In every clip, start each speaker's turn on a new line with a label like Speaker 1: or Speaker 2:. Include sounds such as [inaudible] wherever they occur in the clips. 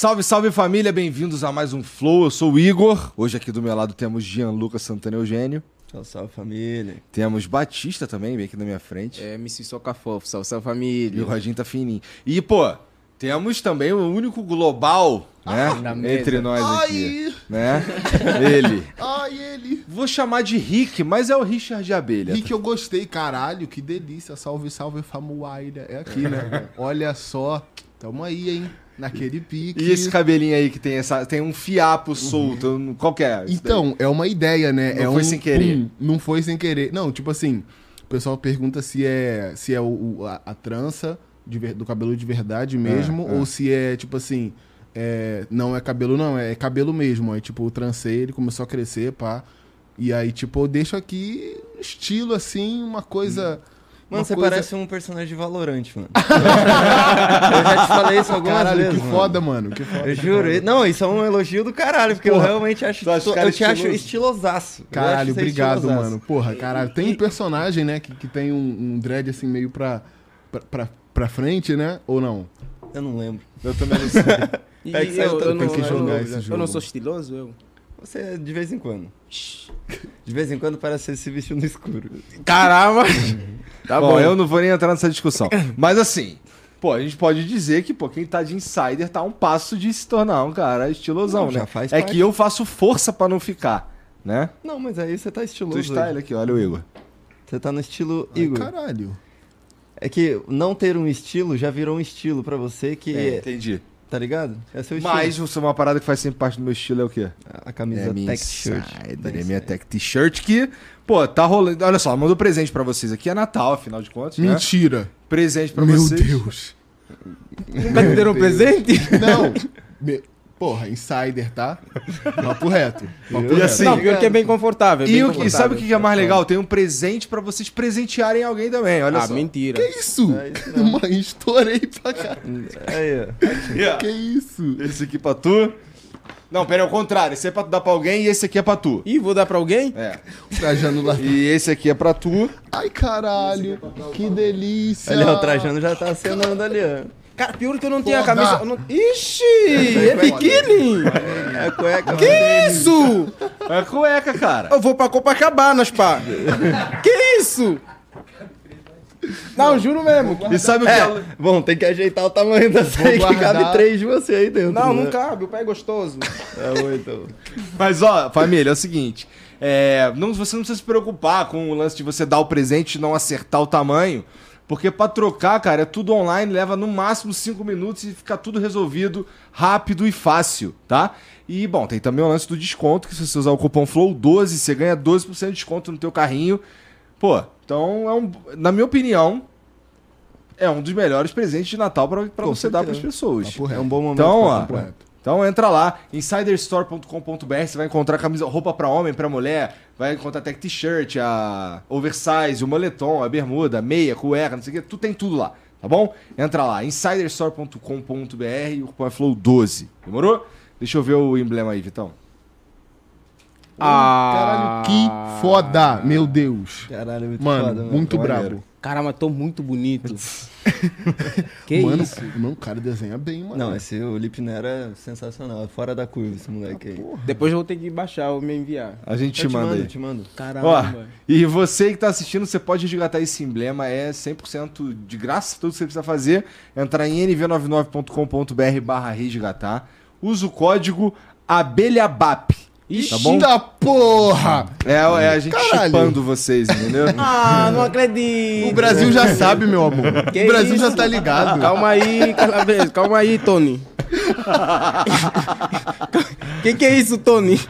Speaker 1: Salve, salve família, bem-vindos a mais um Flow. Eu sou o Igor. Hoje aqui do meu lado temos Gianluca Santana Eugênio.
Speaker 2: Salve, salve família.
Speaker 1: Temos Batista também, bem aqui na minha frente.
Speaker 3: É, MC Soca Fofo, salve, salve
Speaker 1: E
Speaker 3: família.
Speaker 1: o Rodinho tá fininho. E, pô, temos também o único global, né?
Speaker 3: na mesa.
Speaker 1: Entre nós aqui.
Speaker 4: Ai,
Speaker 1: Né? Ele.
Speaker 4: ai, ele.
Speaker 1: Vou chamar de Rick, mas é o Richard de Abelha.
Speaker 4: E que eu gostei, caralho, que delícia. Salve, salve, famuaira. É aqui, né? [laughs] Olha só. Tamo aí, hein? Naquele pique.
Speaker 1: E esse cabelinho aí que tem, essa, tem um fiapo solto. Qual que é?
Speaker 4: Então, é uma ideia, né?
Speaker 1: Não
Speaker 4: é
Speaker 1: foi
Speaker 4: um,
Speaker 1: sem querer.
Speaker 4: pum, não foi sem querer. Não, tipo assim, o pessoal pergunta se é, se é o, a, a trança de do cabelo de verdade mesmo,
Speaker 1: é.
Speaker 4: ou se é, tipo assim, é, não é cabelo, não, é cabelo mesmo. Aí, tipo, o trancei, ele começou a crescer, pá. E aí, tipo, eu deixo aqui estilo, assim, uma coisa...
Speaker 2: Mano, você
Speaker 4: coisa-
Speaker 2: parece um personagem de Valorant, mano. [laughs] eu já te falei isso algumas
Speaker 4: Caralho,
Speaker 2: vezes.
Speaker 4: que
Speaker 2: mano.
Speaker 4: foda, mano. Que foda.
Speaker 2: Eu juro. Não, isso é um elogio do caralho, porque eu
Speaker 4: Porra.
Speaker 2: realmente acho. Eu te acho
Speaker 1: estiloso?
Speaker 2: estilosaço. Eu acho
Speaker 4: Caralho,
Speaker 2: você
Speaker 4: obrigado,
Speaker 2: estilosaço.
Speaker 4: mano. Porra, caralho. Tem um personagem, né, que, que tem um, um dread assim meio pra, pra, pra, pra frente, né? Ou não?
Speaker 2: Eu não lembro.
Speaker 1: Eu também não sei. [laughs]
Speaker 3: E
Speaker 2: É que
Speaker 3: eu, eu
Speaker 4: tem
Speaker 3: não,
Speaker 4: que
Speaker 3: eu
Speaker 4: jogar
Speaker 3: não-
Speaker 4: esse
Speaker 3: eu
Speaker 4: jogo.
Speaker 3: não sou estiloso, eu.
Speaker 2: Você é de vez em quando. De vez em quando parece você se vestiu no escuro.
Speaker 3: Caramba! [laughs] tá
Speaker 1: bom,
Speaker 3: bom,
Speaker 1: eu não vou nem entrar nessa discussão. Mas assim, pô, a gente pode dizer que, pô, quem tá de insider tá um passo de se tornar um cara estilosão,
Speaker 2: Não,
Speaker 1: né?
Speaker 2: faz
Speaker 1: é
Speaker 2: parte.
Speaker 1: que eu faço força pra não ficar, né?
Speaker 2: Não, mas aí você tá estiloso.
Speaker 1: Tu está ele aqui, olha o Igor.
Speaker 2: Você tá no estilo
Speaker 4: Ai,
Speaker 2: Igor.
Speaker 4: caralho.
Speaker 2: É que não ter um estilo já virou um estilo pra você que.
Speaker 1: É, entendi.
Speaker 2: Tá ligado? É seu estilo.
Speaker 1: Mas isso é uma parada que faz sempre parte do meu estilo é o quê?
Speaker 2: A camisa
Speaker 1: é
Speaker 2: tech shirt.
Speaker 1: insider, é a minha tech t-shirt que, pô, tá rolando. Olha só, mandou presente pra vocês aqui. É Natal, afinal de contas, né?
Speaker 4: Mentira.
Speaker 1: Presente pra
Speaker 4: Meu
Speaker 1: vocês.
Speaker 4: Deus.
Speaker 3: Nunca te deram um presente?
Speaker 4: Não. [laughs] Porra, insider, tá? Papo reto. Papo
Speaker 1: E
Speaker 4: reto.
Speaker 1: assim,
Speaker 3: não, pior que é bem confortável. é
Speaker 1: E,
Speaker 3: bem
Speaker 1: o que- e
Speaker 3: confortável.
Speaker 1: sabe o que é mais legal? Tem um presente pra vocês presentearem alguém também, olha
Speaker 3: Ah,
Speaker 1: só.
Speaker 3: mentira.
Speaker 4: Que isso?
Speaker 2: É isso.
Speaker 4: Mãe, estourei pra cá.
Speaker 2: Aí, ó.
Speaker 4: Que isso?
Speaker 1: Esse aqui pra tu. Não, pera, é o contrário. Esse é pra tu dar pra alguém e esse aqui é pra tu.
Speaker 3: Ih, vou dar pra alguém?
Speaker 1: É.
Speaker 4: Trajando lá.
Speaker 1: E esse aqui é pra tu.
Speaker 4: Ai, caralho. Que delícia.
Speaker 2: Ó, o Trajano já tá acenando ali, ó.
Speaker 3: Cara, pior que eu não tinha a camisa. eu não- Ixi! É biquíni!
Speaker 2: É cueca.
Speaker 3: Que isso?
Speaker 1: É cueca, cara.
Speaker 3: Eu vou pra Copacabana, pá. Que isso? Não, juro mesmo.
Speaker 1: E sabe o que
Speaker 2: É,
Speaker 1: ela...
Speaker 2: bom, tem que ajeitar o tamanho dessa aí que cabe três de você aí dentro.
Speaker 3: Não,
Speaker 2: né?
Speaker 3: não cabe, o pé é gostoso.
Speaker 2: É oito.
Speaker 1: Mas, ó, família, é o seguinte. É, não, você não precisa se preocupar com o lance de você dar o presente e não acertar o tamanho. Porque pra trocar, cara, é tudo online, leva no máximo 5 minutos e fica tudo resolvido rápido e fácil, tá? E, bom, tem também o lance do desconto, que se você usar o cupom FLOW12, você ganha 12% de desconto no teu carrinho. Pô, então, é um, na minha opinião, é um dos melhores presentes de Natal
Speaker 2: Com
Speaker 1: você dar pras
Speaker 2: certeza.
Speaker 1: pessoas.
Speaker 2: É um bom momento.
Speaker 1: Então, ó. Então entra lá, insiderstore.com.br, você vai encontrar camisa, roupa pra homem, pra mulher, vai encontrar tech t-shirt, a oversize, o moletom, a bermuda, a meia, cueca, não sei o que, tu tem tudo lá, tá bom? Entra lá, insiderstore.com.br e o cupom é flow12, demorou? Deixa eu ver o emblema aí, Vitão.
Speaker 4: Caralho, que foda. Meu Deus.
Speaker 2: Caralho, muito
Speaker 4: Mano,
Speaker 2: foda, mano.
Speaker 4: muito
Speaker 1: Maneiro.
Speaker 4: brabo.
Speaker 3: Caramba, tô muito bonito. [laughs] que
Speaker 4: mano,
Speaker 3: isso?
Speaker 4: não, o cara desenha bem, mano.
Speaker 2: Não, esse o Lipner é sensacional. é Fora da curva esse moleque aí.
Speaker 3: Depois eu vou ter que baixar ou me enviar.
Speaker 1: A gente
Speaker 2: Eu
Speaker 1: te
Speaker 2: te
Speaker 1: manda
Speaker 2: mando,
Speaker 1: aí.
Speaker 2: te mando.
Speaker 1: Ó,
Speaker 3: Caramba.
Speaker 1: e você que tá assistindo, você pode resgatar esse emblema, é 100% de graça, tudo que você precisa fazer. Entrar em nv99.com.br barra resgatar. Usa o código ABELHABAP.
Speaker 4: Ixi
Speaker 1: tá bom?
Speaker 4: da porra!
Speaker 1: É, é a gente
Speaker 4: Caralho.
Speaker 1: chipando vocês, entendeu? [laughs]
Speaker 3: Ah, não acredito.
Speaker 4: O Brasil já sabe, meu amor.
Speaker 3: Que
Speaker 4: o Brasil já
Speaker 3: isso?
Speaker 4: tá ligado.
Speaker 3: Calma aí, Calabres. Calma aí, Tony. [laughs] que que é isso, Tony?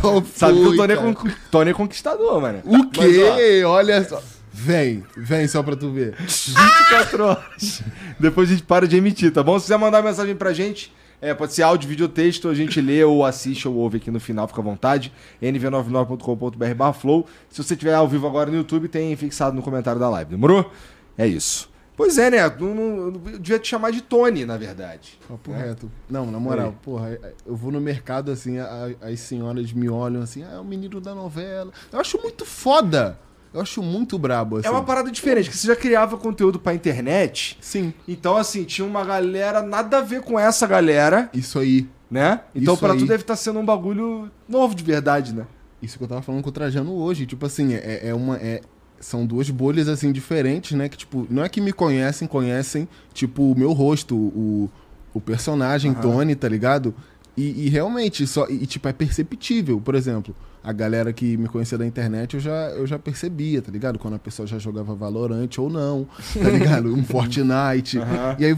Speaker 4: Qual
Speaker 1: Sabe que o Tony é, con- Tony é conquistador, mano.
Speaker 4: O
Speaker 1: Mas,
Speaker 4: quê? Olha só. Vem, vem só pra tu ver.
Speaker 1: 24 horas. Depois a gente para de emitir, tá bom? Se quiser mandar mensagem pra gente, é, pode ser áudio, vídeo ou texto, a gente lê ou assiste ou ouve aqui no final, fica à vontade. nv99.com.br barra flow. Se você estiver ao vivo agora no YouTube, tem fixado no comentário da live, demorou? É isso. Pois é, né? Eu, não- eu devia te chamar de Tony, na verdade.
Speaker 4: Papo reto. Não, na moral, porra, eu vou no mercado assim, a- as senhoras me olham assim, ah, é o menino da novela. Eu acho muito foda. Eu acho muito brabo, assim.
Speaker 1: É uma parada diferente, que você já criava conteúdo pra internet.
Speaker 4: Sim,
Speaker 1: Então, assim, tinha uma galera nada a ver com essa galera,
Speaker 4: isso aí.
Speaker 1: né? Então,
Speaker 4: Isso
Speaker 1: pra
Speaker 4: aí.
Speaker 1: tu deve estar sendo um bagulho novo de verdade, né?
Speaker 4: Isso que eu tava falando com o Trajano hoje. Tipo assim, é, é uma. É, são duas bolhas, assim, diferentes, né? Que, tipo, não é que me conhecem, conhecem, tipo, o meu rosto, o, o personagem, Tony, tá ligado? E, e realmente, só. E, tipo, é perceptível. Por exemplo, a galera que me conhecia da internet, eu já, eu já percebia, tá ligado? Quando a pessoa já jogava Valorant ou não, tá ligado? Um [laughs] Fortnite.
Speaker 1: Aham.
Speaker 4: E aí,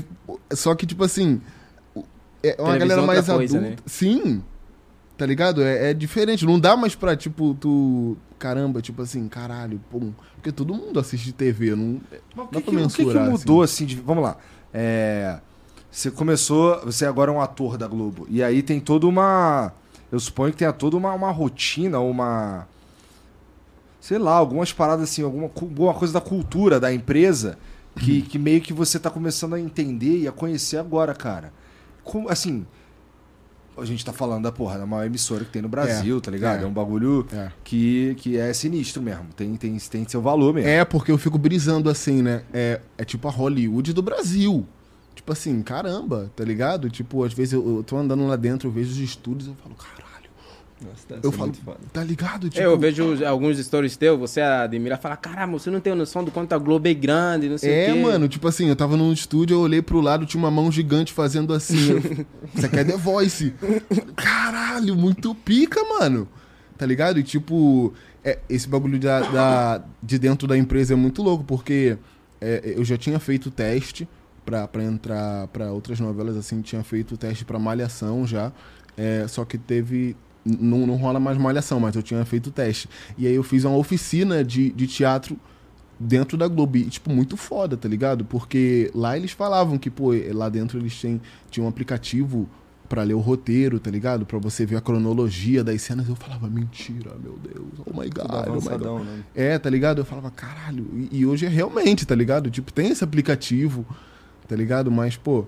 Speaker 4: só que, tipo assim, é uma
Speaker 3: Televisão
Speaker 4: galera mais
Speaker 3: coisa,
Speaker 4: adulta.
Speaker 3: né?
Speaker 4: Sim, tá ligado? É, é diferente. Não dá mais pra, tipo, tu. Caramba, tipo assim, caralho, pum. Porque todo mundo assiste TV, não.
Speaker 1: Mas que, que- que que
Speaker 4: mensurar,
Speaker 1: mudou, assim, de- vamos lá. É, você começou, você agora é um ator da Globo, e aí tem toda uma... Eu suponho que tenha toda uma, uma rotina, uma... Sei lá, algumas paradas assim, alguma, alguma coisa da cultura da empresa que, que meio que você tá começando a entender e a conhecer agora, cara. Como, assim, a gente tá falando da porra, da maior emissora que tem no Brasil, tá ligado? É,
Speaker 4: é.
Speaker 1: um bagulho
Speaker 4: É.
Speaker 1: que, que é sinistro mesmo, tem, tem, tem seu valor mesmo.
Speaker 4: É, porque eu fico brisando assim, né? É, é tipo a Hollywood do Brasil. Tipo assim, caramba, tá ligado? Tipo, às vezes eu, eu tô andando lá dentro, eu vejo os estúdios eu falo, caralho.
Speaker 2: Nossa,
Speaker 4: Eu falo, tá ligado? Tipo,
Speaker 3: Eu vejo alguns stories teus, você admira, fala, caramba, você não tem noção do quanto a Globo é grande, não sei
Speaker 4: É,
Speaker 3: o quê.
Speaker 4: mano, tipo assim, eu tava num estúdio, eu olhei pro lado, tinha uma mão gigante fazendo assim. eu- Isso [laughs] aqui é The Voice. Caralho, muito pica, mano. Tá ligado? E tipo, é, esse bagulho da, da- de dentro da empresa é muito louco, porque é, eu já tinha feito teste pra entrar pra outras novelas, assim, tinha feito teste pra Malhação já. é, só que teve. Não, não rola mais malhação, mas eu tinha feito teste. E aí eu fiz uma oficina de, de teatro dentro da Globo. E, tipo, muito foda, tá ligado? Porque lá eles falavam que, pô, lá dentro eles têm, tinham um aplicativo pra ler o roteiro, tá ligado? Pra você ver a cronologia das cenas. Eu falava, mentira, meu Deus, oh my god, oh my god.
Speaker 2: né?
Speaker 4: É, tá ligado? Eu falava, caralho. E, e hoje é realmente, tá ligado? Tipo, tem esse aplicativo, tá ligado? Mas, pô,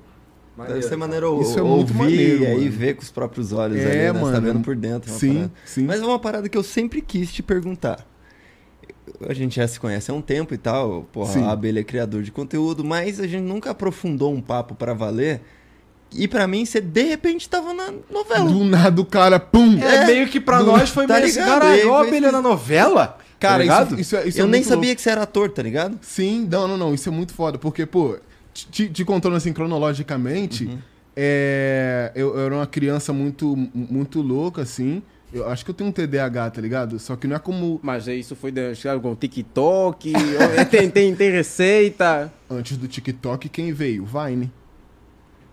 Speaker 2: Deve ser maneiro
Speaker 4: Isso é
Speaker 2: ouvir
Speaker 4: muito maneiro,
Speaker 2: e aí
Speaker 4: mano.
Speaker 2: ver com os próprios olhos
Speaker 4: É,
Speaker 2: ali, né? Você tá
Speaker 4: mano.
Speaker 2: vendo por dentro. é
Speaker 4: sim,
Speaker 2: parada.
Speaker 4: sim.
Speaker 2: Mas é uma parada que eu sempre quis te perguntar. A gente já se conhece há um tempo e tal, porra,
Speaker 4: Sim.
Speaker 2: a Abelha é criador de conteúdo, mas a gente nunca aprofundou um papo pra valer. E pra mim, você de repente tava na novela.
Speaker 4: Do nada o cara, pum!
Speaker 1: É,
Speaker 2: É,
Speaker 1: meio que pra
Speaker 2: do-
Speaker 1: nós foi
Speaker 2: tá
Speaker 1: meio assim,
Speaker 2: ligado?
Speaker 1: caralho,
Speaker 2: E
Speaker 1: ó, a abelha
Speaker 2: isso.
Speaker 1: na novela?
Speaker 4: Cara,
Speaker 1: tá ligado?
Speaker 4: isso, isso é, isso
Speaker 2: eu
Speaker 4: é
Speaker 2: nem sabia
Speaker 4: louco.
Speaker 2: que você era ator, tá ligado?
Speaker 4: Sim, não, não, não. Isso é muito foda. Porque, pô, te, te contando assim cronologicamente,
Speaker 2: Uhum.
Speaker 4: é, eu, eu era uma criança muito, muito louca, assim. Eu acho que eu tenho um TDAH, tá ligado? Só que não é como
Speaker 3: Mas isso foi diagnosticado com TikTok, ou- [laughs] tem, tem, tem receita.
Speaker 4: antes do TikTok, quem veio? Vine.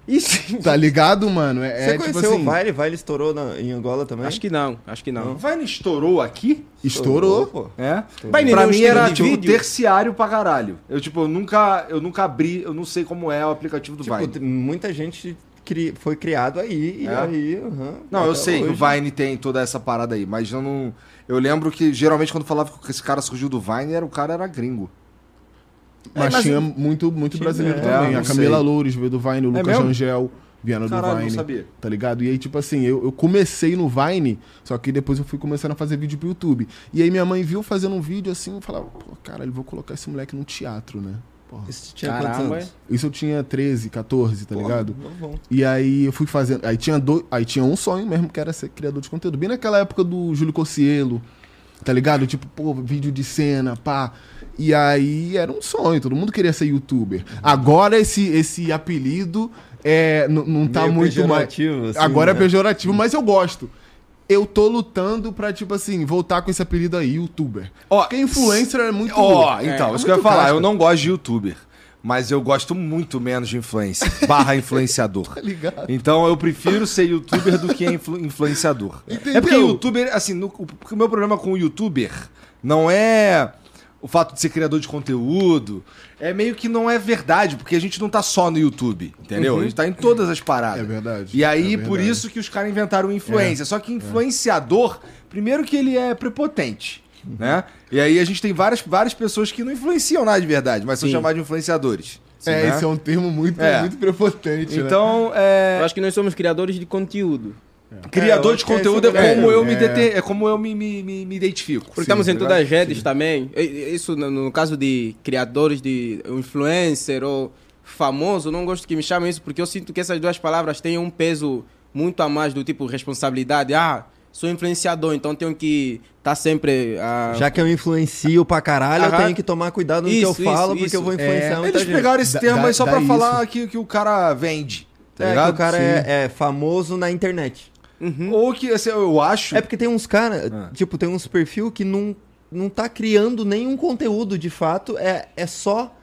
Speaker 3: Isso.
Speaker 4: Tá ligado, mano? É,
Speaker 2: Você
Speaker 4: é tipo
Speaker 2: conheceu
Speaker 4: assim.
Speaker 2: o Vile? Vile estourou na- em Angola também?
Speaker 3: Acho que não, acho que não.
Speaker 1: Vine estourou aqui?
Speaker 4: Estourou.
Speaker 2: pô.
Speaker 1: É.
Speaker 3: Vine
Speaker 1: pra
Speaker 3: é
Speaker 1: mim era tipo
Speaker 3: vídeo?
Speaker 1: terciário pra caralho. Eu tipo, eu nunca, eu nunca abri, eu não sei como é o aplicativo do
Speaker 2: Tipo,
Speaker 1: Vine.
Speaker 2: muita gente cri- foi criado aí, e
Speaker 1: É?
Speaker 2: aí... aham,
Speaker 1: Não, eu sei que o
Speaker 2: hoje.
Speaker 1: Vine tem toda essa parada aí, mas eu não. Eu lembro que geralmente quando falava que esse cara surgiu do Vine, era o cara era gringo.
Speaker 4: Mas,
Speaker 3: É, mas
Speaker 4: tinha muito, muito
Speaker 2: Tinha-
Speaker 4: brasileiro
Speaker 2: é,
Speaker 4: também.
Speaker 1: não
Speaker 4: A Camila
Speaker 1: sei.
Speaker 4: Loures veio do Vine, o Lucas
Speaker 1: mesmo?
Speaker 4: Angel vieram do
Speaker 1: Caralho, não
Speaker 4: Vine.
Speaker 1: sabia.
Speaker 4: Tá ligado? E aí, tipo assim, eu, eu comecei no Vine, só que depois eu fui começando a fazer vídeo pro YouTube. E aí minha mãe viu fazendo um vídeo assim, eu falava, pô, caralho, vou colocar esse moleque no teatro, né? Porra.
Speaker 2: Isso tinha
Speaker 3: Caramba?
Speaker 4: Isso eu tinha 13, 14, tá
Speaker 2: Porra,
Speaker 4: ligado?
Speaker 2: novão.
Speaker 4: E aí eu fui fazendo. Aí tinha, do, aí tinha um sonho mesmo, que era ser criador de conteúdo. Bem naquela época do Júlio Cossielo, tá ligado? Tipo, pô, vídeo de cena, pá. E aí era um sonho, todo mundo queria ser youtuber. Agora esse, esse apelido é, não tá
Speaker 2: Meio
Speaker 4: muito mais.
Speaker 2: pejorativo, assim,
Speaker 4: Agora
Speaker 2: né?
Speaker 4: é pejorativo, mas eu gosto. Eu tô lutando pra, tipo assim, voltar com esse apelido aí, youtuber.
Speaker 1: Ó,
Speaker 4: Porque influencer é muito.
Speaker 1: Ó, então,
Speaker 4: é
Speaker 1: isso que eu ia falar,
Speaker 4: casca.
Speaker 1: eu não gosto de youtuber. Mas eu gosto muito menos de influencer, [laughs] barra influenciador.
Speaker 4: Tá ligado?
Speaker 1: Então eu prefiro ser youtuber do que influ- influenciador.
Speaker 4: Entendeu?
Speaker 1: É porque youtuber, assim, no- o, o meu problema com o youtuber não é o fato de ser criador de conteúdo. É meio que não é verdade, porque a gente não tá só no YouTube, entendeu? A gente tá em todas as paradas.
Speaker 4: É verdade,
Speaker 1: E aí,
Speaker 4: é
Speaker 1: por
Speaker 4: verdade.
Speaker 1: isso que os caras inventaram influência. Só que influenciador, primeiro que ele é prepotente. Né? E aí a gente tem várias, várias pessoas que não influenciam nada de verdade, mas são
Speaker 3: Sim.
Speaker 1: chamadas de influenciadores.
Speaker 4: É,
Speaker 1: né?
Speaker 4: esse é um termo muito,
Speaker 1: É.
Speaker 4: muito prepotente, né?
Speaker 1: Então, é...
Speaker 3: Eu acho que nós somos criadores de conteúdo.
Speaker 1: Criador
Speaker 2: É, eu
Speaker 1: de
Speaker 2: que
Speaker 1: conteúdo
Speaker 2: é
Speaker 1: é como eu me
Speaker 4: É.
Speaker 1: dete- é como eu me, me, me, me identifico.
Speaker 5: Porque estamos
Speaker 1: Sim,
Speaker 5: em
Speaker 1: tá
Speaker 5: todas as redes também. E- e- Isso no, no caso de criadores, de influencer ou famoso, não gosto que me chamem isso porque eu sinto que essas duas palavras têm um peso muito a mais do tipo responsabilidade. Ah, sou influenciador, então tenho que estar sempre. ah,
Speaker 2: Já que eu influencio pra caralho, eu
Speaker 5: Aham.
Speaker 2: tenho que tomar cuidado no
Speaker 5: Isso,
Speaker 2: que eu falo,
Speaker 5: isso,
Speaker 2: porque eu vou influenciar
Speaker 4: É,
Speaker 2: muita
Speaker 1: Eles
Speaker 2: gente.
Speaker 1: pegaram esse
Speaker 4: Dá-
Speaker 1: termo aí só pra
Speaker 4: isso.
Speaker 1: falar que, que o cara vende. Tá
Speaker 2: é,
Speaker 1: ligado?
Speaker 2: que o cara
Speaker 1: Sim.
Speaker 2: é, é famoso na internet.
Speaker 1: Ou que assim, eu acho.
Speaker 2: É porque tem uns caras,
Speaker 1: Ah.
Speaker 2: tipo, tem uns perfil que não, não tá criando nenhum conteúdo de fato, é, é só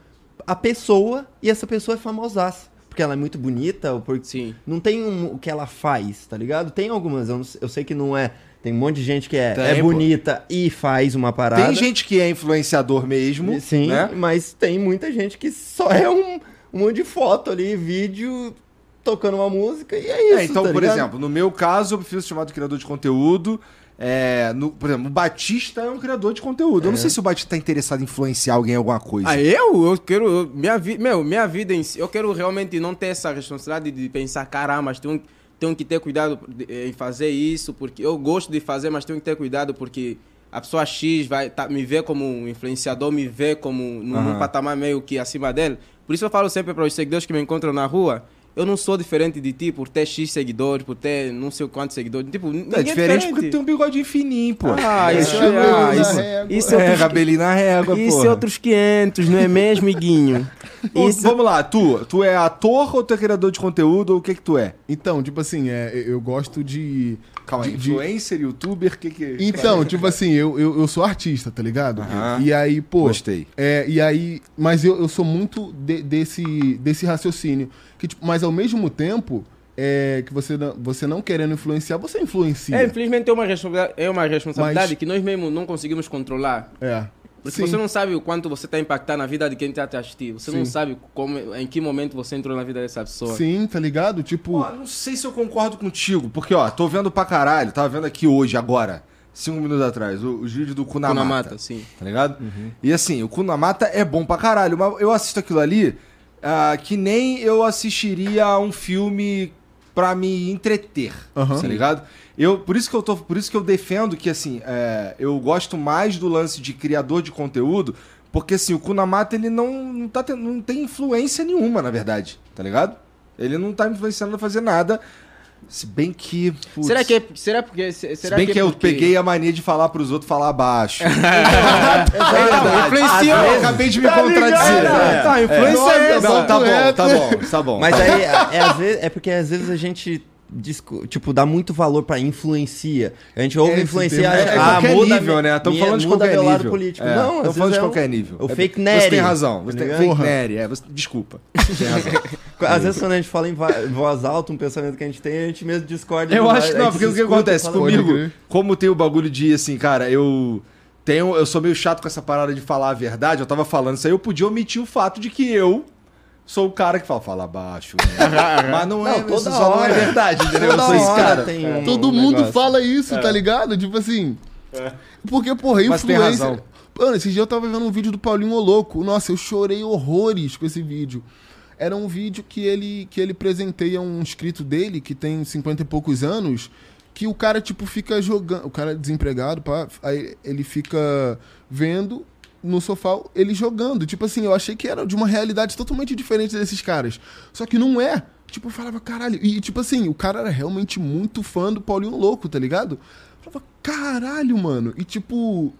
Speaker 2: a pessoa e essa pessoa é famosaça. Porque ela é muito bonita, ou porque
Speaker 5: Sim.
Speaker 2: não tem um- o que ela faz, tá ligado? Tem algumas, eu, não sei- eu sei que não é. Tem um monte de gente que é,
Speaker 1: Tem,
Speaker 2: é
Speaker 1: pô.
Speaker 2: bonita e faz uma parada.
Speaker 1: Tem gente que é influenciador mesmo.
Speaker 2: Sim,
Speaker 1: né?
Speaker 2: mas tem muita gente que só é um, um monte de foto ali, vídeo, tocando uma música e é isso.
Speaker 1: É, então,
Speaker 2: tá
Speaker 1: por
Speaker 2: ligado?
Speaker 1: exemplo, no meu caso, eu prefiro ser chamado de criador de conteúdo. É, no- por exemplo, o Batista é um criador de conteúdo. Eu não sei se o Batista tá interessado em influenciar alguém em alguma coisa.
Speaker 5: Ah, eu? Eu quero. eu- minha, vi, meu, minha vida em si. Eu quero realmente não ter essa responsabilidade de pensar, caramba, mas tenho, tenho que ter cuidado em fazer isso, porque eu gosto de fazer, mas tenho que ter cuidado porque a pessoa X vai tá, me ver como um influenciador, me vê como num, num
Speaker 1: Aham.
Speaker 5: patamar meio que acima dele. Por isso eu falo sempre para os seguidores que me encontram na rua. Eu não sou diferente de ti por ter X seguidores, por ter não sei quantos seguidores. Tipo, ninguém
Speaker 1: é diferente porque tem um bigodinho fininho, pô.
Speaker 5: Ah,
Speaker 1: É,
Speaker 5: isso,
Speaker 4: cabelo
Speaker 5: ah, isso,
Speaker 4: régua.
Speaker 5: isso é
Speaker 1: é,
Speaker 5: outros
Speaker 1: cabelinho na régua,
Speaker 5: isso
Speaker 1: pô.
Speaker 5: é outros 500, não é mesmo, Iguinho? Isso...
Speaker 1: Vamos lá, tu, tu é ator ou tu é criador de conteúdo ou o que que tu é?
Speaker 4: Então, tipo assim, é, eu gosto de.
Speaker 1: Calma aí,
Speaker 4: de- de-
Speaker 1: influencer, youtuber, o que que...
Speaker 4: Então, tipo assim, eu, eu, eu sou artista, tá ligado?
Speaker 1: Aham.
Speaker 4: E aí, pô.
Speaker 1: Gostei.
Speaker 4: É, e aí, mas eu, eu sou muito de- desse, desse raciocínio. Que, tipo, mas ao mesmo tempo, é, que você não, você não querendo influenciar, você influencia.
Speaker 5: É, infelizmente é uma, responsa- é uma responsabilidade
Speaker 4: Mas-
Speaker 5: que nós mesmos não conseguimos controlar.
Speaker 4: É.
Speaker 5: Porque
Speaker 4: Sim.
Speaker 5: você não sabe o quanto você está impactando na vida de quem está te assistindo. Você não
Speaker 4: Sim.
Speaker 5: sabe como, em que momento você entrou na vida dessa pessoa.
Speaker 4: Sim, tá ligado? Tipo.
Speaker 1: Ó, não sei se eu concordo contigo, porque, ó, tô vendo pra caralho, tava vendo aqui hoje, agora, cinco minutos atrás, o- os vídeos do Kunamata.
Speaker 5: Kunamata, sim.
Speaker 1: Tá ligado? E assim, o Kunamata é bom pra caralho, mas eu assisto aquilo ali ah, que nem eu assistiria a um filme pra me entreter,
Speaker 4: Aham.
Speaker 1: tá ligado? Eu, por isso que eu tô, por isso que eu defendo que assim, é, eu gosto mais do lance de criador de conteúdo, porque assim, o Kunamata ele não não, tá não tem influência nenhuma, na verdade, tá ligado? Ele não tá me influenciando a fazer nada. Se bem que. putz,
Speaker 5: Será que é, será porque se-
Speaker 1: Se
Speaker 5: será
Speaker 1: bem que, eu
Speaker 5: porque-
Speaker 1: peguei a mania de falar pros outros falar baixo. [laughs]
Speaker 5: Então, influenciou.
Speaker 1: Eu acabei de me contradizer.
Speaker 5: É, tá, influência é.
Speaker 1: Não, tá bom,
Speaker 4: Correto.
Speaker 1: tá bom, tá bom.
Speaker 2: Mas aí, é, é às vezes- é porque às vezes a gente, tipo, dá muito valor pra influencia. A gente ouve
Speaker 4: É,
Speaker 2: influenciar,
Speaker 4: termo
Speaker 1: É,
Speaker 2: ah,
Speaker 1: qualquer
Speaker 2: muda
Speaker 1: nível, né? Estamos falando de qualquer nível.
Speaker 2: político.
Speaker 1: É,
Speaker 2: Não,
Speaker 1: estamos falando de
Speaker 2: é um-
Speaker 1: qualquer nível.
Speaker 2: o
Speaker 1: É,
Speaker 2: fake
Speaker 1: Você
Speaker 2: nerd,
Speaker 1: tem razão. Você tem
Speaker 2: ligado?
Speaker 1: fake nerd, é. Você, desculpa. [laughs] Tem razão.
Speaker 2: Às vezes quando a gente fala em voz alta, um pensamento que a gente tem, a gente mesmo discorda.
Speaker 1: Eu acho que não, porque o que acontece comigo,
Speaker 4: crer.
Speaker 1: como tem o bagulho de assim, cara, eu tenho, eu sou meio chato com essa parada de falar a verdade, eu tava falando isso aí, eu podia omitir o fato de que eu sou o cara que fala, fala baixo. né? [laughs] Mas não é,
Speaker 2: Não, toda
Speaker 1: isso só não é
Speaker 2: hora.
Speaker 1: verdade, entendeu? Eu
Speaker 2: Toda hora
Speaker 1: cara.
Speaker 2: tem um
Speaker 4: Todo mundo
Speaker 2: negócio.
Speaker 4: fala isso, tá ligado? Tipo assim. Porque, porra,
Speaker 1: Mas tem
Speaker 4: influência.
Speaker 1: razão.
Speaker 4: Mano, esse dia eu tava vendo um vídeo do Paulinho Louco. Nossa, eu chorei horrores com esse vídeo. Era um vídeo que ele, que ele presenteia um inscrito dele, que tem 50 e poucos anos, que o cara, tipo, fica jogando. O cara é desempregado, pá, aí ele fica vendo no sofá ele jogando. Tipo assim, eu achei que era de uma realidade totalmente diferente desses caras. Só que não é. Tipo, eu falava, caralho. E, tipo assim, o cara era realmente muito fã do Paulinho Louco, tá ligado? Eu falava, caralho, mano. E, tipo.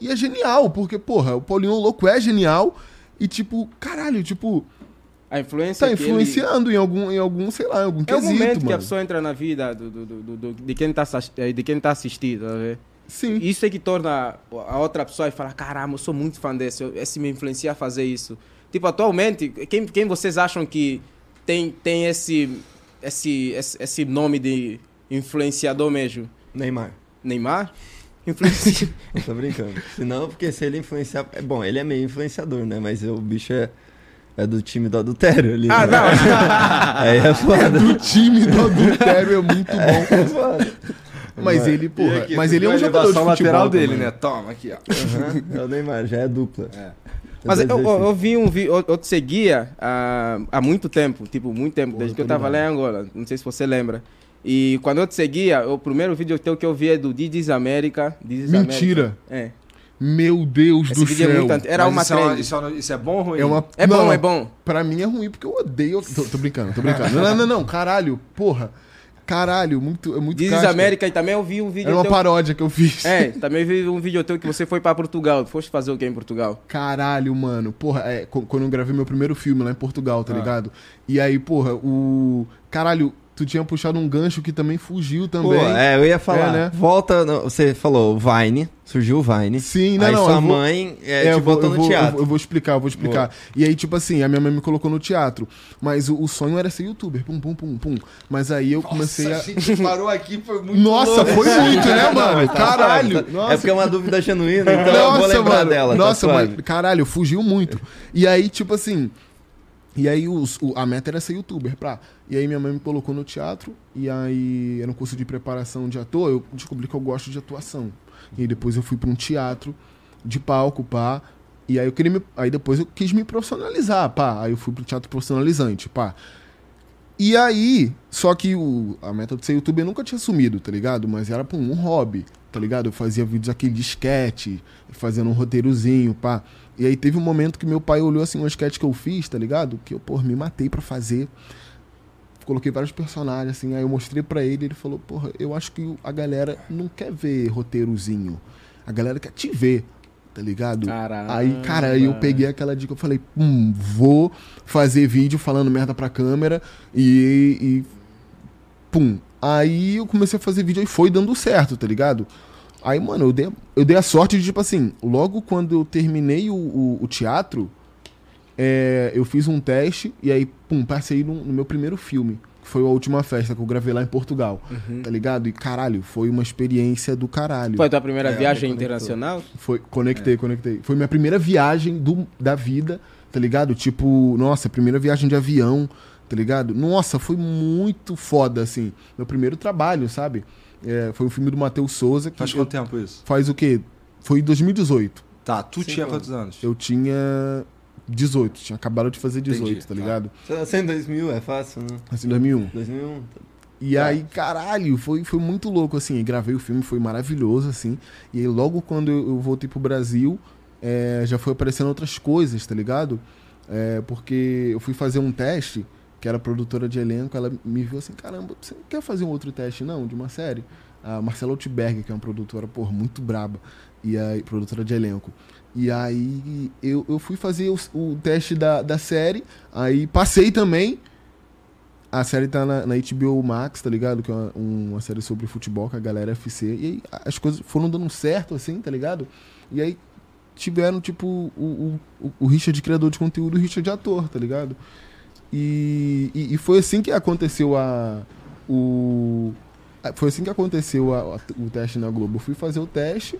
Speaker 4: E é genial, porque, porra, o Paulinho Louco é genial. E, tipo, caralho, tipo,
Speaker 5: A influência
Speaker 4: tá
Speaker 5: que ele-
Speaker 4: influenciando em algum, em algum, sei lá, em algum
Speaker 5: É o
Speaker 4: quesito,
Speaker 5: momento que a
Speaker 4: mano.
Speaker 5: pessoa entra na vida do, do, do, do- de quem está de quem tá assistindo, tá vendo?
Speaker 4: Sim.
Speaker 5: Isso é que torna a outra pessoa e fala, caramba, eu sou muito fã desse, esse me influencia a fazer isso. Tipo, atualmente, quem, quem vocês acham que tem, tem esse, esse, esse, esse nome de influenciador mesmo?
Speaker 2: Neymar.
Speaker 5: Neymar? Influencia...
Speaker 2: Eu [laughs] [laughs] tô brincando. Senão, porque se ele influenciar. É bom, ele é meio influenciador, né? Mas o bicho é, é do time do adultério ali.
Speaker 5: ah,
Speaker 2: né?
Speaker 5: não. [laughs]
Speaker 2: Aí é foda.
Speaker 4: O time do adultério é muito bom.
Speaker 2: É foda.
Speaker 4: Mas ele,
Speaker 1: E
Speaker 4: porra,
Speaker 1: aqui,
Speaker 4: mas ele é um jogador de
Speaker 1: elevação
Speaker 4: futebol
Speaker 1: lateral dele,
Speaker 4: também.
Speaker 1: né? Toma aqui, ó.
Speaker 2: Aham, É o Neymar, já é dupla.
Speaker 1: É.
Speaker 5: Mas eu,
Speaker 2: dizer
Speaker 5: eu,
Speaker 2: assim.
Speaker 5: eu vi um vídeo, eu, eu te seguia há, há muito tempo, tipo, muito tempo, desde que eu tava lá em Angola. Não sei se você lembra. E quando eu te seguia, o primeiro vídeo teu que eu vi é do Didis América. Didis
Speaker 4: Mentira.
Speaker 5: É.
Speaker 4: Meu Deus
Speaker 5: Esse
Speaker 4: do céu.
Speaker 5: é muito. Era
Speaker 1: Mas
Speaker 5: uma
Speaker 1: isso, é
Speaker 5: trend.
Speaker 1: isso, é isso é bom ou ruim?
Speaker 4: É uma...
Speaker 5: É
Speaker 4: Não,
Speaker 5: bom, é bom.
Speaker 4: Pra mim é ruim, porque eu odeio. Tô, tô brincando, tô brincando. Não, não, não, não, caralho, porra. Caralho, muito, é muito casca.
Speaker 5: América e também eu vi um vídeo
Speaker 4: Era uma
Speaker 5: teu.
Speaker 4: paródia que eu fiz.
Speaker 5: É, também vi um vídeo teu que você foi pra Portugal. Foste fazer o que em Portugal?
Speaker 4: Caralho, mano. Porra, é, qu- quando eu gravei meu primeiro filme lá em Portugal,
Speaker 5: Ah.
Speaker 4: tá ligado? E aí, porra, o. Caralho, tu tinha puxado um gancho que também fugiu
Speaker 2: Pô,
Speaker 4: também.
Speaker 2: é, eu ia falar.
Speaker 4: É, né?
Speaker 2: Volta, no- você falou o Vine, surgiu o Vine.
Speaker 4: Sim, não,
Speaker 2: aí
Speaker 4: não,
Speaker 2: sua
Speaker 4: vou-
Speaker 2: mãe é,
Speaker 4: É,
Speaker 2: te
Speaker 4: eu vou-
Speaker 2: botou no
Speaker 4: vou-
Speaker 2: teatro.
Speaker 4: Eu vou, eu vou explicar, eu vou explicar. E aí, tipo assim, a minha mãe me colocou no teatro. Mas o, o sonho era ser youtuber. Pum, pum, pum, pum. Mas aí eu comecei a.
Speaker 1: a gente parou aqui, foi muito [laughs]
Speaker 4: Nossa,
Speaker 1: louco.
Speaker 4: foi muito, né, [laughs] mano?
Speaker 2: tá
Speaker 4: Caralho.
Speaker 2: tá-
Speaker 4: Nossa,
Speaker 2: É porque é uma dúvida genuína, então eu vou lembrar dela.
Speaker 4: Nossa,
Speaker 2: tá
Speaker 4: mas,
Speaker 2: suave.
Speaker 4: caralho, fugiu muito. E aí, tipo assim. E aí, os, o- a meta era ser youtuber, pra. E aí, minha mãe me colocou no teatro. E aí, era um curso de preparação de ator. Eu descobri que eu gosto de atuação. E depois eu fui pra um teatro de palco, pá. E aí, eu queria me, Aí, depois eu quis me profissionalizar, pá. Aí, eu fui pro teatro profissionalizante, pá. E aí, só que o, a meta de ser youtuber nunca tinha assumido, tá ligado? Mas era um hobby, tá ligado? Eu fazia vídeos aquele de sketch, fazendo um roteirozinho, pá. E aí teve um momento que meu pai olhou assim um sketch que eu fiz, tá ligado? Que eu, pô, me matei pra fazer. Coloquei vários personagens, assim, aí eu mostrei pra ele, ele falou, porra, eu acho que a galera não quer ver roteirozinho. A galera quer te ver, tá ligado?
Speaker 5: Caramba.
Speaker 4: Aí, cara, aí eu peguei aquela dica, eu falei, hum, vou fazer vídeo falando merda pra câmera e, e pum. Aí eu comecei a fazer vídeo e foi dando certo, tá ligado? Aí, mano, eu dei, eu dei a sorte de, tipo assim, logo quando eu terminei o, o, o teatro, é, eu fiz um teste e aí, pum, passei no, no meu primeiro filme. Que foi a última festa que eu gravei lá em Portugal,
Speaker 5: Uhum.
Speaker 4: tá ligado? E caralho, foi uma experiência do caralho.
Speaker 5: Foi a tua primeira
Speaker 2: É,
Speaker 5: viagem internacional?
Speaker 4: Foi, conectei, conectei. Foi minha primeira viagem do, da vida, tá ligado? Tipo, nossa, primeira viagem de avião, tá ligado? Nossa, foi muito foda, assim. Meu primeiro trabalho, sabe? É, foi um filme do Matheus Souza. Que
Speaker 1: Faz
Speaker 4: eu-
Speaker 1: quanto tempo isso?
Speaker 4: Faz o quê? Foi em 2018.
Speaker 1: Tá, tu tinha quantos anos?
Speaker 4: Eu tinha 18, tinha acabado de fazer 18,
Speaker 1: Entendi,
Speaker 4: tá
Speaker 1: tá.
Speaker 4: ligado?
Speaker 2: Você nasceu em 2000, é fácil, né?
Speaker 4: Assim, 2001.
Speaker 2: 2001.
Speaker 4: E aí, caralho, foi, foi muito louco, assim. e Gravei o filme, foi maravilhoso, assim. E aí, logo quando eu, eu voltei pro Brasil, é, já foi aparecendo outras coisas, tá ligado? É, porque eu fui fazer um teste, que era produtora de elenco, ela me viu assim, caramba, você não quer fazer um outro teste, não, de uma série? A Marcela Outberg, que é uma produtora, porra, muito braba, e aí, produtora de elenco. E aí eu, eu fui fazer o, o teste da, da série, aí passei também, a série tá na, na HBO Max, tá ligado? Que é uma, uma série sobre futebol com a galera FC. E aí as coisas foram dando certo, assim, tá ligado? E aí tiveram, tipo, o, o, o- o Richard criador de conteúdo e o Richard ator, tá ligado? E, e, e foi assim que aconteceu a. O, foi assim que aconteceu a- a- o teste na Globo. Eu fui fazer o teste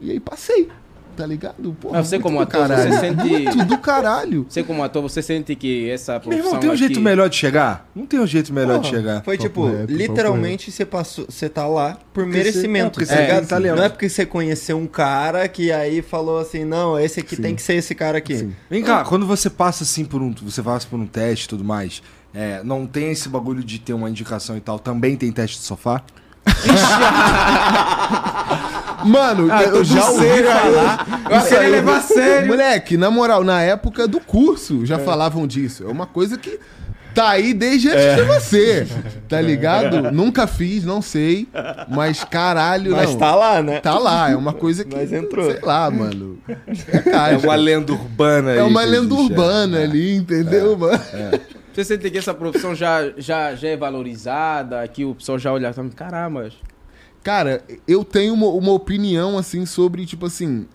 Speaker 4: e aí passei, tá ligado? Porra,
Speaker 5: Mas você como ator, você sente- [laughs]
Speaker 4: Muito do caralho.
Speaker 5: Você como ator, você sente que essa
Speaker 1: Meu
Speaker 5: profissão
Speaker 1: irmão, tem um
Speaker 5: aqui-
Speaker 1: jeito melhor de chegar? Não tem um jeito melhor de
Speaker 2: Porra,
Speaker 1: chegar.
Speaker 2: Foi tipo, literalmente você passou, você tá lá por
Speaker 1: Porque
Speaker 2: merecimento,
Speaker 1: você- é,
Speaker 2: tá ligado? Não é porque você conheceu um cara que aí falou assim, não, esse aqui
Speaker 4: Sim.
Speaker 2: tem que ser esse cara aqui.
Speaker 4: Sim.
Speaker 1: Vem cá, quando você passa assim por um. Você passa por um teste e tudo mais, é, não tem esse bagulho de ter uma indicação e tal. Também tem teste de sofá? [laughs] [laughs]
Speaker 4: Mano, eu já ouvi falar.
Speaker 5: Eu achei ele levar a sério.
Speaker 4: Moleque, na moral, na época do curso já falavam disso. É uma coisa que tá aí desde antes de você. Tá ligado? [laughs] Nunca fiz, não sei. Mas caralho,
Speaker 2: Mas
Speaker 4: não.
Speaker 2: tá lá, né?
Speaker 4: Tá lá, é uma coisa que.
Speaker 2: Mas entrou.
Speaker 4: Sei lá, mano. É,
Speaker 1: É uma lenda urbana aí
Speaker 4: É uma lenda
Speaker 1: existe, é.
Speaker 4: urbana ali, entendeu, mano?
Speaker 5: Você sente que essa profissão já, já, já é valorizada, que o pessoal já olha e fala, caramba,
Speaker 4: Cara, eu tenho uma, uma opinião, assim, sobre, tipo assim.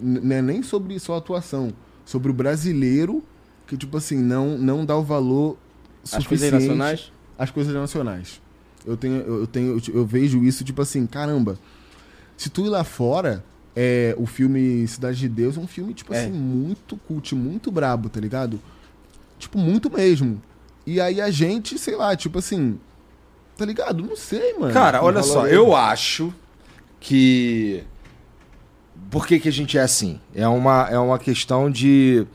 Speaker 4: n- Não é nem sobre só atuação. Sobre o brasileiro que, tipo assim, não, não dá o valor
Speaker 5: as
Speaker 4: suficiente
Speaker 5: coisas nacionais...
Speaker 4: às coisas nacionais. Eu tenho, eu tenho, eu, eu vejo isso, tipo assim, caramba. Se tu ir lá fora, é, o filme Cidade de Deus é um filme, tipo
Speaker 5: É.
Speaker 4: assim, muito cult, muito brabo, tá ligado? Tipo, muito mesmo. E aí a gente, sei lá, tipo assim. Tá ligado? Não sei, mano.
Speaker 1: Cara, olha só, eu acho que. Por que, que a gente é assim? É uma, é uma questão de.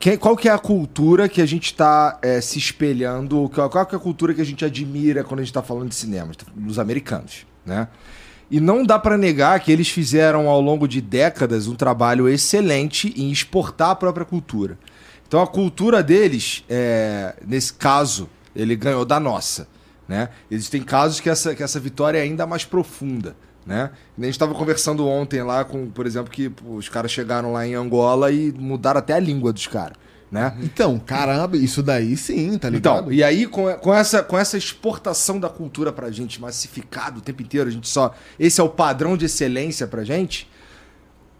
Speaker 1: que- qual que é a cultura que a gente tá é, se espelhando, qual, qual que é a cultura que a gente admira quando a gente tá falando de cinema, dos americanos, né? E não dá pra negar que eles fizeram ao longo de décadas um trabalho excelente em exportar a própria cultura. Então a cultura deles, é, nesse caso, ele ganhou da nossa. Né? Existem casos que essa, que essa vitória é ainda mais profunda. Né? A gente estava conversando ontem lá com, por exemplo, que os caras chegaram lá em Angola e mudaram até a língua dos caras. Né?
Speaker 4: Então, caramba, isso daí sim, tá ligado?
Speaker 1: Então, e aí com, com, essa, com essa exportação da cultura pra gente, massificado o tempo inteiro, a gente só. Esse é o padrão de excelência pra gente.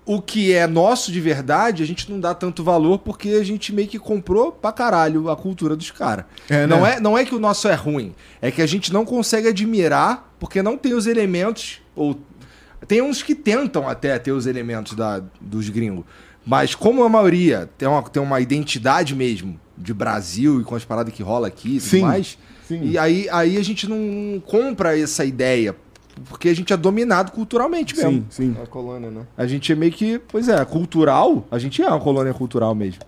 Speaker 1: O que é nosso de verdade, a gente não dá tanto valor porque a gente meio que comprou pra caralho a cultura dos caras.
Speaker 4: É, né?
Speaker 1: não, é, não é que o nosso é ruim, é que a gente não consegue admirar porque não tem os elementos. Ou tem uns que tentam até ter os elementos da, dos gringos. Mas como a maioria tem uma, tem uma identidade mesmo de Brasil e com as paradas que rola aqui e tudo
Speaker 4: Sim,
Speaker 1: mais,
Speaker 4: sim.
Speaker 1: e aí, aí a gente não compra essa ideia, porque a gente é dominado culturalmente mesmo.
Speaker 4: Sim, sim.
Speaker 2: A colônia, né?
Speaker 1: A gente é meio que, pois é, cultural, a gente é uma colônia cultural mesmo.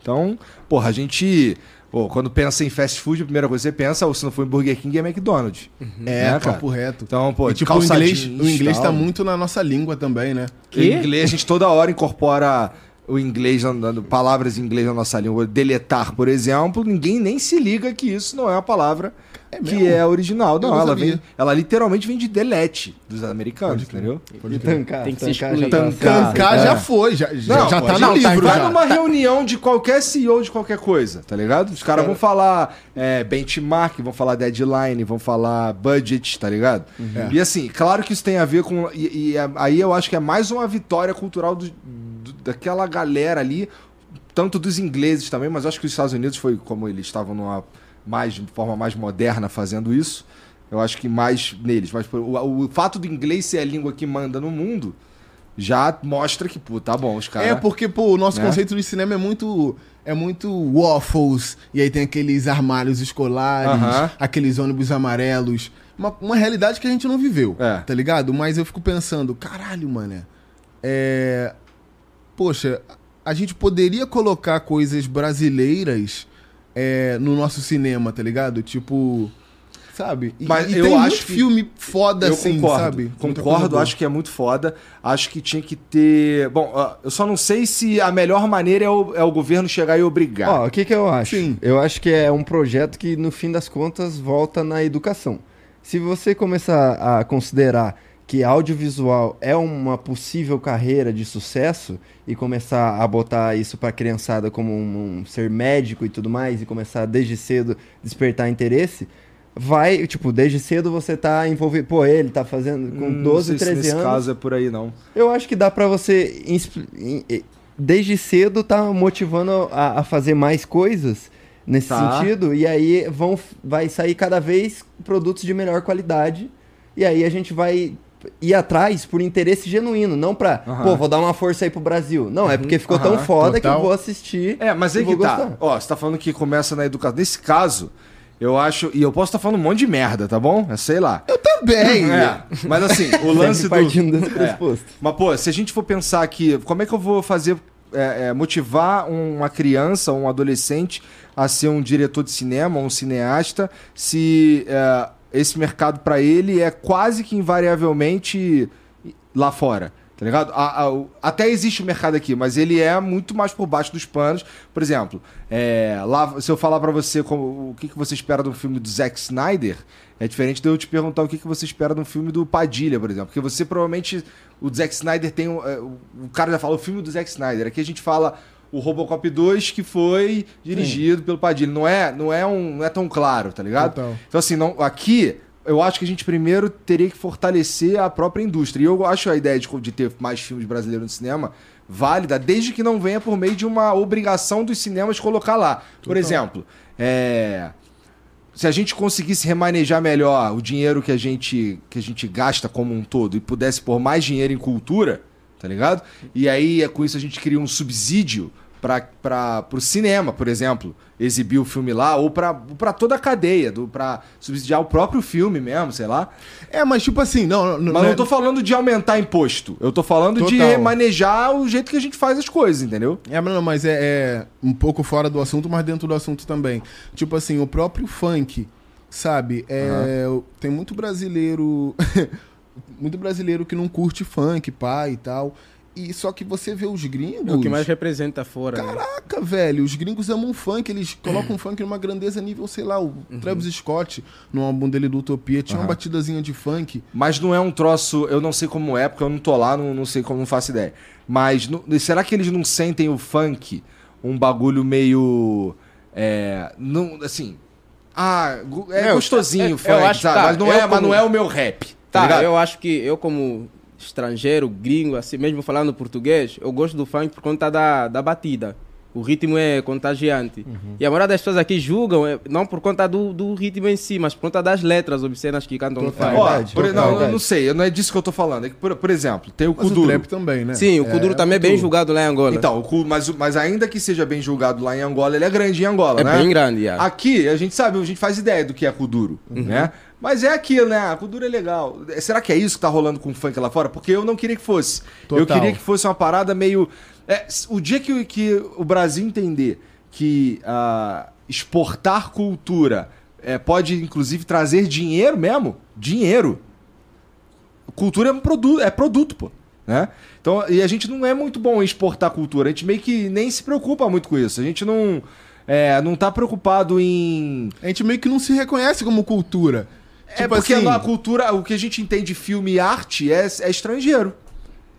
Speaker 1: Então, porra, a gente. Pô, quando pensa em fast food, a primeira coisa que você pensa, ou se não for em Burger King, é McDonald's.
Speaker 4: É,
Speaker 1: Né, cara?
Speaker 4: papo reto.
Speaker 1: Então, pô,
Speaker 4: e, tipo, o inglês, o inglês tá muito na nossa língua também, né?
Speaker 1: O inglês, a gente toda hora incorpora o inglês, palavras em inglês na nossa língua. Deletar, por exemplo, ninguém nem se liga que isso não é uma palavra que
Speaker 4: mesmo?
Speaker 1: é original. Não,
Speaker 4: não
Speaker 1: ela, vem, ela literalmente vem de delete dos americanos, entendeu?
Speaker 2: E tancar.
Speaker 5: Tem que se
Speaker 2: tancar
Speaker 5: excluir.
Speaker 2: já tá
Speaker 1: Tancar.
Speaker 2: certo.
Speaker 4: Cancar
Speaker 1: é.
Speaker 4: já foi, já, já, já
Speaker 1: pô,
Speaker 4: tá no livro
Speaker 1: Vai
Speaker 4: já.
Speaker 1: numa reunião de qualquer CEO de qualquer coisa, tá ligado? Os caras vão falar é, benchmark, vão falar deadline, vão falar budget, tá ligado?
Speaker 4: Uhum.
Speaker 1: E assim, claro que isso tem a ver com. E, e é- aí eu acho que é mais uma vitória cultural do- do- daquela galera ali, tanto dos ingleses também, mas acho que os Estados Unidos foi como eles estavam numa mais de forma mais moderna fazendo isso. Eu acho que mais neles. Mas o, o fato do inglês ser a língua que manda no mundo já mostra que, pô, tá bom, os caras.
Speaker 4: É, porque, pô, o nosso
Speaker 1: Né?
Speaker 4: conceito de cinema é muito. É muito waffles, e aí tem aqueles armários escolares,
Speaker 1: Aham.
Speaker 4: aqueles ônibus amarelos. Uma, uma realidade que a gente não viveu,
Speaker 1: É.
Speaker 4: tá ligado? Mas eu fico pensando, caralho, mano. É. Poxa, a gente poderia colocar coisas brasileiras é, no nosso cinema, tá ligado? Tipo. Sabe? E,
Speaker 1: Mas
Speaker 4: e
Speaker 1: eu
Speaker 4: tem
Speaker 1: acho
Speaker 4: muito
Speaker 1: que-
Speaker 4: filme foda
Speaker 1: eu
Speaker 4: assim,
Speaker 1: concordo.
Speaker 4: sabe?
Speaker 1: Concordo, acho que é muito foda. Acho que tinha que ter. Bom, eu só não sei se a melhor maneira é o, é o governo chegar e obrigar.
Speaker 2: Ó, o que que eu acho?
Speaker 4: Sim.
Speaker 2: Eu acho que é um projeto que, no fim das contas, volta na educação. Se você começar a considerar que audiovisual é uma possível carreira de sucesso e começar a botar isso pra criançada como um, um ser médico e tudo mais e começar desde cedo despertar interesse, vai, tipo, desde cedo você tá envolvido, pô, ele tá fazendo com
Speaker 1: Hum,
Speaker 2: 12,
Speaker 1: não sei se
Speaker 2: 13
Speaker 1: nesse
Speaker 2: anos.
Speaker 1: caso é por aí, não.
Speaker 2: Eu acho que dá pra você, desde cedo, tá motivando a, a fazer mais coisas nesse
Speaker 1: Tá.
Speaker 2: sentido, e aí vão, vai sair cada vez produtos de melhor qualidade, e aí a gente vai ir atrás por interesse genuíno, não pra,
Speaker 1: Aham.
Speaker 2: pô, vou dar uma força aí pro Brasil. Não, é porque ficou tão
Speaker 1: Aham,
Speaker 2: foda que
Speaker 4: total.
Speaker 2: eu vou assistir.
Speaker 1: É, mas aí que tá.
Speaker 2: gostar.
Speaker 1: Ó, você tá falando que começa na educação. Nesse caso, eu acho. E eu posso estar falando um monte de merda, tá bom? É, sei lá.
Speaker 4: Também! [laughs]
Speaker 1: É, mas assim, o [laughs] lance
Speaker 2: Sempre
Speaker 1: do.
Speaker 2: partindo desse
Speaker 1: É. Mas, pô, se a gente for pensar aqui, como é que eu vou fazer, é, é, motivar uma criança, um adolescente a ser um diretor de cinema, um cineasta, se é, esse mercado pra ele é quase que invariavelmente lá fora? Tá ligado? A- a- até existe o mercado aqui, mas ele é muito mais por baixo dos panos. Por exemplo, é, lá, se eu falar pra você como- o que, que você espera de um filme do Zack Snyder, é diferente de eu te perguntar o que, que você espera de um filme do Padilha, por exemplo. Porque você provavelmente. O Zack Snyder tem. é, o cara já fala o filme do Zack Snyder. Aqui a gente fala o Robocop 2, que foi dirigido pelo Padilha. Não é, não, é um, não é tão claro, tá ligado?
Speaker 4: Total.
Speaker 1: Então, assim, não, aqui. Eu acho que a gente primeiro teria que fortalecer a própria indústria. E eu acho a ideia de, de ter mais filmes brasileiros no cinema válida, desde que não venha por meio de uma obrigação dos cinemas colocar lá. Por exemplo, é, se a gente conseguisse remanejar melhor o dinheiro que a gente que a gente gasta como um todo e pudesse pôr mais dinheiro em cultura, tá ligado? E aí é com isso a gente cria um subsídio pra, pro cinema, por exemplo, exibir o filme lá, ou pra toda a cadeia, do, pra subsidiar o próprio filme mesmo, sei lá.
Speaker 4: É, mas tipo assim, não. não
Speaker 1: Mas
Speaker 4: não
Speaker 1: não tô falando de aumentar imposto. Eu tô falando de
Speaker 4: Total.
Speaker 1: manejar o jeito que a gente faz as coisas, entendeu?
Speaker 4: É, mas não, mas é, é um pouco fora do assunto, mas dentro do assunto também. Tipo assim, o próprio funk, sabe? É, Tem muito brasileiro. [laughs] muito brasileiro que não curte funk, pai e tal. E só que você vê os gringos.
Speaker 5: É o que mais representa fora. né?
Speaker 4: Caraca, velho, os gringos amam funk, eles colocam [clears throat] funk numa grandeza nível, sei lá, o
Speaker 5: Uhum.
Speaker 4: Travis Scott, no álbum dele do Utopia, tinha uma batidazinha de funk.
Speaker 1: Mas não é um troço, eu não sei como é, porque eu não tô lá, não, não sei como, não faço ideia. Mas não- será que eles não sentem o funk um bagulho meio. É. Não, assim. Ah, é
Speaker 5: Meu,
Speaker 1: gostosinho
Speaker 5: é-
Speaker 1: o
Speaker 5: eu
Speaker 1: funk,
Speaker 5: acho-
Speaker 1: sabe?
Speaker 5: tá,
Speaker 1: mas, não
Speaker 5: eu
Speaker 1: é, mas
Speaker 5: como-
Speaker 1: não é o meu rap. Tá,
Speaker 5: Tá, eu acho que eu como estrangeiro, gringo, assim, mesmo falando português, eu gosto do funk por conta da, da batida. O ritmo é contagiante. E a maioria das pessoas aqui julgam, é, não por conta do, do ritmo em si, mas por conta das letras obscenas que cantam no funk.
Speaker 2: Verdade,
Speaker 1: por- não, eu
Speaker 2: verdade.
Speaker 1: não sei, não é disso que eu tô falando. É que, por, por exemplo, tem o
Speaker 4: Mas o
Speaker 1: Kuduro.
Speaker 4: trap também, né?
Speaker 5: Sim, o Kuduro também é bem
Speaker 4: Kuduro.
Speaker 5: julgado lá em Angola.
Speaker 1: Então, o mas, mas ainda que seja bem julgado lá em Angola, ele é grande em Angola,
Speaker 5: é
Speaker 1: né?
Speaker 5: bem grande, já.
Speaker 1: Aqui, a gente sabe, a gente faz ideia do que é Kuduro, né? Mas é aquilo, né? A Kuduro é legal. Será que é isso que tá rolando com o funk lá fora? Porque eu não queria que fosse. Eu
Speaker 4: Total.
Speaker 1: queria que fosse uma parada meio... é, o dia que, o- que o Brasil entender que ah, exportar cultura é, pode, inclusive, trazer dinheiro mesmo, dinheiro, cultura é um produto, é produto, pô. Né? Então, e a gente não é muito bom em exportar cultura. A gente meio que nem se preocupa muito com isso. A gente não, é, não tá preocupado em.
Speaker 4: A gente meio que não se reconhece como cultura.
Speaker 1: É
Speaker 4: Tipo
Speaker 1: porque
Speaker 4: assim-
Speaker 1: a cultura, o que a gente entende de filme e arte é, é estrangeiro.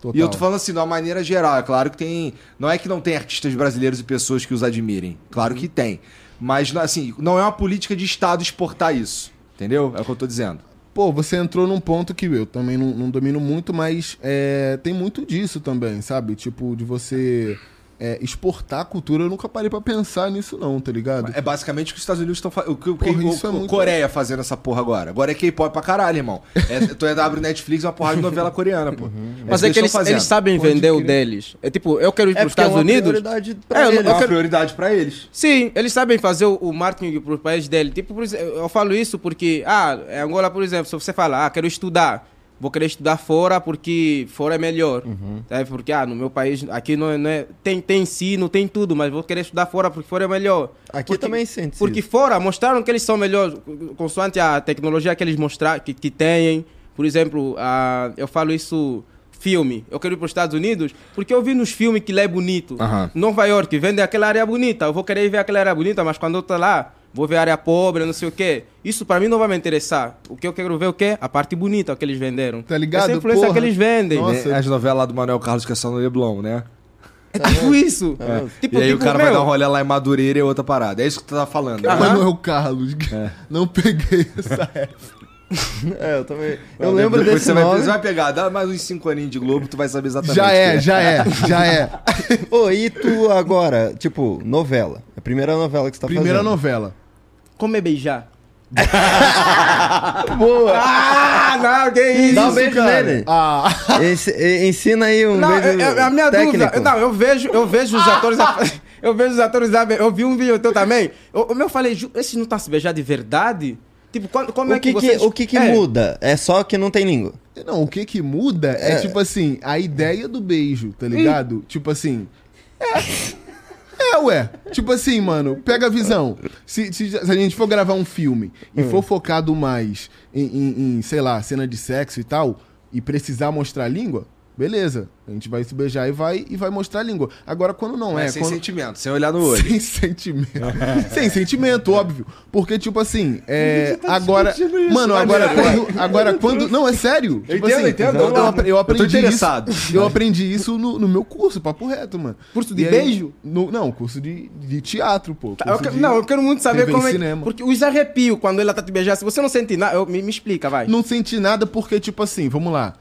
Speaker 4: Total.
Speaker 1: E eu tô falando assim, de uma maneira geral. É claro que tem. Não é que não tem artistas brasileiros e pessoas que os admirem. Claro que tem. Mas, assim, não é uma política de Estado exportar isso. Entendeu? É o que eu tô dizendo.
Speaker 4: Pô, você entrou num ponto que eu também não, não domino muito, mas é, tem muito disso também, sabe? Tipo, de você é, exportar a cultura. Eu nunca parei pra pensar nisso, não, tá ligado?
Speaker 1: É basicamente o que os Estados Unidos estão fazendo. O que o,
Speaker 4: Porra,
Speaker 1: que o-
Speaker 4: é
Speaker 1: o
Speaker 4: muito-
Speaker 1: Coreia fazendo essa porra agora. Agora é K-pop pra caralho, irmão. É, tu é abre Netflix, uma porrada de novela coreana, pô.
Speaker 5: Mas
Speaker 1: isso
Speaker 5: é que eles,
Speaker 1: estão fazendo.
Speaker 5: eles sabem
Speaker 4: Pode
Speaker 5: vender o deles. É tipo, eu quero ir para
Speaker 2: É
Speaker 5: os
Speaker 2: porque é
Speaker 5: Estados
Speaker 2: uma
Speaker 5: Unidos.
Speaker 2: prioridade pra
Speaker 5: É, eu-
Speaker 2: eles.
Speaker 1: É uma
Speaker 5: quero-
Speaker 1: prioridade pra eles.
Speaker 5: Sim, eles sabem fazer o, o marketing para os países dele. Tipo, por exemplo, eu falo isso porque, ah, em Angola, por exemplo, se você fala, ah, quero estudar, vou querer estudar fora porque fora é melhor. Sabe? Porque, ah, no meu país, aqui não é, não é- tem, tem ensino, tem tudo, mas vou querer estudar fora porque fora é melhor.
Speaker 2: Aqui
Speaker 5: Porque-
Speaker 2: também sente
Speaker 5: Porque
Speaker 2: isso.
Speaker 5: fora mostraram que eles são melhores, consoante a tecnologia que eles mostraram, que, que têm. Por exemplo, ah, eu falo isso, filme. Eu quero ir para os Estados Unidos porque eu vi nos filmes que lá é bonito.
Speaker 1: Aham.
Speaker 5: Nova York vende aquela área bonita. Eu vou querer ver aquela área bonita, mas quando eu tô lá, vou ver a área pobre, não sei o quê. Isso para mim não vai me interessar. O que eu quero ver é o quê? A parte bonita que eles venderam.
Speaker 4: Tá ligado?
Speaker 5: Essa influência
Speaker 4: Porra.
Speaker 5: que eles vendem.
Speaker 4: Nossa.
Speaker 1: Né? As novelas lá do Manuel Carlos que é só no Leblon, né?
Speaker 5: É tipo isso.
Speaker 2: É.
Speaker 5: Tipo,
Speaker 1: e aí o
Speaker 5: tipo,
Speaker 1: cara vai
Speaker 5: meu,
Speaker 1: dar um rolê lá em Madureira e outra parada. É isso que tu tá falando. né?
Speaker 4: Manuel Carlos. Não peguei essa época. [laughs]
Speaker 2: É, eu também. Eu lembro desse
Speaker 1: você vai,
Speaker 2: nome.
Speaker 1: você vai pegar, dá mais uns 5 aninhos de Globo, tu vai saber exatamente.
Speaker 4: Já
Speaker 1: que
Speaker 4: é, já é, já é. [laughs]
Speaker 2: Ô, e tu agora, tipo, novela. A primeira novela que você tá
Speaker 4: Primeira
Speaker 2: fazendo.
Speaker 4: novela.
Speaker 5: Como é beijar? [laughs]
Speaker 2: Boa!
Speaker 5: Ah, não, que isso,
Speaker 2: Dá um beijo
Speaker 5: cara.
Speaker 2: nele.
Speaker 4: Ah,
Speaker 2: Ensi- e- ensina aí um
Speaker 5: Não,
Speaker 2: beijo
Speaker 5: é- é a minha
Speaker 2: técnico.
Speaker 5: dúvida. Não, eu vejo, eu vejo os atores. a- eu vejo os atores. a- Eu vi um vídeo teu também. Eu, o meu falei, "Ju, esse não tá se beijar de verdade? Tipo, quando, como é
Speaker 2: O que, que,
Speaker 5: vocês...
Speaker 2: o que, que
Speaker 5: É,
Speaker 2: muda? É só que não tem língua.
Speaker 4: não, o que que muda é,
Speaker 2: É.
Speaker 4: tipo assim, a ideia do beijo, tá ligado? Tipo assim. É. É, ué. Tipo assim, mano, pega a visão. Se, se- se a gente for gravar um filme e for focado mais em, em- em, sei lá, cena de sexo e tal, e precisar mostrar a língua, beleza. A gente vai se beijar e vai, e vai mostrar a língua. Agora, quando não
Speaker 1: É,
Speaker 4: é.
Speaker 1: sem
Speaker 4: quando...
Speaker 1: sentimento, sem olhar no olho. [laughs]
Speaker 4: Sem sentimento. [laughs] Sem sentimento, óbvio. Porque, tipo assim, é. agora.
Speaker 1: discutindo isso,
Speaker 4: mano, agora quando. Agora quando. Não, é sério.
Speaker 1: Eu
Speaker 4: Tipo
Speaker 1: entendo,
Speaker 4: assim,
Speaker 1: eu entendo,
Speaker 4: Eu, eu eu
Speaker 1: Eu tô
Speaker 4: aprendi
Speaker 1: interessado.
Speaker 4: isso. Eu aprendi isso no, no meu curso, papo reto, mano.
Speaker 5: Curso de
Speaker 4: E aí-
Speaker 5: beijo?
Speaker 4: no- não, curso de, de teatro, pô.
Speaker 5: Tá, eu
Speaker 4: de-
Speaker 5: não, eu quero muito saber como é.
Speaker 4: cinema.
Speaker 5: Porque os arrepios quando ela tá te beijando, se você não sente nada, eu- me, me explica, vai.
Speaker 4: Não senti nada porque, tipo assim, vamos lá.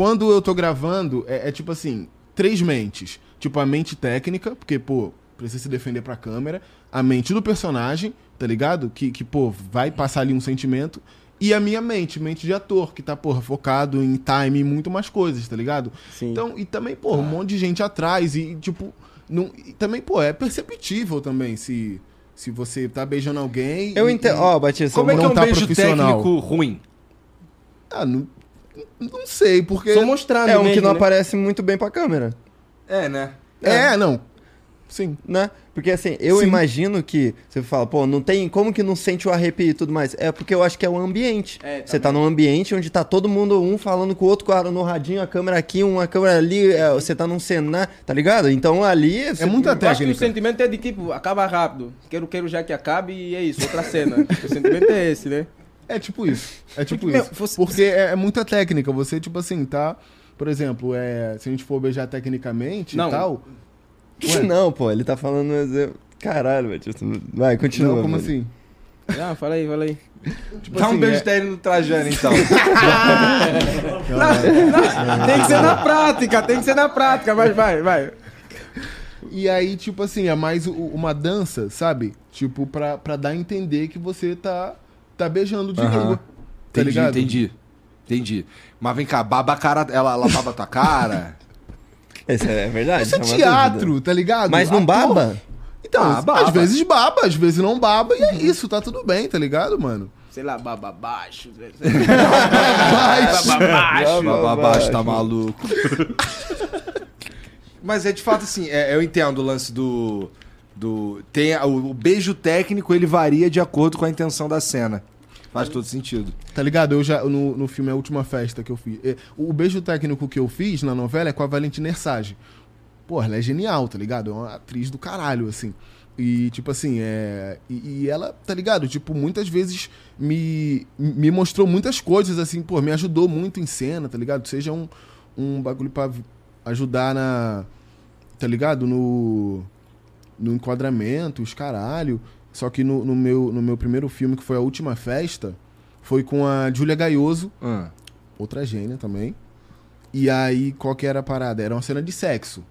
Speaker 4: Quando eu tô gravando, é, é tipo assim, três mentes. Tipo, a mente técnica, porque, pô, precisa se defender pra câmera. A mente do personagem, tá ligado? Que, que pô, vai passar ali um sentimento. E a minha mente, mente de ator, que tá, porra, focado em time e muito mais coisas, tá ligado?
Speaker 5: Sim.
Speaker 4: Então, e também, pô, um monte de gente atrás e, tipo, não- e também, pô, é perceptível também se, se você tá beijando alguém.
Speaker 2: Eu entendo. Ó, Batista,
Speaker 1: Como é que é um
Speaker 4: tá
Speaker 1: beijo
Speaker 4: profissional.
Speaker 1: técnico ruim?
Speaker 4: Ah, não, não sei, porque.
Speaker 5: Só mostrando
Speaker 2: é um que
Speaker 5: mesmo,
Speaker 2: não
Speaker 5: né?
Speaker 2: aparece muito bem pra câmera.
Speaker 1: É, né?
Speaker 4: É, não. Sim.
Speaker 2: né? Porque assim, eu
Speaker 4: Sim.
Speaker 2: imagino que você fala, pô, não tem. Como que não sente o arrepio e tudo mais? É porque eu acho que é o ambiente.
Speaker 5: É,
Speaker 2: você tá num ambiente onde tá todo mundo, um falando com o outro, cara, no radinho, a câmera aqui, uma câmera ali, é, você tá num cenário, tá ligado? Então ali.
Speaker 4: É
Speaker 2: você-
Speaker 4: muita
Speaker 5: Eu acho que o
Speaker 4: técnica.
Speaker 5: sentimento é de tipo, acaba rápido. Quero, quero já que acabe e é isso, outra cena. [laughs] o sentimento é esse, né?
Speaker 4: É tipo isso. É tipo
Speaker 5: Porque, meu,
Speaker 4: isso.
Speaker 5: você-
Speaker 4: Porque é, é muita técnica. Você, tipo assim, tá. Por exemplo, é, se a gente for beijar tecnicamente
Speaker 5: Não.
Speaker 4: e tal. [laughs]
Speaker 2: Não, pô, ele tá falando um exemplo. Caralho, Batista. Vai, continua.
Speaker 4: Não, como
Speaker 2: mano.
Speaker 4: assim?
Speaker 5: Ah, fala aí, fala aí.
Speaker 4: Tipo
Speaker 1: Dá um
Speaker 4: assim,
Speaker 1: beijo
Speaker 4: é-
Speaker 1: técnico no Trajano, então. [laughs]
Speaker 5: Tem que ser na prática, tem que ser na prática, mas vai, vai.
Speaker 4: E aí, tipo assim, é mais uma dança, sabe? Tipo, pra, pra dar a entender que você tá, tá beijando de
Speaker 1: Aham.
Speaker 4: língua. Tá
Speaker 1: Entendi,
Speaker 4: ligado?
Speaker 1: entendi. Entendi. Mas vem cá, baba a cara, ela, ela baba a tua cara. [laughs]
Speaker 2: Isso é verdade.
Speaker 4: Isso é
Speaker 2: dúvida.
Speaker 4: teatro, tá ligado?
Speaker 2: Mas não baba?
Speaker 4: Então,
Speaker 1: Ah, baba.
Speaker 4: às vezes baba, às vezes não baba, e é isso, tá tudo bem, tá ligado, mano?
Speaker 5: Sei lá, baba baixo. [laughs]
Speaker 4: Mas,
Speaker 5: Baba baixo.
Speaker 1: Baba abaixo, tá maluco. [laughs] Mas é de fato assim, é, eu entendo o lance do. Do tem, o, o beijo técnico ele varia de acordo com a intenção da cena. Faz todo sentido.
Speaker 4: tá ligado? Eu já, no, no filme A Última Festa que eu fiz. é, O beijo técnico que eu fiz na novela é com a Valentina Ersage. Porra, ela é genial, tá ligado? É uma atriz do caralho, assim. E, tipo assim, é. E, e ela, tá ligado? Tipo, muitas vezes me, me mostrou muitas coisas, assim, pô, me ajudou muito em cena, tá ligado? Seja um, um bagulho pra ajudar na. Tá ligado? No. No enquadramento, os caralho. Só que no, no meu, no meu primeiro filme, que foi A Última Festa, foi com a Júlia Gaioso,
Speaker 1: Ah,
Speaker 4: outra gênia também. E aí, qual que era a parada? Era uma cena de sexo.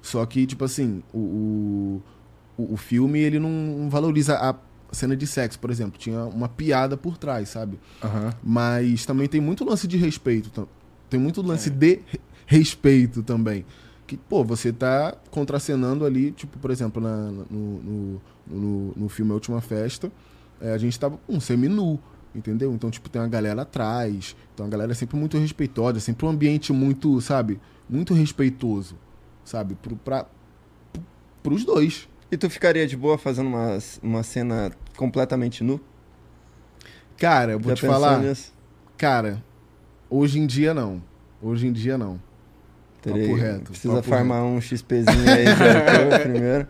Speaker 4: Só que, tipo assim, o, o, o- filme, ele não valoriza a cena de sexo, por exemplo. Tinha uma piada por trás, sabe?
Speaker 1: aham.
Speaker 4: Mas também tem muito lance de respeito. Tem muito lance de re- respeito também. Que, pô, você tá contracenando ali, tipo, por exemplo, na- no, no, no, no filme A Última Festa, é, a gente tava um semi-nu, entendeu? Então, tipo, tem uma galera atrás. Então a galera é sempre muito respeitosa, sempre um ambiente muito, sabe? Muito respeitoso, sabe? Pro, pra, pro, pros dois.
Speaker 2: E tu ficaria de boa fazendo uma, uma cena completamente nu?
Speaker 4: Cara, eu vou
Speaker 2: Já
Speaker 4: te falar.
Speaker 2: nisso?
Speaker 4: Cara, hoje em dia não. Hoje em dia não.
Speaker 2: Teria-
Speaker 4: Papo reto,
Speaker 2: Precisa
Speaker 4: papo
Speaker 2: farmar um XPzinho aí de [laughs] ator primeiro.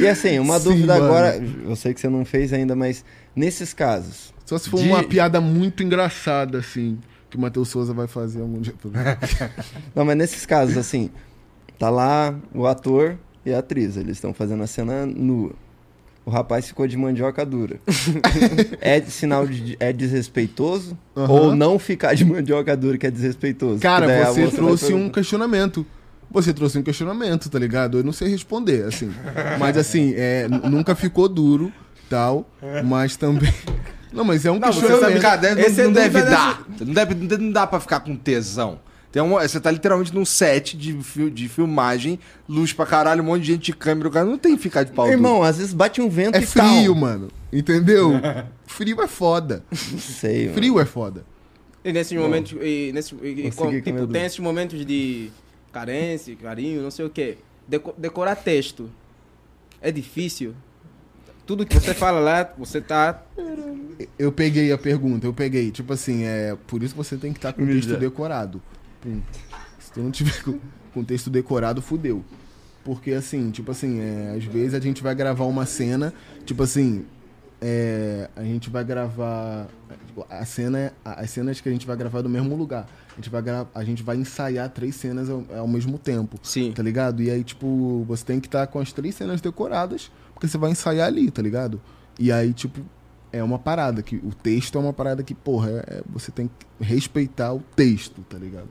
Speaker 2: E assim, uma
Speaker 4: Sim,
Speaker 2: dúvida
Speaker 4: mano.
Speaker 2: agora, eu sei que você não fez ainda, mas nesses casos,
Speaker 4: Só se for
Speaker 2: De-
Speaker 4: uma piada muito engraçada, assim, que o Matheus Souza vai fazer algum dia. [laughs]
Speaker 2: Não, mas nesses casos, assim, tá lá o ator e a atriz, eles estão fazendo a cena nua. O rapaz ficou de mandioca dura. [laughs] é sinal de é desrespeitoso?
Speaker 4: Aham.
Speaker 2: Ou não ficar de mandioca dura que é desrespeitoso?
Speaker 4: Cara, você trouxe um questionamento. Você trouxe um questionamento, tá ligado? Eu não sei responder, assim. Mas assim, é, nunca ficou duro, tal, mas também. [laughs] Não, mas é um
Speaker 1: Não, você
Speaker 4: questionamento.
Speaker 1: sabe, cara, deve-
Speaker 5: Esse é
Speaker 1: não, deve
Speaker 5: dúvida
Speaker 1: dar. Não, deve, não dá pra ficar com tesão. Tem um, você tá literalmente num set de, de filmagem, luz pra caralho, um monte de gente de câmera, o cara não tem que ficar de pau duro.
Speaker 2: Irmão, às vezes bate um vento
Speaker 4: É
Speaker 2: e
Speaker 4: frio,
Speaker 2: tal.
Speaker 4: mano. Entendeu? [laughs] frio é foda.
Speaker 2: Não sei, mano.
Speaker 4: Frio é foda.
Speaker 5: E nesses momentos, e nesse, e- com- tipo, tem esses momentos de carência, carinho, não sei o quê. Deco- decorar texto é difícil. Tudo que você fala lá, você tá.
Speaker 4: Eu peguei a pergunta, eu peguei. Tipo assim, é por isso que você tem que estar com o texto decorado. Se tu não tiver [laughs] com, texto decorado, fudeu. Porque assim, tipo assim, é, às vezes a gente vai gravar uma cena, tipo assim, é, a gente vai gravar tipo, a cena, as cenas que a gente vai gravar do mesmo lugar. A gente vai, a gente vai ensaiar três cenas ao, ao mesmo tempo.
Speaker 5: Sim.
Speaker 4: Tá ligado? E aí, tipo, você tem que estar com as três cenas decoradas, porque você vai ensaiar ali, tá ligado? E aí, tipo, é uma parada que o texto é uma parada que, porra, é- é- você tem que respeitar o texto, tá ligado?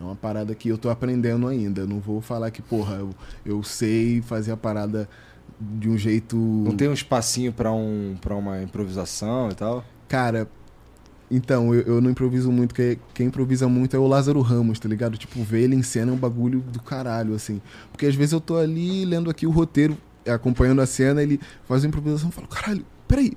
Speaker 4: É uma parada que eu tô aprendendo ainda. Não vou falar que, porra, eu, eu sei fazer a parada de um jeito.
Speaker 1: Não tem um espacinho pra, um, pra uma improvisação e tal?
Speaker 4: Cara, Então, eu, eu não improviso muito, porque quem improvisa muito é o Lázaro Ramos, tá ligado? Tipo, ver ele em cena é um bagulho do caralho, assim. Porque às vezes eu tô ali lendo aqui o roteiro, acompanhando a cena, ele faz uma improvisação e falo, caralho, peraí.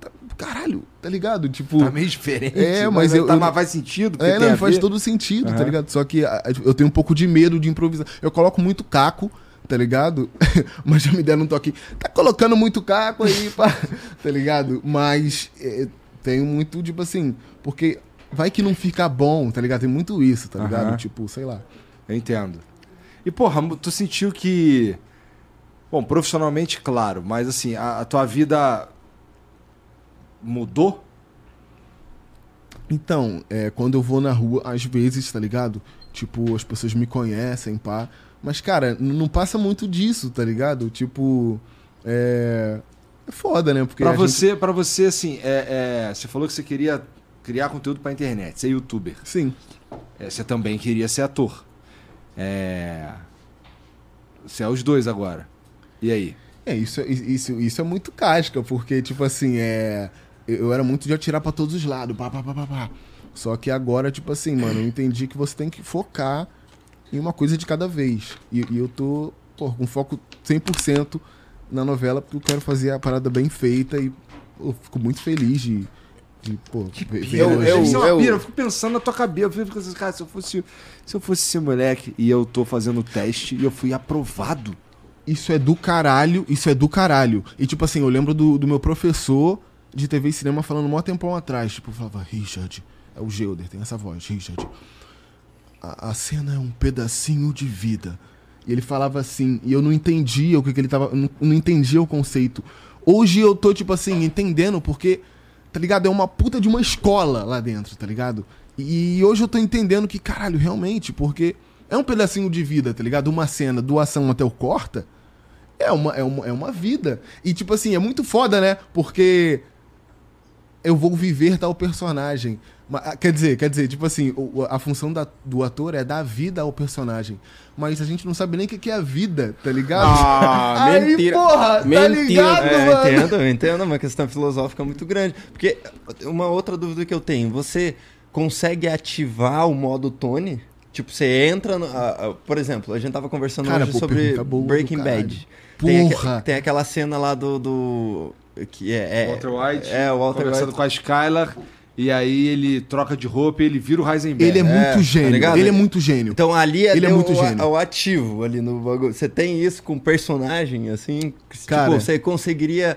Speaker 4: Tá- [laughs] Caralho, tá ligado? Tipo.
Speaker 1: Tá meio diferente.
Speaker 4: É, mas eu-
Speaker 1: tá,
Speaker 4: eu-
Speaker 1: mas faz sentido.
Speaker 4: É, não, faz todo sentido, tá
Speaker 1: Aham.
Speaker 4: ligado? Só que eu tenho um pouco de medo de improvisar. Eu coloco muito caco, tá ligado? [laughs] Mas já me deram um toque. Tá colocando muito caco aí, pá, [laughs] tá ligado? Mas é, tenho muito, tipo assim, porque vai que não fica bom, tá ligado? Tem muito isso, tá ligado?
Speaker 1: Aham.
Speaker 4: Tipo, sei lá.
Speaker 1: Eu entendo. E, porra, tu sentiu que. Bom, profissionalmente, claro, mas assim, a, a tua vida mudou?
Speaker 4: Então, é, quando eu vou na rua, às vezes, tá ligado? Tipo, as pessoas me conhecem, pá. Mas, cara, não passa muito disso, tá ligado? Tipo, é. É foda, né? Porque
Speaker 1: Pra
Speaker 4: a gente-
Speaker 1: você, pra você, assim, é, é, você falou que você queria criar conteúdo pra internet, ser youtuber.
Speaker 4: Sim.
Speaker 1: É, você também queria ser ator. É. Você é os dois agora. E aí?
Speaker 4: É, isso, é- isso, isso é muito casca, porque, tipo assim, é. Eu eu era muito de atirar pra todos os lados, pá, pá, pá, pá, pá. Só que agora, tipo assim, mano, eu entendi que você tem que focar em uma coisa de cada vez. E, e eu tô, pô, com foco 100% na novela, porque eu quero fazer a parada bem feita e pô, fico muito feliz de. de pô, ver- ver
Speaker 5: Eu- eu-
Speaker 1: Isso é uma
Speaker 5: eu-
Speaker 1: pira, eu fico pensando na tua cabeça. Eu fico pensando, cara, se eu fosse, se eu fosse esse moleque e eu tô fazendo o teste e eu fui aprovado.
Speaker 4: Isso é do caralho, isso é do caralho. E tipo assim, eu lembro do, do meu professor de TV e cinema falando um tempão atrás. Tipo, falava, Richard, é o Geuder, tem essa voz, Richard. A, a cena é um pedacinho de vida. E ele falava assim, e eu não entendia o que, que ele tava. Não, não entendia o conceito. Hoje eu tô, tipo assim, entendendo, porque, tá ligado? É uma puta de uma escola lá dentro, tá ligado? E, hoje eu tô entendendo que, caralho, realmente, porque é um pedacinho de vida, tá ligado? Uma cena, do ação até o corta, é uma, é, uma, é uma vida. E, tipo assim, é muito foda, né? Porque eu vou viver tal personagem. Ah, Quer dizer, quer dizer, tipo assim, a função da- do ator é dar vida ao personagem. Mas a gente não sabe nem o que que é a vida, tá ligado?
Speaker 5: Ah, [laughs]
Speaker 4: Aí,
Speaker 5: mentira.
Speaker 4: porra, tá
Speaker 5: Mentira.
Speaker 4: ligado,
Speaker 2: É,
Speaker 4: mano?
Speaker 2: eu entendo, eu entendo, é uma questão filosófica muito grande. Porque uma outra dúvida que eu tenho, você consegue ativar o modo Tony? Tipo, você entra no, a- a- por exemplo, a gente tava conversando
Speaker 4: Cara,
Speaker 2: hoje
Speaker 4: pô,
Speaker 2: sobre Breaking. Bad. Tem,
Speaker 4: Porra!
Speaker 2: tem aquela cena lá do, do que é, é
Speaker 1: Walter White
Speaker 2: é o Walter
Speaker 1: conversando
Speaker 2: White.
Speaker 1: com a Skylar e aí ele troca de roupa e ele vira o Heisenberg.
Speaker 4: Ele é muito
Speaker 2: tá
Speaker 4: gênio.
Speaker 2: ligado?
Speaker 4: ele é muito gênio.
Speaker 2: Então ali é,
Speaker 4: Ele é
Speaker 2: deu
Speaker 4: muito
Speaker 2: o,
Speaker 4: gênio.
Speaker 2: o ativo ali no bagulho. Você tem isso com personagem, assim? que,
Speaker 4: Cara.
Speaker 2: Tipo, você conseguiria.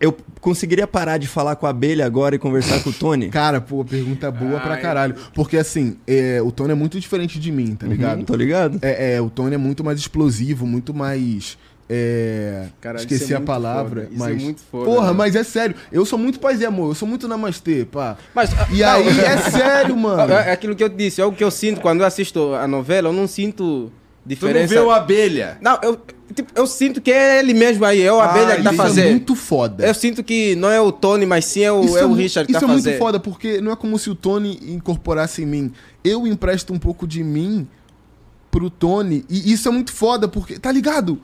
Speaker 2: Eu conseguiria parar de falar com a abelha agora e conversar com o Tony? [laughs]
Speaker 4: Cara, pô, pergunta boa pra
Speaker 1: Ai.
Speaker 4: caralho. Porque assim, é, o Tony é muito diferente de mim, tá ligado?
Speaker 2: Uhum, tô ligado?
Speaker 4: É, é, o Tony é muito mais explosivo, muito mais. É...
Speaker 5: Cara, isso
Speaker 4: Esqueci
Speaker 5: é
Speaker 4: a palavra,
Speaker 5: foda, isso é
Speaker 4: mas.
Speaker 5: muito foda,
Speaker 4: Porra,
Speaker 5: né?
Speaker 4: mas é sério. Eu sou muito paz e amor, eu sou muito namastê, pá.
Speaker 5: Mas,
Speaker 4: E aí, é sério, [laughs] mano.
Speaker 5: É aquilo que eu disse, é o que eu sinto quando eu assisto a novela, eu não sinto
Speaker 1: Tu não
Speaker 5: diferença.
Speaker 1: vê o abelha.
Speaker 5: Não, eu, tipo, eu sinto que é ele mesmo aí, é o
Speaker 1: Ah,
Speaker 5: abelha que tá
Speaker 4: isso é
Speaker 5: fazendo.
Speaker 4: muito foda.
Speaker 5: Eu sinto que não é o Tony, mas sim é o,
Speaker 4: Isso
Speaker 5: é o
Speaker 4: mu-
Speaker 5: Richard que
Speaker 4: Isso
Speaker 5: tá
Speaker 4: é
Speaker 5: fazendo.
Speaker 4: muito foda, porque não é como se o Tony incorporasse em mim. Eu empresto um pouco de mim pro Tony. E isso é muito foda, porque. Tá ligado?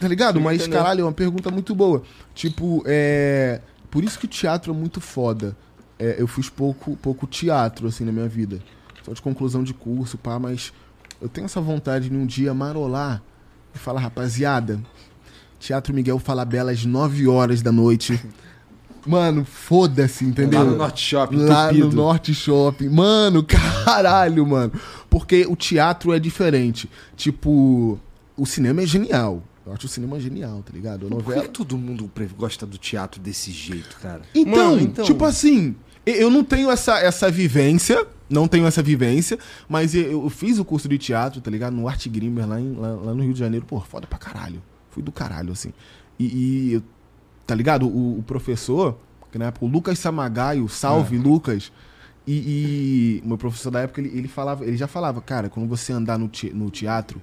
Speaker 4: Tá ligado? Mas,
Speaker 2: entendeu.
Speaker 4: caralho, é uma pergunta muito boa. Tipo, é. Por isso que o teatro é muito foda. É, eu fiz pouco, pouco teatro, assim, na minha vida. Só de conclusão de curso, pá, mas eu tenho essa vontade de um dia marolar e falar, rapaziada, Teatro Miguel Falabella às 9 horas da noite. [laughs] Mano, foda-se, entendeu?
Speaker 1: Lá no Norte Shopping,
Speaker 4: Lá
Speaker 1: entupido.
Speaker 4: no Norte Shopping. Mano, [laughs] caralho, mano. Porque o teatro é diferente. Tipo, o cinema é genial. Eu acho o cinema genial, tá ligado? A
Speaker 1: Por que
Speaker 4: novela.
Speaker 1: todo mundo gosta do teatro desse jeito, cara?
Speaker 4: Então,
Speaker 2: Mano, então.
Speaker 4: tipo assim, eu não tenho essa, essa vivência, não tenho essa vivência, mas eu, eu fiz o curso de teatro, tá ligado? No Art Grimmer, lá, em- lá, lá no Rio de Janeiro. Pô, foda pra caralho. Fui do caralho, assim. E, e eu- tá ligado? O, o professor, que na época, o Lucas Samagaio, salve Lucas, e, e o meu professor da época, ele, ele falava, ele já falava, cara, quando você andar no, te- no teatro,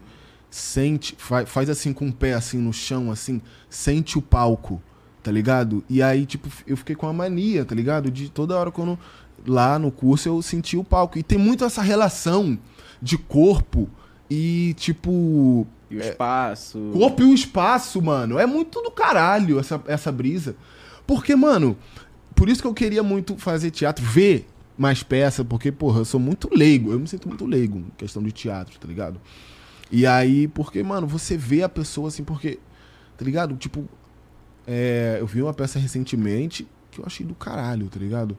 Speaker 4: sente, fa- faz assim com o pé assim no chão, assim, sente o palco, tá ligado? E aí, tipo, eu fiquei com a mania, tá ligado? De toda hora quando lá no curso eu senti o palco. E tem muito essa relação de corpo e, tipo,
Speaker 5: E o espaço.
Speaker 4: Corpo e o espaço, mano. É muito do caralho essa, essa brisa. Porque, mano, por por isso que eu queria muito fazer teatro, ver mais peça, porque, porra, eu sou muito leigo. Eu me sinto muito leigo em questão de teatro, tá ligado? E aí, porque, mano, você vê a pessoa assim, porque, tá ligado? Tipo, é, eu vi uma peça recentemente que eu achei do caralho, tá ligado?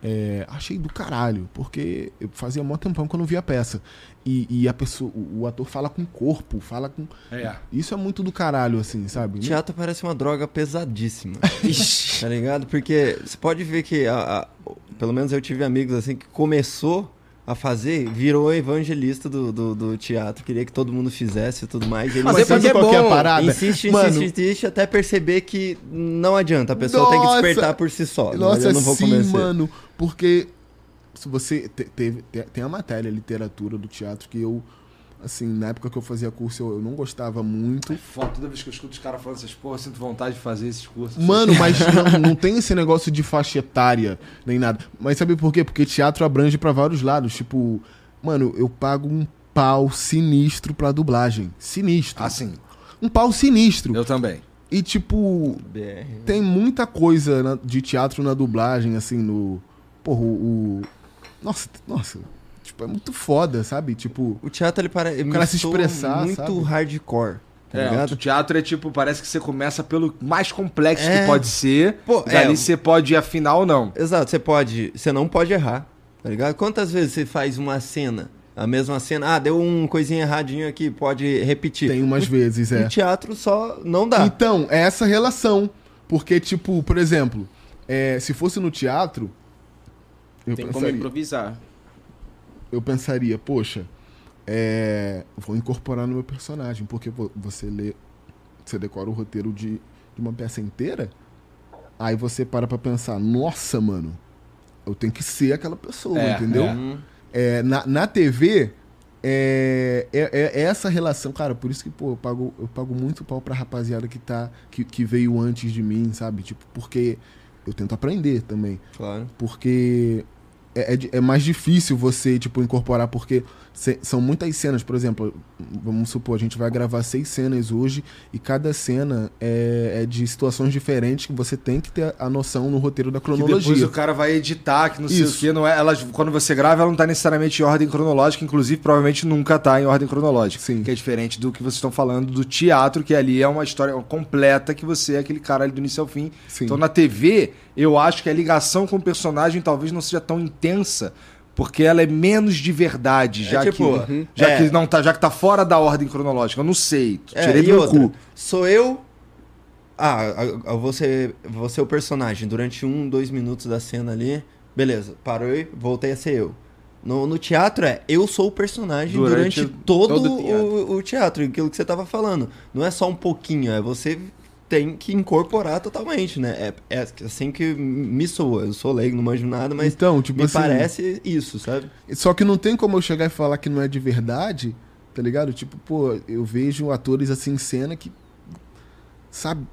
Speaker 4: É, achei do caralho, porque eu fazia mó tempão que eu não via a peça. E, e a pessoa, o, o ator fala com o corpo, fala com.
Speaker 1: É.
Speaker 4: Isso é muito do caralho, assim, sabe?
Speaker 2: Teatro parece uma droga pesadíssima. [laughs] tá ligado? Porque você pode ver que, a- a- pelo menos eu tive amigos assim que começou a fazer, virou evangelista do, do, do teatro, queria que todo mundo fizesse e tudo mais. Ele
Speaker 5: Mas é
Speaker 4: sabe
Speaker 5: é
Speaker 4: qual que é a
Speaker 5: bom.
Speaker 4: parada?
Speaker 2: insiste,
Speaker 4: Mano,
Speaker 2: insiste, insiste, até perceber que não adianta, a pessoa tem que
Speaker 4: Nossa!
Speaker 2: despertar por si só.
Speaker 4: Nossa,
Speaker 2: eu não vou
Speaker 4: sim,
Speaker 2: convencer.
Speaker 4: mano. Porque se você te- teve, te- tem a matéria, literatura do teatro, que eu, assim, na época que eu fazia curso, eu, eu não gostava muito.
Speaker 1: Foda, toda vez que eu escuto os caras falando essas porra, eu sinto vontade de fazer esses cursos.
Speaker 4: Mano, mas [laughs] não, não tem esse negócio de faixa etária, nem nada. Mas sabe por quê? Porque teatro abrange pra vários lados. Tipo, mano, eu pago um pau sinistro pra dublagem. Sinistro.
Speaker 1: Assim,
Speaker 4: Um pau sinistro.
Speaker 1: eu também.
Speaker 4: E, tipo,
Speaker 2: BR.
Speaker 4: tem muita coisa na- de teatro na dublagem, assim, no. Porra, o. o- Nossa, nossa. Tipo, é muito foda, sabe? Tipo.
Speaker 2: O teatro ele para
Speaker 4: cara se expressar,
Speaker 2: muito
Speaker 4: sabe?
Speaker 2: hardcore, tá
Speaker 1: É,
Speaker 2: ligado?
Speaker 1: o teatro é tipo, parece que você começa pelo mais complexo
Speaker 2: É.
Speaker 1: que pode ser.
Speaker 2: Pô,
Speaker 1: dali
Speaker 2: é.
Speaker 1: você pode ir afinal ou não.
Speaker 2: Exato, você pode, você não pode errar, tá ligado? Quantas vezes você faz uma cena, a mesma cena, ah, deu um coisinha erradinho aqui, pode repetir.
Speaker 4: Tem umas vezes, é.
Speaker 2: No teatro só não dá.
Speaker 4: Então, é essa relação. Porque, tipo, por exemplo, é, se fosse no teatro. Eu
Speaker 5: Tem como
Speaker 4: pensaria,
Speaker 5: improvisar.
Speaker 4: Eu pensaria, poxa, é, vou incorporar no meu personagem, porque vo- você lê, você decora o roteiro de, de uma peça inteira, aí você para pra pensar, nossa, mano, eu tenho que ser aquela pessoa,
Speaker 1: É,
Speaker 4: entendeu?
Speaker 1: é.
Speaker 4: É, na, na TV, é, é, é essa relação, cara, por isso que, pô, eu pago, eu pago muito pau pra rapaziada que, tá, que, que veio antes de mim, sabe? Tipo, porque eu tento aprender também.
Speaker 2: claro.
Speaker 4: Porque é, é é mais difícil você, tipo, incorporar, porque se- são muitas cenas, por exemplo, vamos supor, a gente vai gravar seis cenas hoje e cada cena é, é de situações diferentes que você tem que ter a noção no roteiro da
Speaker 1: Que depois
Speaker 4: cronologia.
Speaker 1: o cara vai editar, que não sei
Speaker 4: Isso.
Speaker 1: o que. Não é, elas, quando você grava, ela não tá necessariamente em ordem cronológica, inclusive provavelmente nunca tá em ordem cronológica.
Speaker 4: Sim.
Speaker 1: Que é diferente do que vocês estão falando do teatro, que ali é uma história completa, que você é aquele cara ali do início ao fim.
Speaker 4: Sim.
Speaker 1: Então na TV, eu acho que a ligação com o personagem talvez não seja tão intensa. Porque ela é menos de verdade, já,
Speaker 2: tipo,
Speaker 1: que, já,
Speaker 2: é.
Speaker 1: que não tá, já que tá fora da ordem cronológica. Eu não sei.
Speaker 2: É,
Speaker 1: Tirei
Speaker 2: e
Speaker 1: do meu
Speaker 2: outra,
Speaker 1: cu.
Speaker 2: Sou eu. Ah, você, você é o personagem durante um, dois minutos da cena ali. Beleza, parou e voltei a ser eu. No, no teatro é eu sou o personagem
Speaker 1: Durante
Speaker 2: durante, todo,
Speaker 5: todo o
Speaker 2: o, o teatro, aquilo que você tava falando. Não é só um pouquinho, é você tem que incorporar totalmente, né? É, é assim que me soa. Eu sou leigo, não manjo nada, mas
Speaker 4: Então, tipo
Speaker 2: me
Speaker 4: assim,
Speaker 2: parece isso, sabe?
Speaker 4: Só que não tem como eu chegar e falar que não é de verdade, tá ligado? Tipo, pô, eu vejo atores assim em cena que. Sabe?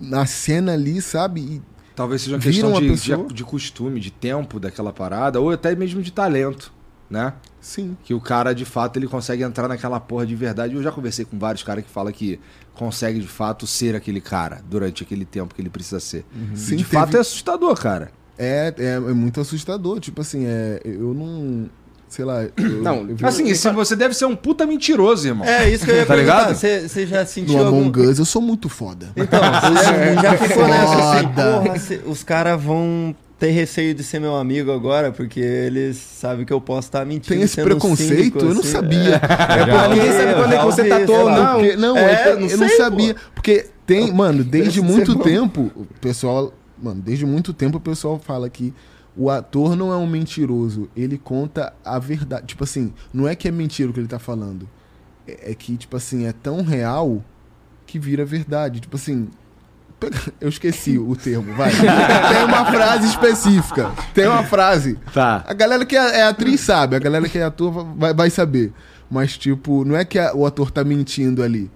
Speaker 4: Na cena ali, sabe? E
Speaker 1: Talvez seja uma questão de, de, de costume, de tempo daquela parada, ou até mesmo de talento, né?
Speaker 4: sim.
Speaker 1: Que o cara, de fato, ele consegue entrar naquela porra de verdade. Eu já conversei com vários caras que falam que consegue, de fato, ser aquele cara durante aquele tempo que ele precisa ser. E,
Speaker 4: Sim,
Speaker 1: de
Speaker 4: teve-
Speaker 1: fato, é assustador, cara.
Speaker 4: É, é, é muito assustador. Tipo assim, é, eu não. Sei lá. eu- [coughs]
Speaker 5: Não,
Speaker 4: eu vi-
Speaker 1: Assim, se você deve ser um puta mentiroso, irmão.
Speaker 2: É isso que eu ia
Speaker 1: Tá
Speaker 2: perguntar.
Speaker 1: ligado?
Speaker 2: Você você já sentiu
Speaker 4: no
Speaker 2: algum...
Speaker 4: Among Us eu sou muito foda.
Speaker 2: Então, [laughs] você já, já ficou nessa assim, porra, os caras vão ter receio de ser meu amigo agora, porque eles sabem que eu posso estar mentindo.
Speaker 4: Tem esse
Speaker 2: um
Speaker 4: preconceito?
Speaker 2: cínico,
Speaker 4: eu não
Speaker 2: assim.
Speaker 4: sabia.
Speaker 2: É,
Speaker 5: porque ninguém sabe quando é que você tá ator ou não.
Speaker 4: Porque, não,
Speaker 2: É,
Speaker 4: é,
Speaker 2: não
Speaker 4: eu não sabia. Porque tem, [laughs] mano, desde muito tempo, o pessoal. Mano, desde muito tempo o pessoal fala que o ator não é um mentiroso. Ele conta a verdade. Tipo assim, não é que é mentira o que ele tá falando. É, é que, tipo assim, é tão real que vira verdade. Tipo assim. [laughs] Eu esqueci o termo, vai. Tem uma frase específica. Tem uma frase.
Speaker 1: Tá.
Speaker 4: A galera que é, é atriz sabe, a galera que é ator vai, vai saber. Mas, tipo, não é que a- o ator tá mentindo ali.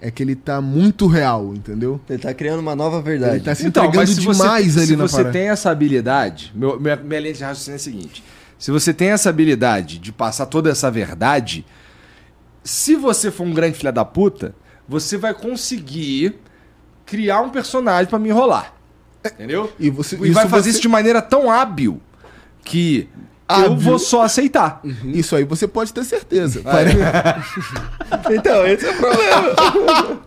Speaker 4: É que ele tá muito real, entendeu?
Speaker 2: Ele tá criando uma nova verdade.
Speaker 4: Ele tá se
Speaker 1: Então,
Speaker 4: entregando
Speaker 1: mas se você,
Speaker 4: demais ali
Speaker 1: se
Speaker 4: na
Speaker 1: você
Speaker 4: parada.
Speaker 1: tem essa habilidade, meu, minha, minha linha de raciocínio é a seguinte: se você tem essa habilidade de passar toda essa verdade, se você for um grande filho da puta, você vai conseguir criar um personagem pra me enrolar. Entendeu?
Speaker 4: E você
Speaker 1: E vai fazer
Speaker 4: você-
Speaker 1: isso de maneira tão hábil que eu
Speaker 4: Hábil.
Speaker 1: vou só aceitar.
Speaker 4: Isso aí você pode ter certeza. [laughs]
Speaker 2: Então, esse é o problema. [laughs]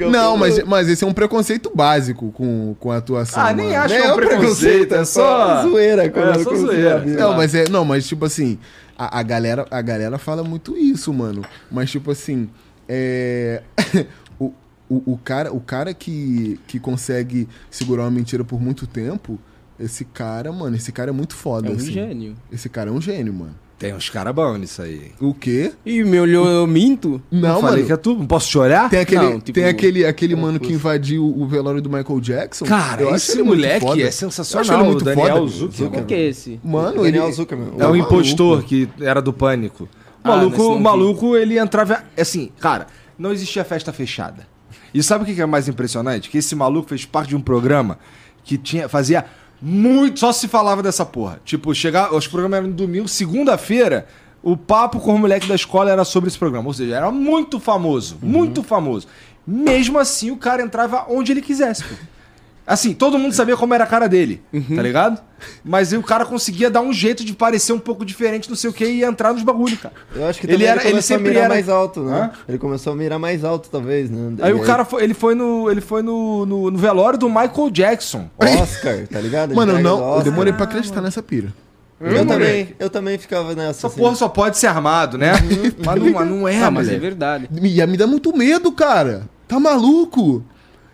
Speaker 2: É o
Speaker 4: Não, mas,
Speaker 2: problema.
Speaker 4: mas esse é um preconceito básico com, com a atuação.
Speaker 1: Ah, nem
Speaker 4: mano.
Speaker 1: acho
Speaker 2: Nem
Speaker 1: que é um preconceito, é só.
Speaker 2: zoeira.
Speaker 1: É só zoeira.
Speaker 4: Não, mas é. Não, mas tipo assim, a, a galera, a galera fala muito isso, mano. Mas, tipo assim, é. [laughs] o, o, o cara, o cara que, que consegue segurar uma mentira por muito tempo, esse cara, mano, esse cara é muito foda.
Speaker 5: É um
Speaker 4: assim.
Speaker 5: gênio.
Speaker 4: Esse cara é um gênio, mano.
Speaker 1: Tem uns caras bons nisso aí.
Speaker 4: O quê?
Speaker 5: E me olhou, eu minto?
Speaker 4: Não,
Speaker 1: falei
Speaker 4: mano.
Speaker 1: que é tu. Não posso te olhar?
Speaker 4: Tem aquele,
Speaker 5: Não, tipo,
Speaker 4: tem aquele, aquele
Speaker 2: é
Speaker 4: mano que invadiu o velório do Michael Jackson.
Speaker 1: Cara,
Speaker 4: Eu
Speaker 1: esse moleque
Speaker 4: foda.
Speaker 1: é
Speaker 4: Eu acho
Speaker 1: sensacional.
Speaker 4: ele muito
Speaker 1: o Daniel
Speaker 4: foda.
Speaker 1: Zuckerman.
Speaker 5: O que é esse?
Speaker 4: Mano,
Speaker 2: Daniel
Speaker 4: ele.
Speaker 2: Zuckerman.
Speaker 1: É o
Speaker 4: maluco.
Speaker 1: impostor que era do pânico. O
Speaker 5: Ah,
Speaker 1: maluco, o
Speaker 5: vi.
Speaker 1: maluco, ele entrava. Assim, cara, não existia festa fechada. E sabe o que é mais impressionante? Que esse maluco fez parte de um programa que tinha, fazia muito. Só se falava dessa porra. Tipo, chegar. Os programas eram no domingo, segunda-feira. O papo com o moleque da escola era sobre esse programa. Ou seja, era muito famoso. Muito famoso. Mesmo assim, o cara entrava onde ele quisesse. Assim, todo mundo sabia como era a cara dele, tá ligado? Mas aí o cara conseguia dar um jeito de parecer um pouco diferente, não sei o que, e entrar nos bagulho, cara.
Speaker 2: Eu acho que
Speaker 1: Ele era-
Speaker 2: ele,
Speaker 1: ele
Speaker 2: começou
Speaker 1: sempre
Speaker 2: a mirar
Speaker 1: era-
Speaker 2: mais alto, né?
Speaker 1: Hã?
Speaker 2: Ele começou a mirar mais alto, talvez, né?
Speaker 1: Aí
Speaker 2: E
Speaker 1: o cara foi, ele foi no, ele foi no, no, no velório do Michael Jackson.
Speaker 2: Oscar, tá ligado?
Speaker 4: Mano, não,
Speaker 2: do
Speaker 4: eu
Speaker 2: Oscar.
Speaker 4: demorei pra acreditar nessa pira.
Speaker 2: Eu também, eu também ficava nessa.
Speaker 1: Essa
Speaker 2: assim.
Speaker 1: porra só pode ser armado, né? mas, não, mas não é,
Speaker 5: Ah, mas é verdade.
Speaker 4: Me, me dá muito medo, cara. Tá maluco?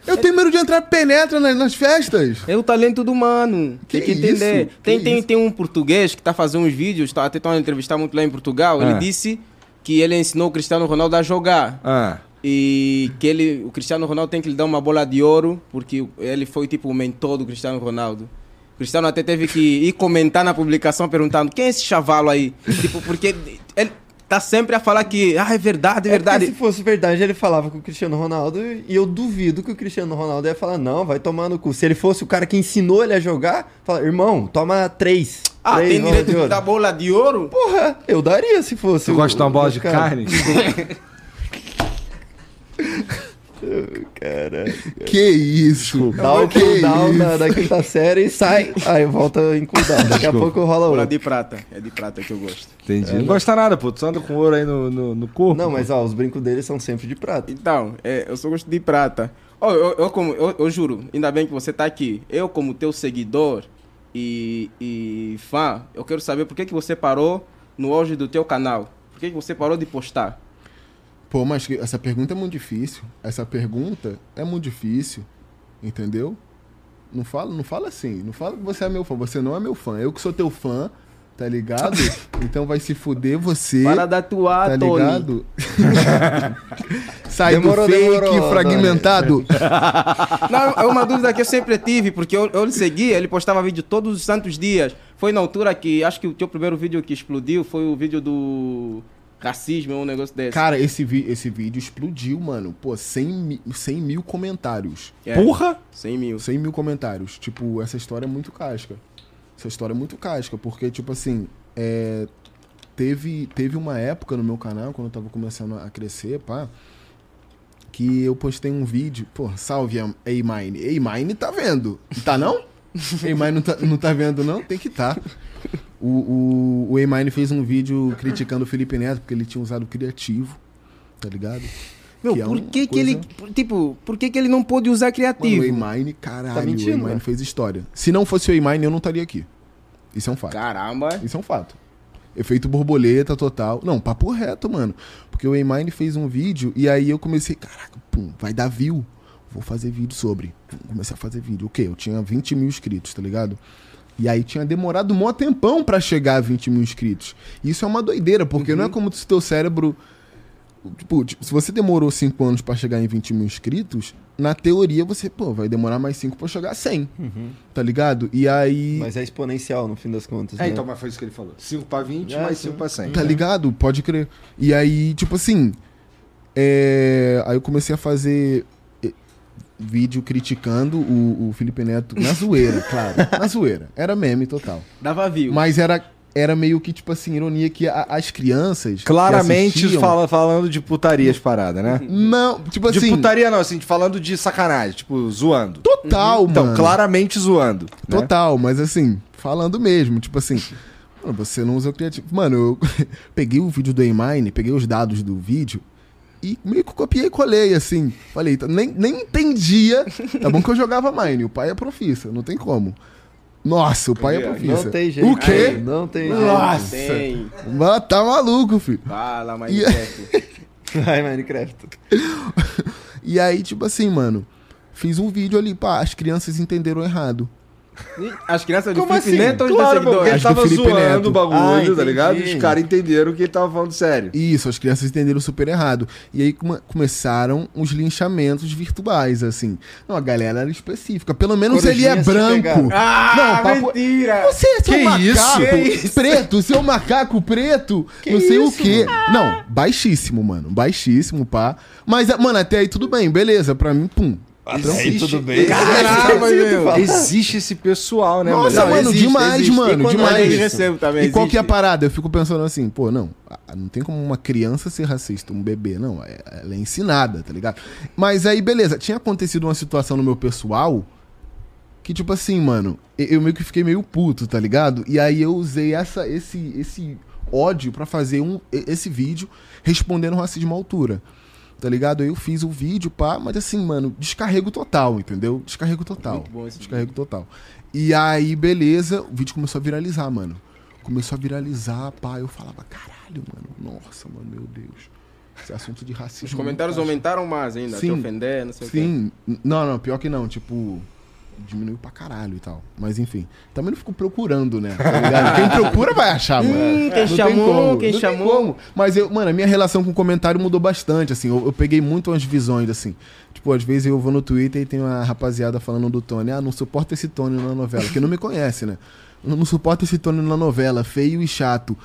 Speaker 4: Eu tenho medo de entrar penetra nas, nas festas.
Speaker 5: É o talento do mano.
Speaker 4: Que
Speaker 5: tem que entender.
Speaker 4: isso?
Speaker 5: Tem,
Speaker 4: Que
Speaker 5: tem,
Speaker 4: isso?
Speaker 5: tem um português que tá fazendo uns vídeos, tá tentando entrevistar muito lá em Portugal.
Speaker 1: Ah.
Speaker 5: Ele disse que ele ensinou o Cristiano Ronaldo a jogar.
Speaker 1: Ah,
Speaker 5: E que ele, o Cristiano Ronaldo tem que lhe dar uma bola de ouro, porque ele foi tipo o mentor do Cristiano Ronaldo. O Cristiano até teve que ir comentar na publicação perguntando quem é esse chavalo aí? tipo, porque ele tá sempre a falar que, ah, é verdade, é
Speaker 2: É
Speaker 5: verdade.
Speaker 2: se fosse verdade, ele falava com o Cristiano Ronaldo e eu duvido que o Cristiano Ronaldo ia falar, não, vai tomar no cu. Se ele fosse o cara que ensinou ele a jogar, fala, irmão, toma três.
Speaker 5: Ah,
Speaker 2: três
Speaker 5: tem direito
Speaker 2: de
Speaker 5: de
Speaker 2: ouro."
Speaker 5: dar bola de ouro?
Speaker 2: Porra, eu daria se fosse.
Speaker 1: você
Speaker 2: o-
Speaker 1: gosta de uma bola de carne? [laughs] [laughs]
Speaker 2: Caralho.
Speaker 4: Que isso?
Speaker 2: Dá o
Speaker 4: que
Speaker 2: cooldown
Speaker 4: isso?
Speaker 2: da, da quinta série e sai. Aí volta em cooldown. Daqui a pouco rola
Speaker 5: Bola
Speaker 2: outro.
Speaker 5: de prata. É de prata que eu gosto.
Speaker 1: Entendi. não gosta nada, pô. Tu anda com ouro aí no, no, no corpo.
Speaker 2: Não, mas ó, os brincos dele são sempre de prata.
Speaker 5: Então, é, eu só gosto de prata. Ó, eu, eu, como, eu, eu juro, ainda bem que você tá aqui. Eu, como teu seguidor e, e fã, eu quero saber por que, que você parou no auge do teu canal. Por que, que você parou de postar?
Speaker 4: Pô, mas essa pergunta é muito difícil. Essa pergunta é muito difícil. Entendeu? Não fala, não fala assim. Não fala que você é meu fã. Você não é meu fã. Eu que sou teu fã, tá ligado? [laughs] então vai se fuder você.
Speaker 5: Para da tua,
Speaker 4: Tá
Speaker 5: Tony.
Speaker 4: ligado? [laughs] Sai
Speaker 2: Demorou,
Speaker 4: do fake
Speaker 2: demorou,
Speaker 4: fragmentado. [laughs]
Speaker 5: Não, é uma dúvida que eu sempre tive, porque eu, eu lhe seguia, ele postava vídeo todos os santos dias. Foi na altura que, acho que o teu primeiro vídeo que explodiu foi o vídeo do racismo, um negócio desse.
Speaker 4: Cara, esse, vi- esse vídeo explodiu, mano. Pô, 100, mi- 100 mil comentários.
Speaker 5: É,
Speaker 1: Porra!
Speaker 5: 100 mil.
Speaker 4: 100 mil comentários. Tipo, essa história é muito casca. Essa história é muito casca, porque, tipo assim, é, teve, teve uma época no meu canal, quando eu tava começando a crescer, pá, que eu postei um vídeo. Pô, salve, a- A-Mine. A-Mine tá vendo. Tá não? [laughs] A-Mine não tá, não tá vendo, não? Tem que tá. O, o, o A-Mine fez um vídeo criticando o Felipe Neto, porque ele tinha usado criativo, tá ligado?
Speaker 5: Meu,
Speaker 4: Que é
Speaker 5: por
Speaker 4: uma
Speaker 5: que, que
Speaker 4: coisa-
Speaker 5: ele. Tipo, por que, que ele não pôde usar
Speaker 4: Mano,
Speaker 5: criativo?
Speaker 4: o A-Mine, caralho,
Speaker 2: Tá mentindo,
Speaker 4: o
Speaker 2: velho.
Speaker 4: fez história. Se não fosse o A-Mine, eu não estaria aqui. Isso é um fato.
Speaker 5: Caramba.
Speaker 4: Isso é um fato. Efeito borboleta total. Não, papo reto, mano. Porque o A-Mine fez um vídeo e aí eu comecei, caraca, pum, vai dar view. Vou fazer vídeo sobre. Comecei a fazer vídeo. O quê? Eu tinha 20 mil inscritos, tá ligado? E aí tinha demorado um mó tempão pra chegar a 20 mil inscritos. Isso é uma doideira, porque não é como se teu cérebro. Tipo, tipo, se você demorou 5 anos pra chegar em 20 mil inscritos, na teoria você, pô, vai demorar mais 5 pra chegar a 100. Tá ligado? E aí.
Speaker 2: Mas é exponencial no fim das contas.
Speaker 1: É,
Speaker 2: né?
Speaker 1: então, mas foi isso que ele falou. 5 pra 20,
Speaker 2: É,
Speaker 1: mais
Speaker 2: sim.
Speaker 1: 5 pra 100.
Speaker 4: Tá ligado? Pode crer. E aí, tipo assim. é, Aí eu comecei a fazer vídeo criticando o, o Felipe Neto na zoeira, [laughs] claro. Na zoeira. Era meme total.
Speaker 5: Dava view.
Speaker 4: Mas era. era meio que, tipo assim, ironia que a- as crianças.
Speaker 1: Claramente
Speaker 4: assistiam-
Speaker 1: fala, falando de putaria as paradas, né?
Speaker 4: Não, tipo
Speaker 1: De
Speaker 4: assim.
Speaker 1: putaria não, assim, falando de sacanagem, tipo, zoando.
Speaker 4: Total,
Speaker 1: Então,
Speaker 4: mano.
Speaker 1: claramente zoando. né?
Speaker 4: Total, mas assim, falando mesmo, tipo assim, mano, você não usa o criativo. Mano, eu [laughs] peguei o vídeo do A-Mine, peguei os dados do vídeo e meio que copiei e colei, assim. Falei, tá, nem, nem entendia. [laughs] Tá bom que eu jogava Mine, o pai é profissa, não tem como. Nossa, o pai é profissa.
Speaker 2: Não tem jeito.
Speaker 4: O quê?
Speaker 2: Não tem jeito.
Speaker 4: Nossa.
Speaker 5: Tem.
Speaker 4: Mano, tá maluco, filho.
Speaker 5: Fala, mas
Speaker 4: E- [laughs]
Speaker 2: Vai, Minecraft.
Speaker 4: E aí, tipo assim, mano, fiz um vídeo ali, pá, as crianças entenderam errado.
Speaker 5: As crianças do
Speaker 1: Como
Speaker 5: Felipe
Speaker 1: assim?
Speaker 5: Neto ou
Speaker 1: Claro, porque
Speaker 5: seguidores?
Speaker 1: ele
Speaker 4: Acho do
Speaker 1: tava
Speaker 4: Felipe
Speaker 1: zoando
Speaker 4: Neto.
Speaker 1: o bagulho,
Speaker 2: Ah,
Speaker 1: tá
Speaker 2: entendi.
Speaker 1: ligado? Os caras entenderam que ele tava falando sério.
Speaker 4: Isso, as crianças entenderam super errado. E aí come- começaram os linchamentos virtuais, assim. Não, a galera era específica. Pelo menos ele é
Speaker 2: Corujinhas te
Speaker 4: branco.
Speaker 2: pegaram.
Speaker 5: Ah,
Speaker 4: Não, papo-
Speaker 5: mentira!
Speaker 4: Você, seu
Speaker 1: Que
Speaker 4: macaco
Speaker 1: isso?
Speaker 4: preto, seu macaco preto, não sei o quê. Não, baixíssimo, mano. Baixíssimo, pá. Mas, mano, até aí tudo bem, beleza. Pra mim, pum.
Speaker 2: Aí tudo bem.
Speaker 5: Caramba, meu!
Speaker 1: Existe esse pessoal, né,
Speaker 4: Nossa,
Speaker 1: mano?
Speaker 4: mano, demais, mano,
Speaker 5: E
Speaker 4: demais.
Speaker 5: eles recebem também,
Speaker 4: E qual que é a
Speaker 5: existe.
Speaker 4: parada? Eu fico pensando assim, pô, não, não tem como uma criança ser racista, um bebê, não, é- ela é ensinada, tá ligado? Mas aí, beleza, tinha acontecido uma situação no meu pessoal que, tipo assim, mano, eu, eu meio que fiquei meio puto, tá ligado? E aí eu usei essa, esse, esse ódio pra fazer um, esse vídeo respondendo racismo à altura. Tá ligado? Aí eu fiz o vídeo, pá, mas assim, mano, descarrego total, entendeu? Descarrego total.
Speaker 5: Muito bom esse
Speaker 4: Descarrego total. E aí, beleza, o vídeo começou a viralizar, mano. Começou a viralizar, pá, eu falava, caralho, mano, nossa, mano, meu Deus. Esse assunto de racismo.
Speaker 5: Os comentários
Speaker 4: tá-
Speaker 5: aumentaram mais ainda, te
Speaker 4: Sim.
Speaker 5: ofender, não sei o quê.
Speaker 4: Sim, não, não, pior que não, tipo, diminuiu pra caralho e tal. Mas enfim, também não fico procurando, né? Tá ligado? Quem procura vai achar, mano.
Speaker 5: Hum, quem
Speaker 4: Não tem
Speaker 5: chamou,
Speaker 4: como,
Speaker 5: quem
Speaker 4: não tem
Speaker 5: chamou.
Speaker 4: como. Mas eu, mano, a minha relação com o comentário mudou bastante, assim. Eu, eu peguei muito umas visões, assim. Tipo, às vezes eu vou no Twitter e tem uma rapaziada falando do Tony. Ah, não suporta esse Tony na novela. Que não me conhece, né? Não, não suporta esse Tony na novela, feio e chato.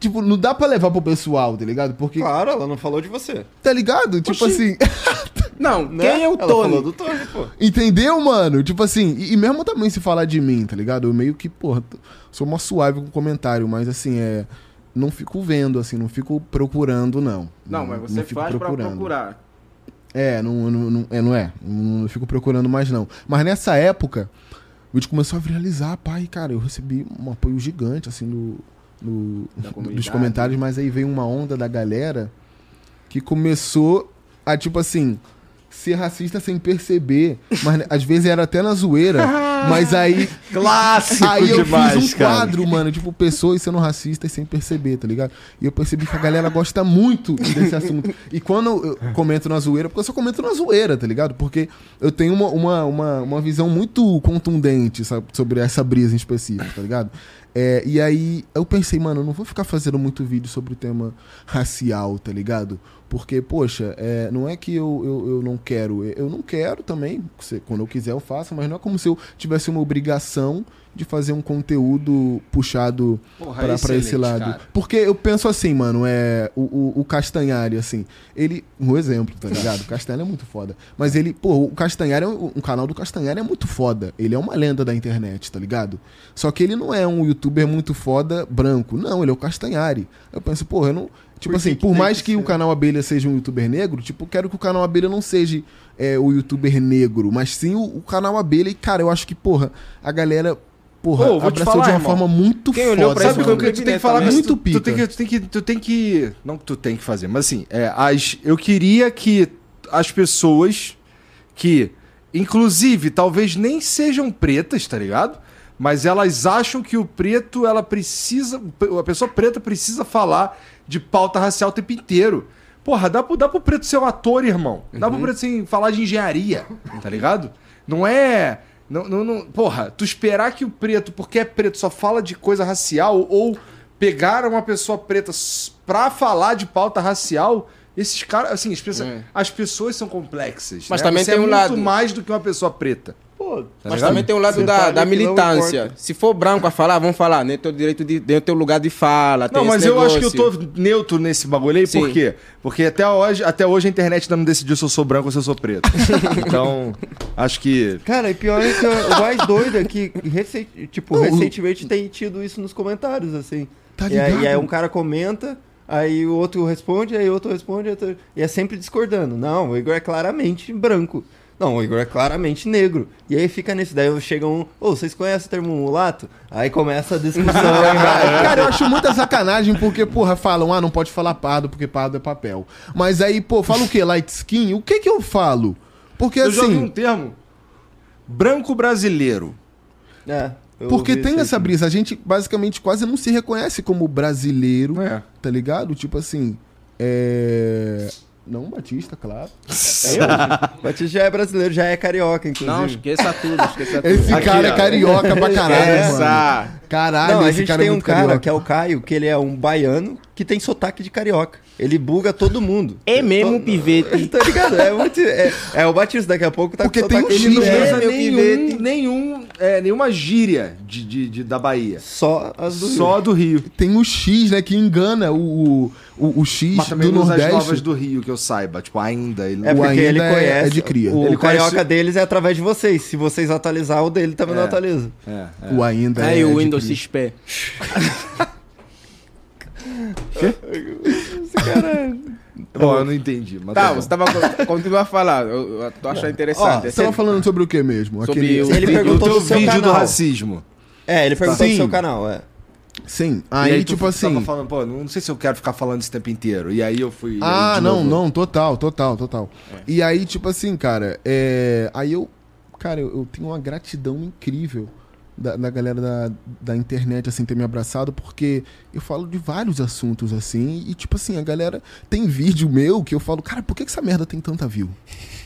Speaker 4: Tipo, não dá pra levar pro pessoal, tá ligado? Porque,
Speaker 2: Claro, ela não falou de você.
Speaker 4: tá ligado? Tipo assim. [laughs]
Speaker 5: Não,
Speaker 2: Né?
Speaker 5: quem é o
Speaker 2: Ela
Speaker 5: Tony?
Speaker 2: falou do Tony, pô.
Speaker 4: Entendeu, mano? Tipo assim, e, e mesmo também se falar de mim, tá ligado? Eu meio que, porra, sou uma suave com comentário, mas assim, é. Não fico vendo, assim, não fico procurando, não.
Speaker 5: Não, mas você
Speaker 4: fico
Speaker 5: faz pra procurar.
Speaker 4: É, não, não, não, é, não é. Não, não fico procurando mais, não. Mas nessa época, o vídeo começou a viralizar, pai, cara, eu recebi um apoio gigante, assim, do, do- dos comentários, mas aí veio uma onda da galera que começou a, tipo assim, ser racista sem perceber. Mas às vezes era até na zoeira. [laughs] mas aí.
Speaker 1: Clássico
Speaker 4: Aí eu
Speaker 1: demais,
Speaker 4: fiz um
Speaker 1: cara.
Speaker 4: quadro, mano, tipo, pessoas sendo racistas sem perceber, tá ligado? E eu percebi que a galera gosta muito desse assunto. E quando eu comento na zoeira, porque eu só comento na zoeira, tá ligado? Porque eu tenho uma, uma, uma, uma visão muito contundente sabe, sobre essa brisa em específico, tá ligado? É, e aí eu pensei, mano, eu não vou ficar fazendo muito vídeo sobre o tema racial, tá ligado? Porque, poxa, é, não é que eu, eu, eu não quero, eu não quero também, quando eu quiser eu faço, mas não é como se eu tivesse uma obrigação de fazer um conteúdo puxado
Speaker 1: excelente,
Speaker 4: esse lado.
Speaker 1: cara.
Speaker 4: Porque eu penso assim, mano, é o, o, o Castanhari, assim, ele. Um exemplo, tá ligado? O Castanhari é muito foda. Mas ele, pô, o Castanhari, é um, um canal do Castanhari é muito foda. Ele é uma lenda da internet, tá ligado? Só que ele não é um youtuber muito foda branco. Não, ele é o Castanhari. Eu penso, pô, eu não. Tipo
Speaker 2: Por que
Speaker 4: assim,
Speaker 2: que
Speaker 4: por
Speaker 2: tem
Speaker 4: mais
Speaker 2: que
Speaker 4: que o canal Abelha seja um youtuber negro, tipo, quero que o canal Abelha não seja é, o youtuber negro, mas sim o, o canal Abelha. E, cara, eu acho que, porra, a galera. Porra,
Speaker 1: te
Speaker 4: abraçou
Speaker 1: falar,
Speaker 4: de uma
Speaker 1: irmão.
Speaker 4: forma muito
Speaker 5: Quem
Speaker 4: foda.
Speaker 5: olhou pra
Speaker 1: Sabe o que, tu tem que falar? Muito tu,
Speaker 4: Muito
Speaker 1: tu tem
Speaker 4: pica.
Speaker 1: que, tu tem que, tu tem que, não que tu tem que fazer, mas assim, é, as, eu queria que as pessoas que, inclusive, talvez nem sejam pretas, tá ligado? Mas elas acham que o preto, ela precisa, a pessoa preta precisa falar de pauta racial o tempo inteiro. Porra, dá pro, dá pro preto ser um ator, irmão. Dá pro preto assim, falar de engenharia, tá ligado? Não é. Não, não, não- porra, tu esperar que o preto, porque é preto, só fala de coisa racial, ou pegaram uma pessoa preta pra falar de pauta racial, esses caras, assim, as pessoas,
Speaker 5: É.
Speaker 1: as pessoas são complexas.
Speaker 5: Mas
Speaker 1: né?
Speaker 5: também
Speaker 1: Você
Speaker 5: tem
Speaker 1: é
Speaker 5: um
Speaker 1: muito
Speaker 5: lado-
Speaker 1: mais do que uma pessoa preta.
Speaker 2: Pô.
Speaker 5: Mas
Speaker 1: ligado?
Speaker 5: também tem o lado da,
Speaker 2: sabe
Speaker 5: da militância. Se for branco a falar, vamos falar. Nem teu direito de. Nem teu lugar de fala. tem
Speaker 1: Não, mas
Speaker 5: esse
Speaker 1: eu acho que eu tô neutro nesse bagulho aí, por
Speaker 5: Sim.
Speaker 1: quê? Porque até hoje, até hoje a internet ainda não decidiu se eu sou branco ou se eu sou preto. [laughs] então, acho que.
Speaker 2: Cara, e pior é que o mais doido é que tipo,
Speaker 4: Não, o-
Speaker 2: recentemente tem tido isso nos comentários, assim.
Speaker 4: Tá
Speaker 2: e, aí, e aí um cara comenta, aí o outro responde, aí o outro responde, outro- e é sempre discordando. Não, o Igor é claramente branco. Não, o Igor é claramente negro. E aí fica nesse. Daí chega um. Ô, vocês conhecem o termo mulato? Aí começa a discussão. [laughs]
Speaker 4: Cara, eu acho muita sacanagem porque, porra, falam, ah, não pode falar pardo porque pardo é papel. Mas aí, pô, fala o quê? Light skin? O que que eu falo? Porque
Speaker 1: Eu já vi um
Speaker 4: assim,
Speaker 1: termo. Branco brasileiro.
Speaker 2: É, eu
Speaker 4: porque tem essa brisa, a gente basicamente quase não se reconhece como brasileiro,
Speaker 1: É.
Speaker 4: tá ligado? Tipo assim, é... Não, Batista, claro. [laughs]
Speaker 2: também. Batista já é brasileiro, já é carioca, inclusive.
Speaker 5: Não, esqueça tudo, esqueça [laughs] tudo.
Speaker 4: Esse
Speaker 1: Aqui,
Speaker 4: cara é carioca pra caralho, mano.
Speaker 5: Essa.
Speaker 4: Caralho,
Speaker 2: Não, a
Speaker 4: esse
Speaker 2: gente
Speaker 4: cara é
Speaker 2: tem um cara
Speaker 4: carioca.
Speaker 2: que é o Caio, que ele é um baiano que tem sotaque de carioca. Ele buga todo mundo.
Speaker 5: É mesmo, pivete. [laughs]
Speaker 2: Tá ligado? É, muito, é, é o Batista, daqui a pouco tá
Speaker 4: Porque
Speaker 2: com
Speaker 4: tem um
Speaker 1: não
Speaker 4: X,
Speaker 2: de-
Speaker 4: né?
Speaker 1: usa nenhum,
Speaker 5: pivete.
Speaker 1: nenhum, é, nenhuma gíria de, de- de- da Bahia.
Speaker 2: Só as do
Speaker 1: Só do Rio.
Speaker 4: Tem o X, né, que engana o, o, o X
Speaker 1: Mas também
Speaker 4: do
Speaker 1: usa as
Speaker 4: Nordeste.
Speaker 1: novas do Rio, que eu saiba. Tipo, ainda. Ele
Speaker 2: É porque ele
Speaker 4: ainda é-
Speaker 2: conhece.
Speaker 4: é de cria.
Speaker 2: O
Speaker 1: Ele
Speaker 2: carioca
Speaker 1: conhece-
Speaker 2: deles é através de vocês. Se vocês atualizar, o dele também não
Speaker 1: É.
Speaker 2: atualiza.
Speaker 1: É, é.
Speaker 4: O ainda
Speaker 5: Aí
Speaker 4: é
Speaker 5: o
Speaker 4: de
Speaker 5: Windows
Speaker 4: cria.
Speaker 5: XP.
Speaker 1: Bom, eu não entendi. Mas
Speaker 5: Tá,
Speaker 1: bom.
Speaker 5: você tava. Continua a falar. Eu, eu tô achando
Speaker 4: Ó,
Speaker 5: interessante.
Speaker 4: você tava falando sobre o que mesmo?
Speaker 5: Sobre
Speaker 4: Aquele...
Speaker 5: o-
Speaker 2: Ele
Speaker 1: O
Speaker 2: perguntou
Speaker 1: teu
Speaker 2: do seu
Speaker 1: vídeo do
Speaker 2: canal.
Speaker 1: racismo.
Speaker 2: É, ele perguntou
Speaker 4: Sim.
Speaker 2: do seu canal, é.
Speaker 4: Sim, aí,
Speaker 1: tu
Speaker 4: tipo
Speaker 1: tava
Speaker 4: assim...
Speaker 1: falando, pô, não sei se eu quero ficar falando esse tempo inteiro. E aí eu fui.
Speaker 4: Ah, não,
Speaker 1: novo.
Speaker 4: não, total, total, total. E aí, tipo assim, cara, é... aí eu, cara, eu, eu tenho uma gratidão incrível da, da galera da, da internet, assim, ter me abraçado, porque eu falo de vários assuntos, assim, e tipo assim, a galera tem vídeo meu que eu falo, cara, por que, que essa merda tem tanta view?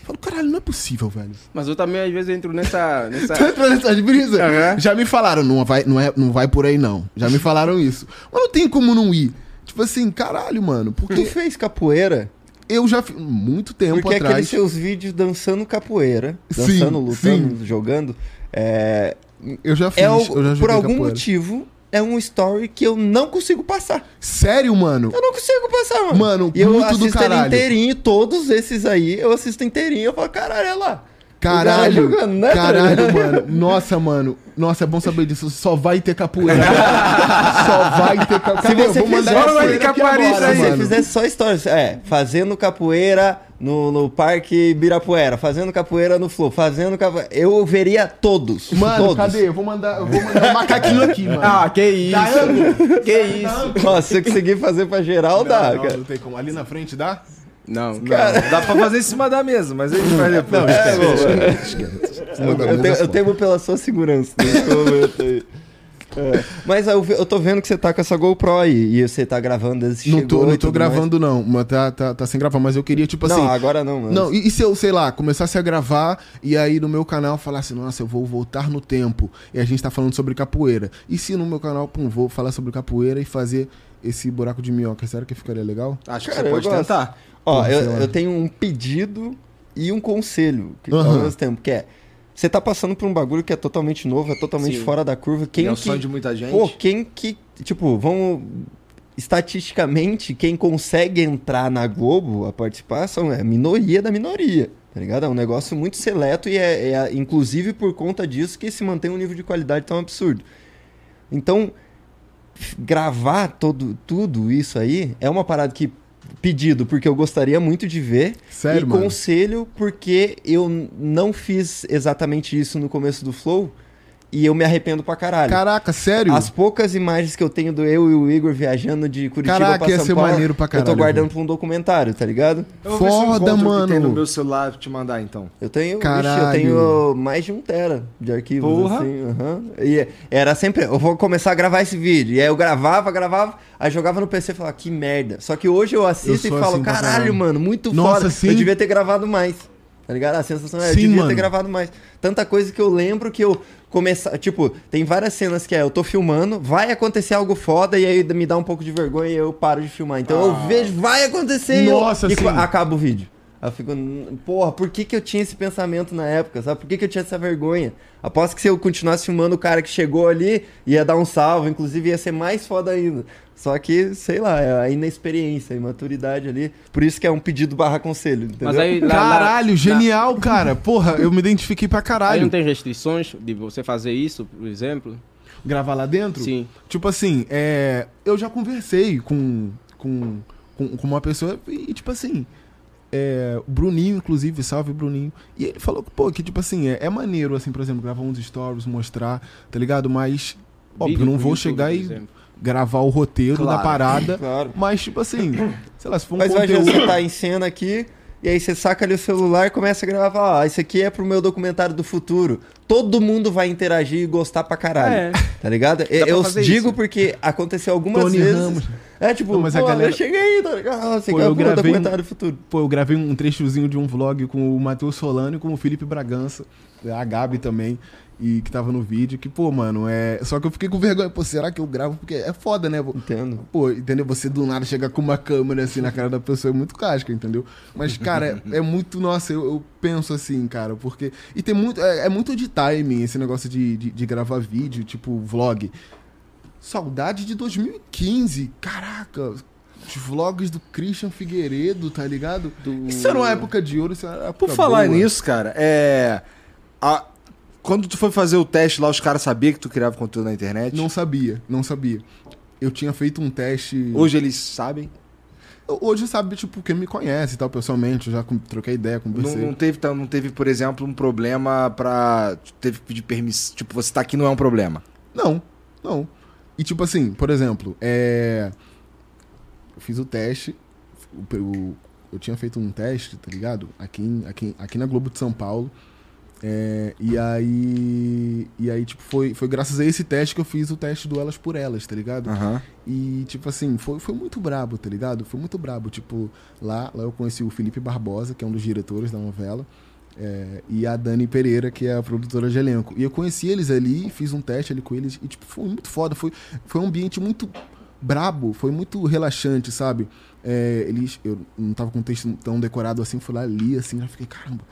Speaker 4: Eu falo, caralho, não é possível, velho.
Speaker 5: Mas eu também, às vezes, entro nessa. nessa... [laughs]
Speaker 4: Tá entrando nessas brisas?
Speaker 5: Aham.
Speaker 4: Já me falaram, não vai, não, é, não vai por aí não. Já me falaram isso. Mas não tem como não ir. Tipo assim, caralho, mano,
Speaker 2: Tu
Speaker 4: porque
Speaker 2: fez capoeira?
Speaker 4: eu já fiz muito tempo
Speaker 2: Porque aqueles
Speaker 4: atrás.
Speaker 2: seus vídeos dançando capoeira,
Speaker 4: Sim,
Speaker 2: dançando, lutando,
Speaker 4: sim.
Speaker 2: jogando, é,
Speaker 4: Eu já fiz,
Speaker 2: é o-
Speaker 4: eu já
Speaker 2: por algum
Speaker 4: capoeira.
Speaker 2: motivo, é um story que eu não consigo passar.
Speaker 4: Sério, mano?
Speaker 2: Eu não consigo passar, mano.
Speaker 4: Mano,
Speaker 2: e eu assisto ele inteirinho, todos esses aí, eu assisto inteirinho, eu falo, caralho, é lá.
Speaker 4: Caralho,
Speaker 2: cara jogando, né?
Speaker 4: caralho, mano. Nossa, mano. Nossa, é bom saber disso. Só vai ter capoeira. [laughs] Só vai ter capoeira. Eu
Speaker 2: você
Speaker 4: vou mandar
Speaker 2: fizer-
Speaker 4: agora,
Speaker 2: Se você fizesse só stories, é, fazendo capoeira no, no Parque Birapuera, fazendo capoeira no Flow, fazendo capoeira, eu veria todos.
Speaker 4: Mano,
Speaker 2: todos.
Speaker 4: cadê? Eu vou mandar, eu vou mandar um macaquinho aqui, mano.
Speaker 5: Ah, que isso. que isso.
Speaker 2: Nossa, se eu conseguir fazer pra geral, dá,
Speaker 4: não, não,
Speaker 2: cara.
Speaker 4: não tem como. Ali na frente dá?
Speaker 5: Não.
Speaker 1: Não, dá pra fazer em cima da mesa, mas a gente faz depois.
Speaker 2: É, bom,
Speaker 4: Manda
Speaker 2: eu,
Speaker 4: é
Speaker 2: eu temo pela sua segurança nesse momento aí. É. Mas eu, eu tô vendo que você tá com essa GoPro aí e você tá gravando que
Speaker 4: Não tô, não tô gravando, não. Mas tá, tá, tá sem gravar. Mas eu queria, tipo
Speaker 2: mais.
Speaker 4: assim.
Speaker 2: Não, agora não, mano.
Speaker 4: Não, e, e se eu, sei lá, começasse a gravar e aí no meu canal falasse, nossa, eu vou voltar no tempo e a gente tá falando sobre capoeira. E se no meu canal, pum, vou falar sobre capoeira e fazer esse buraco de minhoca, será que ficaria legal?
Speaker 1: Acho que
Speaker 2: Cara,
Speaker 1: você
Speaker 2: eu
Speaker 1: pode
Speaker 2: gosto.
Speaker 1: tentar.
Speaker 2: Ó,
Speaker 4: Pô,
Speaker 2: eu, eu tenho um pedido e um conselho que, ao
Speaker 4: Aham.
Speaker 2: mesmo tempo, que é. Você tá passando por um bagulho que é totalmente novo, é totalmente
Speaker 5: Sim.
Speaker 2: fora da curva. Quem
Speaker 1: é o
Speaker 2: que,
Speaker 1: sonho de muita gente.
Speaker 2: Pô, quem que. Tipo, vamos. Estatisticamente, quem consegue entrar na Globo a participar são é a minoria da minoria. Tá ligado? É um negócio muito seleto e é, é, inclusive por conta disso que se mantém um nível de qualidade tão absurdo. Então, gravar todo, tudo isso aí é uma parada que. Pedido, porque eu gostaria muito de ver.
Speaker 4: Sério,
Speaker 2: e
Speaker 4: mano?
Speaker 2: conselho, porque eu não fiz exatamente isso no começo do Flow. E eu me arrependo pra caralho.
Speaker 4: Caraca, sério?
Speaker 2: As poucas imagens que eu tenho do eu e o Igor viajando de Curitiba
Speaker 4: Caraca,
Speaker 2: pra
Speaker 4: ia
Speaker 2: São
Speaker 4: ser
Speaker 2: Paulo,
Speaker 4: maneiro pra
Speaker 2: eu
Speaker 4: caralho,
Speaker 2: tô guardando pra um documentário, tá ligado?
Speaker 1: Eu vou ver se eu
Speaker 4: Foda,
Speaker 1: encontro o que
Speaker 4: mano.
Speaker 1: tem no meu celular pra te mandar, então.
Speaker 2: Eu tenho,
Speaker 4: Caralho.
Speaker 2: eu tenho mais de um tera de arquivos,
Speaker 1: Porra.
Speaker 2: assim, aham. E era sempre, eu vou começar a gravar esse vídeo. E aí eu gravava, gravava, aí jogava no PC e falava, que merda. Só que hoje eu assisto
Speaker 4: Eu
Speaker 2: e falo,
Speaker 4: assim
Speaker 2: caralho,
Speaker 4: caralho.
Speaker 2: mano, muito
Speaker 4: Nossa,
Speaker 2: foda.
Speaker 4: sim.
Speaker 2: Eu devia ter gravado mais. Tá ligado? A sensação é, eu devia
Speaker 4: mano.
Speaker 2: ter gravado mais. Tanta coisa que eu lembro que eu começar, tipo, tem várias cenas que é, eu tô filmando, vai acontecer algo foda e aí me dá um pouco de vergonha e eu paro de filmar. Então eu vejo, vai acontecer e eu-
Speaker 4: Nossa,
Speaker 2: e acaba o vídeo. Aí eu fico, "N- porra, por que, que eu tinha esse pensamento na época, sabe? Por que, que eu tinha essa vergonha? Aposto que se eu continuasse filmando o cara que chegou ali, ia dar um salve, inclusive ia ser mais foda ainda. Só que, sei lá, é a inexperiência, a imaturidade ali. Por isso que é um pedido barra conselho, entendeu?
Speaker 5: Mas aí, lá-
Speaker 4: Caralho,
Speaker 5: lá-
Speaker 4: genial, cara. Porra, eu me identifiquei pra
Speaker 5: Aí
Speaker 4: caralho.
Speaker 5: não tem restrições de você fazer isso, por exemplo?
Speaker 4: Gravar lá dentro?
Speaker 5: Sim.
Speaker 4: Tipo assim, é, eu já conversei com, com, com, com uma pessoa e, tipo assim, é, o Bruninho, inclusive, salve Bruninho. E ele falou que, pô, que, tipo assim, é, é maneiro, assim, por exemplo, gravar uns stories, mostrar, tá ligado? Mas, óbvio,
Speaker 5: Vídeo
Speaker 4: não vou
Speaker 5: YouTube,
Speaker 4: chegar
Speaker 5: por
Speaker 4: e
Speaker 5: exemplo.
Speaker 4: Gravar o roteiro
Speaker 1: Claro,
Speaker 4: da parada.
Speaker 2: Claro.
Speaker 4: Mas, tipo assim, sei lá, se for um
Speaker 2: Mas vai
Speaker 4: conteúdo...
Speaker 2: você tá em cena aqui, e aí você saca ali o celular e começa a gravar. Ah, isso aqui é pro meu documentário do futuro. Todo mundo vai interagir e gostar pra caralho.
Speaker 5: É.
Speaker 2: Tá ligado? eu digo
Speaker 5: isso.
Speaker 2: porque aconteceu algumas
Speaker 4: Tony
Speaker 2: vezes.
Speaker 4: Ramos.
Speaker 2: É tipo,
Speaker 4: Não, mas a
Speaker 2: pô,
Speaker 4: galera-
Speaker 2: eu cheguei, tá ligado? Ah, Você
Speaker 4: Pô,
Speaker 2: quer
Speaker 4: eu gravei um-
Speaker 2: documentário do futuro.
Speaker 4: Pô, eu gravei um trechozinho de um vlog com o Matheus Solano e com o Felipe Bragança, a Gabi também, e que tava no vídeo, que, pô, mano, é. Só que eu fiquei com vergonha, pô, será que eu gravo? Porque é foda, né?
Speaker 2: Entendo.
Speaker 4: Pô, entendeu? Você do nada chegar com uma câmera assim na cara da pessoa é muito casca, entendeu? Mas, cara, é, é muito. Nossa, eu, eu penso assim, cara, porque. E tem muito. É, é muito de timing esse negócio de, de, de gravar vídeo, tipo vlog. Saudade de 2015, caraca. Os vlogs do Christian Figueiredo, tá ligado? Isso era uma época de ouro, isso era
Speaker 1: Por falar
Speaker 4: boa.
Speaker 1: nisso, cara, é. a- Quando tu foi fazer o teste lá, os caras sabiam que tu criava conteúdo na internet?
Speaker 4: Não sabia, não sabia. Eu tinha feito um teste.
Speaker 1: Hoje eles sabem?
Speaker 4: Hoje sabe, tipo, quem me conhece e tal, pessoalmente, eu já com- troquei ideia,
Speaker 1: Não,
Speaker 4: conversei.
Speaker 1: não teve, não teve, por exemplo, um problema pra. Teve que pedir permissão. Tipo, você tá aqui não é um problema.
Speaker 4: Não, não. E tipo assim, por exemplo, é... eu fiz o teste, o- eu tinha feito um teste, tá ligado? Aqui, aqui, aqui na Globo de São Paulo. É, e aí. E aí, tipo, foi, foi graças a esse teste que eu fiz o teste do Elas por Elas, tá ligado?
Speaker 1: Aham.
Speaker 4: E, tipo assim, foi, foi muito brabo, tá ligado? Foi muito brabo. Tipo, lá, lá eu conheci o Felipe Barbosa, que é um dos diretores da novela, é, e a Dani Pereira, que é a produtora de elenco. E eu conheci eles ali, fiz um teste ali com eles, e, tipo, foi muito foda. Foi, foi um ambiente muito brabo, foi muito relaxante, sabe? É, eles, eu não tava com um texto tão decorado assim, fui lá, li assim, já fiquei, caramba,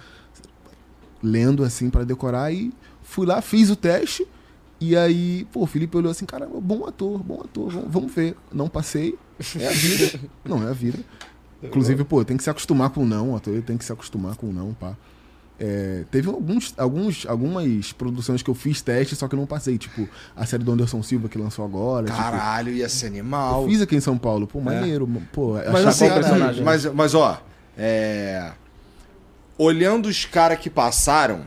Speaker 4: lendo assim pra decorar e fui lá, fiz o teste. E aí, pô, o Felipe olhou assim, caramba, bom ator, bom ator, vamos, vamos ver. Não passei, é a vida. [laughs] não, é a vida. Inclusive, pô, tem que se acostumar com o não, o ator tem que se acostumar com o não, pá. É, teve alguns, alguns, algumas produções que eu fiz teste, só que eu não passei. Tipo, a série do Anderson Silva que lançou agora. tipo,
Speaker 1: Caralho, ia ser animal.
Speaker 4: eu fiz aqui em São Paulo. Pô, maneiro. Pô,
Speaker 1: Mas assim, mas, mas ó, é... olhando os caras que passaram,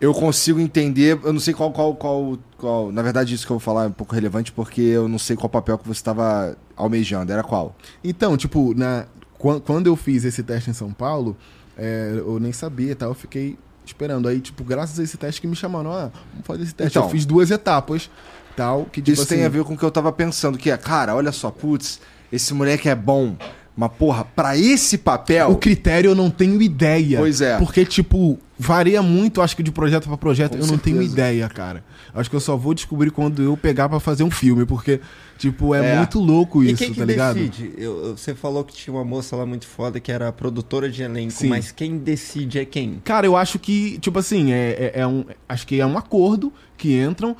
Speaker 1: eu consigo entender. Eu não sei qual, qual, qual, qual. Na verdade, isso que eu vou falar é um pouco relevante, porque eu não sei qual papel que você estava almejando. Era qual?
Speaker 4: Então, tipo, na, quan- quando eu fiz esse teste em São Paulo, é, eu nem sabia, tá? Eu fiquei esperando. Aí, tipo, graças a esse teste que me chamaram, ah, vamos fazer esse teste.
Speaker 1: Então.
Speaker 4: eu fiz duas etapas, tal, que tipo
Speaker 1: Isso tem
Speaker 4: assim,
Speaker 1: a ver com o que eu tava pensando, que é, cara, olha só, putz, esse moleque é bom. Mas, porra, pra esse papel.
Speaker 4: O critério eu não tenho ideia.
Speaker 1: Pois é.
Speaker 4: Porque, tipo, varia muito, acho que de projeto pra projeto.
Speaker 1: Com
Speaker 4: eu não tenho
Speaker 1: certeza.
Speaker 4: ideia, cara. Acho que eu só vou descobrir quando eu pegar pra fazer um filme, porque, tipo, é,
Speaker 1: É.
Speaker 4: muito louco
Speaker 2: E
Speaker 4: isso,
Speaker 2: quem que
Speaker 4: tá ligado?
Speaker 2: decide? Eu- você falou que tinha uma moça lá muito foda que era produtora de elenco,
Speaker 4: Sim.
Speaker 2: mas quem decide é quem?
Speaker 4: Cara, eu acho que, tipo assim, é, é, é um. Acho que é um acordo que entram,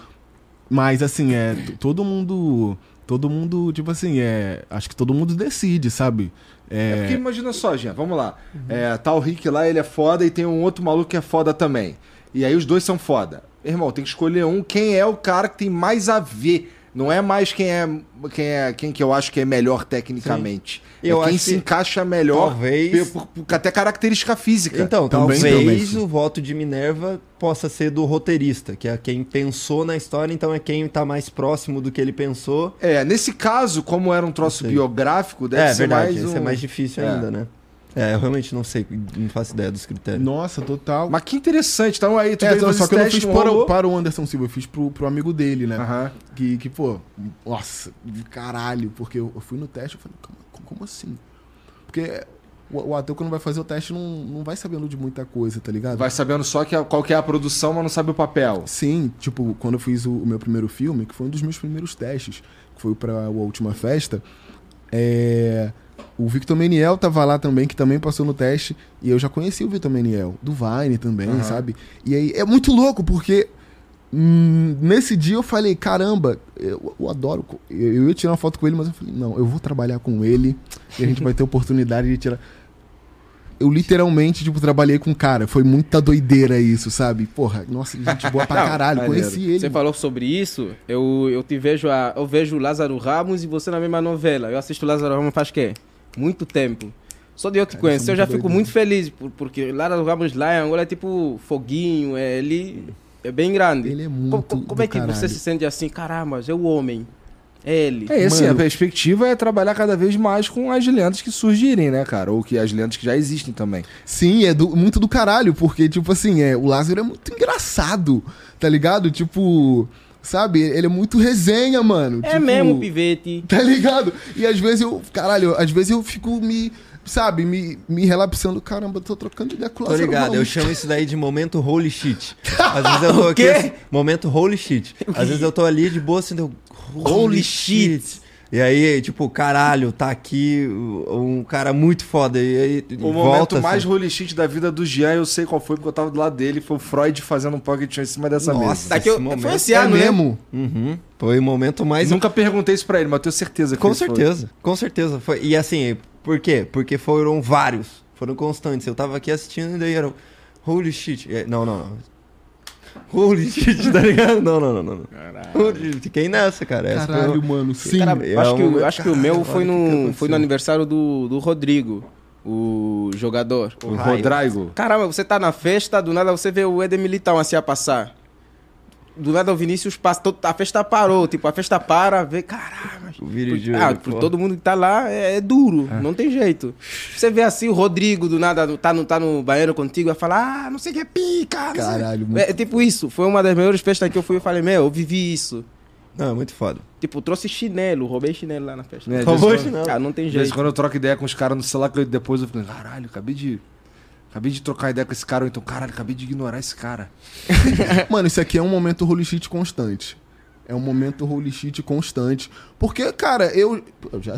Speaker 4: mas assim, é. Todo mundo. Todo mundo, tipo assim, é. Acho que todo mundo decide, sabe?
Speaker 1: É
Speaker 4: É,
Speaker 1: porque imagina só, gente, vamos lá. É, tá o Rick lá, ele é foda, e tem um outro maluco que é foda também. E aí os dois são foda. Irmão, tem que escolher um. Quem é o cara que tem mais a ver? Não é mais quem é quem é quem que eu acho que é melhor tecnicamente.
Speaker 2: Sim. Eu
Speaker 1: é quem se
Speaker 2: que
Speaker 1: encaixa melhor
Speaker 2: talvez-
Speaker 1: por- por- por- até característica física.
Speaker 2: Então,
Speaker 4: Também,
Speaker 2: talvez o voto de Minerva possa ser do roteirista, que é quem pensou na história, então é quem tá mais próximo do que ele pensou.
Speaker 1: É, nesse caso, como era um troço biográfico, deve
Speaker 2: é
Speaker 1: ser
Speaker 2: verdade,
Speaker 1: mais
Speaker 2: esse
Speaker 1: um...
Speaker 2: é mais difícil
Speaker 1: É.
Speaker 2: ainda, né? É, eu realmente não sei, não faço ideia dos critérios.
Speaker 4: Nossa, total.
Speaker 1: Mas que interessante. Então aí tu
Speaker 4: É,
Speaker 1: veio
Speaker 4: só, que eu não fiz
Speaker 1: não
Speaker 4: para, para o Anderson Silva, eu fiz pro, pro amigo dele, né?
Speaker 1: Aham.
Speaker 4: Que, que, pô, nossa, de caralho, porque eu, eu fui no teste e falei, como, como assim? Porque o, o ator quando vai fazer o teste não, não vai sabendo de muita coisa, tá ligado?
Speaker 1: Vai sabendo só que, a- qual que é a produção, mas não sabe o papel.
Speaker 4: Sim, tipo, quando eu fiz o, o meu primeiro filme, que foi um dos meus primeiros testes, que foi pra A Última Festa, é, o Victor Meniel tava lá também, que também passou no teste. E eu já conheci o Victor Meniel, do Vine também, sabe? E aí é muito louco, porque hum, nesse dia eu falei, caramba, eu, eu adoro. Eu, eu ia tirar uma foto com ele, mas eu falei, não, eu vou trabalhar com ele e a gente vai ter oportunidade de tirar. Eu literalmente, tipo, trabalhei com o cara. Foi muita doideira isso, sabe? Porra, nossa, gente boa pra
Speaker 5: Não,
Speaker 4: caralho.
Speaker 1: maneiro.
Speaker 4: Conheci ele.
Speaker 5: Você falou sobre isso, eu, eu te vejo a, eu vejo o Lázaro Ramos e você na mesma novela. Eu assisto o Lázaro Ramos faz quê? Muito tempo. Só de eu te conhecer,
Speaker 4: é
Speaker 5: eu já fico
Speaker 4: doido.
Speaker 5: muito feliz, por- porque o Lázaro Ramos lá em Angola é tipo foguinho, é, ele é bem grande.
Speaker 4: Ele é muito
Speaker 5: co- como,
Speaker 4: do
Speaker 5: é que você
Speaker 4: caralho.
Speaker 5: se sente assim, caramba, é o homem, é ele.
Speaker 1: É assim,
Speaker 4: Mano.
Speaker 1: a perspectiva é trabalhar cada vez mais com as lendas que surgirem, né, cara? Ou que as lendas que já existem também.
Speaker 4: Sim, é do- muito do caralho, porque, tipo assim, é, o Lázaro é muito engraçado, tá ligado? Tipo, sabe? Ele é muito resenha, mano.
Speaker 5: É
Speaker 4: tipo,
Speaker 5: mesmo, pivete.
Speaker 4: Tá ligado? E às vezes eu, caralho, às vezes eu fico me, sabe, me, me relapsando, caramba, tô trocando ideia com o
Speaker 2: Tô ligado, eu chamo isso daí de momento holy shit. [laughs] Às vezes eu tô aqui. momento holy shit. Às vezes eu tô ali de boa assim, eu. Holy shit! E aí, tipo, caralho, tá aqui um cara muito foda. E aí,
Speaker 1: O
Speaker 2: volta,
Speaker 1: momento
Speaker 2: assim.
Speaker 1: mais holy shit da vida do Jean, eu sei qual foi, porque eu tava do lado dele, foi o Freud fazendo um pocket show em cima dessa
Speaker 2: Nossa,
Speaker 1: mesa.
Speaker 5: Tá aqui, eu-
Speaker 2: momento
Speaker 5: foi esse
Speaker 4: É
Speaker 5: ano, né?
Speaker 4: mesmo?
Speaker 2: Uhum. Foi o momento mais.
Speaker 1: Nunca perguntei isso pra ele, mas eu tenho certeza que
Speaker 2: Com
Speaker 1: isso foi.
Speaker 2: certeza, com certeza. Foi. E assim, por quê? Porque foram vários, foram constantes. Eu tava aqui assistindo e daí eram. Holy shit. É, Não, não, não. Holy shit, tá ligado? Não, não, não, não. Holy- Fiquei nessa, cara. Essa foi
Speaker 4: Caralho,
Speaker 2: o-
Speaker 4: mano, sim.
Speaker 5: Cara,
Speaker 2: É
Speaker 5: eu acho, que, o- acho que o meu
Speaker 2: Caralho,
Speaker 5: foi
Speaker 2: o
Speaker 5: no, foi no aniversário do, do Rodrigo, o jogador.
Speaker 1: O Rodrigo.
Speaker 5: Caramba, você tá na festa, do nada você vê o Eder Militão assim a passar. Do nada o Vinícius passa, todo- a festa parou, tipo, a festa para, vê, caramba.
Speaker 2: O Vini
Speaker 5: Porque-
Speaker 2: Júnior,
Speaker 5: ah, todo mundo que tá lá é, é duro, não tem jeito. Você vê assim o Rodrigo do nada tá no, tá no banheiro contigo e fala, ah, não sei o que é pica.
Speaker 4: Caralho, muito-
Speaker 5: é, é tipo isso, foi uma das melhores festas que eu fui e falei, meu, eu vivi isso.
Speaker 2: Não, é muito foda.
Speaker 5: Tipo, trouxe chinelo, roubei chinelo lá na festa.
Speaker 1: É, de em
Speaker 2: não.
Speaker 5: Ah, não tem
Speaker 1: De
Speaker 5: jeito.
Speaker 1: quando eu troco ideia com os caras no celular, que eu- depois eu fico, caralho, acabei de. Acabei de trocar ideia com esse cara, ou então, caralho, acabei de ignorar esse cara. [laughs]
Speaker 4: Mano, isso aqui é um momento holy shit constante. É um momento holy shit constante. Porque, cara, eu. eu já.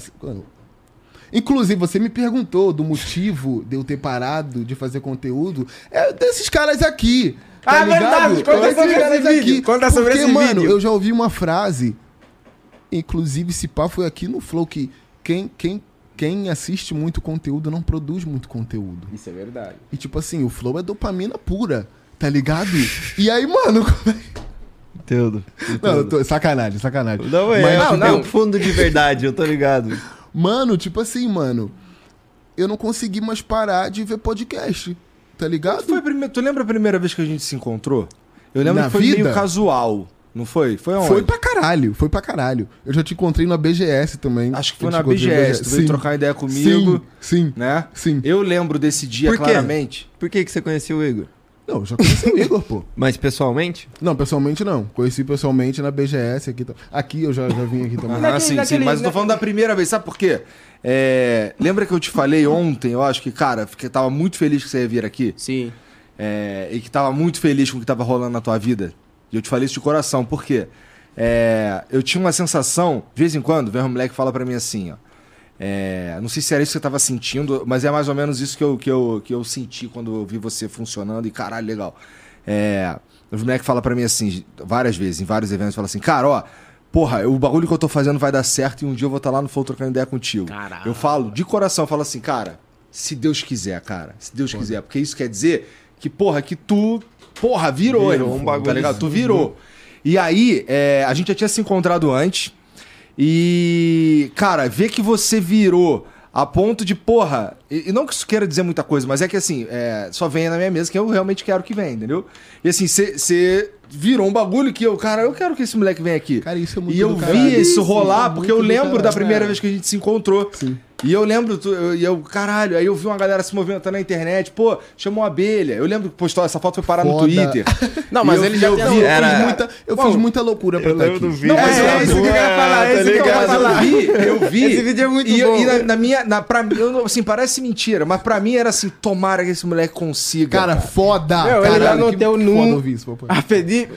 Speaker 4: Inclusive, você me perguntou do motivo de eu ter parado de fazer conteúdo. É desses caras aqui. Tá
Speaker 5: Ah,
Speaker 4: ligado?
Speaker 5: verdade, conta
Speaker 4: Desses
Speaker 5: sobre
Speaker 4: caras
Speaker 5: esse vídeo, conta sobre
Speaker 4: Porque,
Speaker 5: esse
Speaker 4: mano,
Speaker 5: vídeo.
Speaker 4: eu já ouvi uma frase. Inclusive, se pá, foi aqui no Flow que quem, quem, quem assiste muito conteúdo não produz muito conteúdo.
Speaker 5: Isso é verdade.
Speaker 4: E tipo assim, o Flow é dopamina pura, tá ligado? E aí, mano. [laughs] como é-
Speaker 2: Entendo.
Speaker 4: Não, eu tô, sacanagem, sacanagem.
Speaker 2: Não, é,
Speaker 4: Mas,
Speaker 2: não,
Speaker 4: tipo,
Speaker 2: não. fundo de verdade, eu tô ligado.
Speaker 4: Mano, tipo assim, mano. Eu não consegui mais parar de ver podcast. Tá ligado?
Speaker 1: Foi a primeira- tu lembra a primeira vez que a gente se encontrou? Eu lembro
Speaker 4: Na
Speaker 1: que foi
Speaker 4: vida?
Speaker 1: meio casual, não foi? Foi onde?
Speaker 4: Foi pra caralho, foi pra caralho. Eu já te encontrei na BGS também.
Speaker 1: Acho que foi
Speaker 4: Eu te
Speaker 1: na BGS, tu veio
Speaker 4: Sim.
Speaker 1: trocar ideia comigo,
Speaker 4: Sim, sim,
Speaker 1: né?
Speaker 4: sim.
Speaker 1: Eu lembro desse dia
Speaker 2: Por
Speaker 1: claramente.
Speaker 2: Por que, que você conheceu o Igor?
Speaker 4: Não, eu já conheci o Igor, pô. [laughs]
Speaker 2: Mas pessoalmente?
Speaker 4: Não, pessoalmente não. Conheci pessoalmente na BGS aqui. Aqui eu já, já vim aqui também.
Speaker 1: Ah, sim, sim, mas eu tô falando da primeira vez, sabe por quê? É, lembra que eu te falei ontem, eu acho que, cara, fiquei, tava muito feliz que você ia vir aqui.
Speaker 5: Sim.
Speaker 1: é, e que tava muito feliz com o que tava rolando na tua vida. E eu te falei isso de coração, por quê? É, eu tinha uma sensação, de vez em quando, vem um moleque fala pra mim assim, ó. é, não sei se era isso que você tava sentindo, mas é mais ou menos isso que eu, que eu, que eu senti quando eu vi você funcionando e caralho, legal. É, os moleques falam pra mim assim, várias vezes, em vários eventos, falam assim, cara, ó, porra, o bagulho que eu tô fazendo vai dar certo e um dia eu vou estar lá no Flow trocando ideia contigo.
Speaker 5: Caralho.
Speaker 1: Eu falo, de coração, eu falo assim, cara, se Deus quiser, cara, se Deus quiser, porque isso quer dizer que, porra, que tu, porra, virou,
Speaker 2: Virou
Speaker 1: irmão,
Speaker 2: um bagulho
Speaker 1: tá ligado?
Speaker 2: assim.
Speaker 1: Tu virou. E aí, é, a gente já tinha se encontrado antes e, cara, ver que você virou a ponto de, porra, e, e não que isso queira dizer muita coisa, mas é que assim, é, só venha na minha mesa que eu realmente quero que venha, entendeu? E assim, você virou um bagulho que eu, cara, eu quero que esse moleque venha aqui.
Speaker 4: Cara, isso é muito
Speaker 1: E eu vi isso rolar,
Speaker 4: é
Speaker 1: porque eu lembro da primeira
Speaker 4: É.
Speaker 1: vez que a gente se encontrou.
Speaker 4: Sim.
Speaker 1: E eu lembro, tu- eu, e eu, caralho, aí eu vi uma galera se movimentando na internet, pô, chamou uma abelha. Eu lembro que postou, essa foto foi parar no
Speaker 4: Foda.
Speaker 1: Twitter. [laughs]
Speaker 5: Não, mas
Speaker 1: E eu-
Speaker 5: ele já
Speaker 1: eu vi-
Speaker 4: Não, eu
Speaker 2: Era-
Speaker 4: fiz muita, eu fiz muita loucura pra estar aqui.
Speaker 1: Não, mas
Speaker 5: É,
Speaker 1: eu,
Speaker 5: é isso que eu ia falar, é isso que eu
Speaker 1: mas
Speaker 5: falar.
Speaker 1: eu vi, eu vi.
Speaker 5: Esse vídeo é muito
Speaker 1: e,
Speaker 5: bom.
Speaker 1: E na, na minha, na, pra mim, não- assim, parece mentira, mas pra mim era assim, tomara que esse moleque consiga.
Speaker 4: Cara, foda!
Speaker 5: Meu, ele
Speaker 4: Caralho,
Speaker 5: no teu
Speaker 4: foda
Speaker 5: nu.
Speaker 4: ouvir isso, papai.
Speaker 5: A pedir.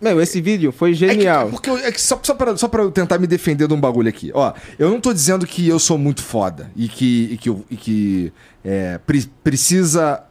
Speaker 5: Meu, esse vídeo foi
Speaker 1: É que-
Speaker 5: genial.
Speaker 1: porque eu- é que só, só, pra, só pra eu tentar me defender de um bagulho aqui. Ó, eu não tô dizendo que eu sou muito foda e que, e que, e que é, pre- precisa.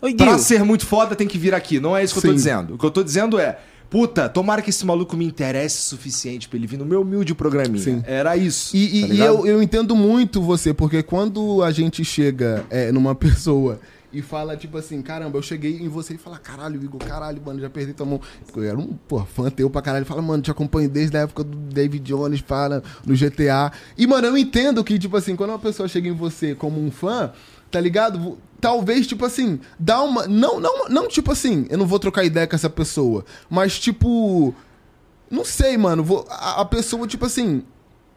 Speaker 5: Oi,
Speaker 1: Pra ser muito foda tem que vir aqui. Não é isso que eu tô
Speaker 4: Sim.
Speaker 1: dizendo. O que eu tô dizendo é. Puta, tomara que esse maluco me interesse o suficiente pra ele vir no meu humilde programinha.
Speaker 4: Sim.
Speaker 1: Era isso.
Speaker 4: E, e-
Speaker 1: tá
Speaker 4: e eu, eu entendo muito você, porque quando a gente chega é, numa [laughs] pessoa e fala, tipo assim, caramba, eu cheguei em você e fala, caralho, Igor, caralho, mano, já perdi tua mão. Eu era um, pô, fã teu pra caralho. Fala, mano, te acompanho desde a época do David Jones, fala, no GTA. E, mano, eu entendo que, tipo assim, quando uma pessoa chega em você como um fã, tá ligado? Talvez, tipo assim, dá uma. Não, não, não, tipo assim, eu não vou trocar ideia com essa pessoa. Mas, tipo. Não sei, mano. vou- a, a pessoa, tipo assim.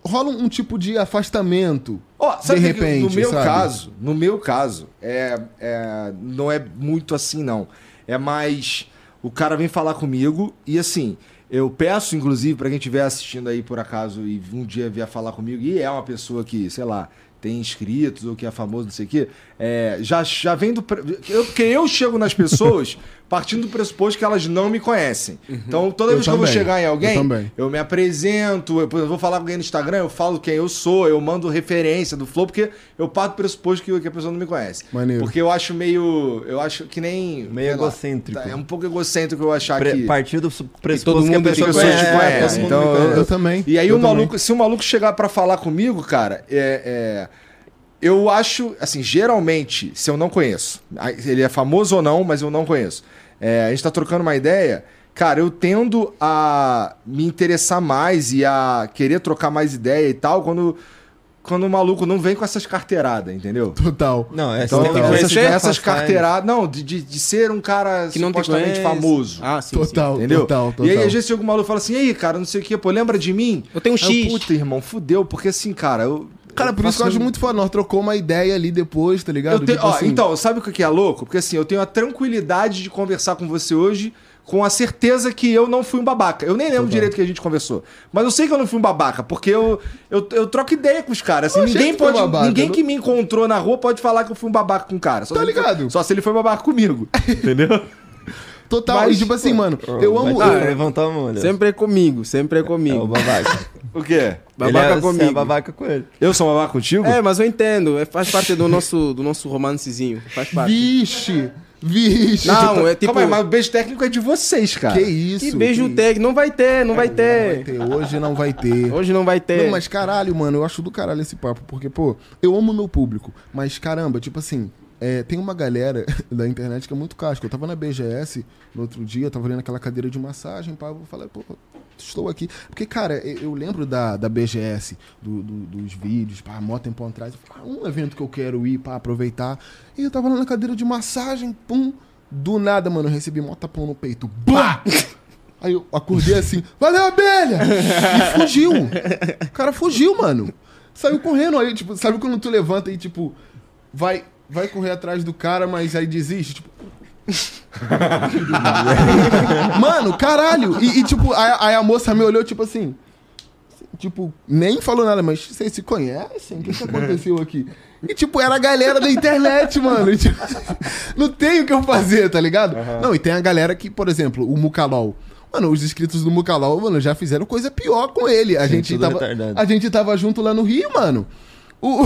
Speaker 4: Rola um, um tipo de afastamento.
Speaker 1: Sabe
Speaker 4: de
Speaker 1: que que
Speaker 4: repente,
Speaker 1: no meu
Speaker 4: sabe?
Speaker 1: caso, no meu caso, é, é- não é muito assim não. É mais o cara vem falar comigo e assim, eu peço inclusive pra quem estiver assistindo aí por acaso e um dia vier falar comigo e é uma pessoa que, sei lá, tem inscritos ou que é famoso, não sei o quê, é, já, já vem do. Eu, porque eu chego nas pessoas [laughs] partindo do pressuposto que elas não me conhecem. Então, toda
Speaker 4: Eu
Speaker 1: vez que eu vou
Speaker 4: também.
Speaker 1: chegar em alguém,
Speaker 4: Eu também.
Speaker 1: eu me apresento, eu, exemplo, vou falar com alguém no Instagram, eu falo quem eu sou, eu mando referência do Flow, porque eu parto do pressuposto que, que a pessoa não me conhece.
Speaker 4: Maneiro.
Speaker 1: Porque eu acho meio. Eu acho que nem.
Speaker 2: Meio
Speaker 1: sei lá,
Speaker 2: egocêntrico.
Speaker 1: tá, é um pouco egocêntrico eu achar
Speaker 2: Pre-
Speaker 1: que.
Speaker 2: Partir do
Speaker 5: todo
Speaker 2: pressuposto que a
Speaker 5: mundo
Speaker 2: pessoa
Speaker 1: te conhece,
Speaker 2: conhece.
Speaker 1: conhece.
Speaker 2: é, todo mundo
Speaker 1: Então,
Speaker 2: me conhece.
Speaker 4: Eu também.
Speaker 1: E aí
Speaker 4: eu
Speaker 1: o
Speaker 4: também.
Speaker 1: maluco, se o maluco chegar pra falar comigo, cara, é, é, eu acho, assim, geralmente, se eu não conheço, aí, ele é famoso ou não, mas eu não conheço. é, a gente tá trocando uma ideia, cara, eu tendo a me interessar mais e a querer trocar mais ideia e tal, quando, quando o maluco não vem com essas carteiradas, entendeu?
Speaker 4: Total.
Speaker 2: Não, é
Speaker 1: Então,
Speaker 2: você tem que
Speaker 1: essas,
Speaker 2: conhecer,
Speaker 1: essas carteiradas. Não, de, de, de ser um cara
Speaker 5: Que
Speaker 1: supostamente famoso.
Speaker 5: Ah, sim,
Speaker 4: Total,
Speaker 1: Entendeu?
Speaker 4: total, total.
Speaker 1: E aí, às vezes, chega um maluco fala assim: e aí, cara, não sei o que, pô, lembra de mim?
Speaker 5: Eu tenho um
Speaker 1: Aí eu,
Speaker 5: X.
Speaker 1: Puta, irmão, fudeu, porque assim, cara, eu.
Speaker 4: Cara, por isso que eu acho muito foda. Nós trocou uma ideia ali depois, tá ligado?
Speaker 1: Eu te-
Speaker 4: Tipo
Speaker 1: ó,
Speaker 4: assim,
Speaker 1: Então, sabe o que é louco? Porque assim, eu tenho a tranquilidade de conversar com você hoje com a certeza que eu não fui um babaca. Eu nem lembro direito que a gente conversou. Mas eu sei que eu não fui um babaca, porque eu, eu, eu troco ideia com os caras. Assim, ninguém
Speaker 4: que
Speaker 1: pode.
Speaker 4: babaca,
Speaker 1: ninguém
Speaker 4: não-
Speaker 1: que me encontrou na rua pode falar que eu fui um babaca com o cara. Só
Speaker 4: Tá
Speaker 1: se ele foi-
Speaker 4: ligado?
Speaker 1: só se ele foi babaca comigo. [laughs] Entendeu?
Speaker 4: Total.
Speaker 1: Mas,
Speaker 4: e tipo assim, mano, eu amo.
Speaker 2: Vai
Speaker 4: eu-
Speaker 2: ter que levantar a mão, olha.
Speaker 5: Sempre é comigo, sempre é
Speaker 2: É o
Speaker 5: comigo.
Speaker 2: babaca. [laughs]
Speaker 1: o quê?
Speaker 5: Babaca
Speaker 2: ele é,
Speaker 5: comigo.
Speaker 2: Você é babaca com ele.
Speaker 1: Eu sou babaca contigo?
Speaker 5: É, mas eu entendo, é- faz parte do nosso, do nosso romancezinho, faz parte.
Speaker 4: Vixe! Vixe!
Speaker 5: Não, é tipo...
Speaker 1: Calma aí, mas o beijo técnico é de vocês, cara.
Speaker 4: Que isso?
Speaker 5: Que beijo
Speaker 4: que-
Speaker 5: técnico, não vai ter, não vai
Speaker 4: Não vai
Speaker 5: ter.
Speaker 4: ter. Hoje não vai ter.
Speaker 5: Hoje não vai ter.
Speaker 4: Não, mas caralho, mano, eu acho do caralho esse papo, porque, pô, eu amo meu público, mas caramba, tipo assim, é, tem uma galera [laughs] da internet que é muito casca. Eu tava na BGS no outro dia, eu tava ali naquela cadeira de massagem, pá, eu falei, pô, estou aqui. Porque, cara, eu lembro da, da BGS, do- do- dos vídeos, pá, mó tempo atrás, eu falei, ah, um evento que eu quero ir, pá, aproveitar. E eu tava lá na cadeira de massagem, pum, do nada, mano, eu recebi mó tapão no peito, pá! [laughs] Aí eu acordei assim, valeu, abelha! E fugiu. O cara fugiu, mano. Saiu correndo aí, tipo, sabe quando tu levanta e, tipo, vai, vai correr atrás do cara, mas aí desiste, tipo. [laughs] mano, caralho! E, e, tipo, aí, aí a moça me olhou, tipo assim. Tipo, nem falou nada, mas vocês se conhecem? O que, que aconteceu aqui? E, tipo, era a galera da internet, mano. E, tipo, não tem o que eu fazer, tá ligado? Não, e tem a galera que, por exemplo, o Mukalol. Mano, os inscritos do Mukalol, mano, já fizeram coisa pior com ele. A, gente,
Speaker 2: tudo
Speaker 4: tava,
Speaker 2: retardado.
Speaker 4: a gente tava junto lá no Rio, mano. O,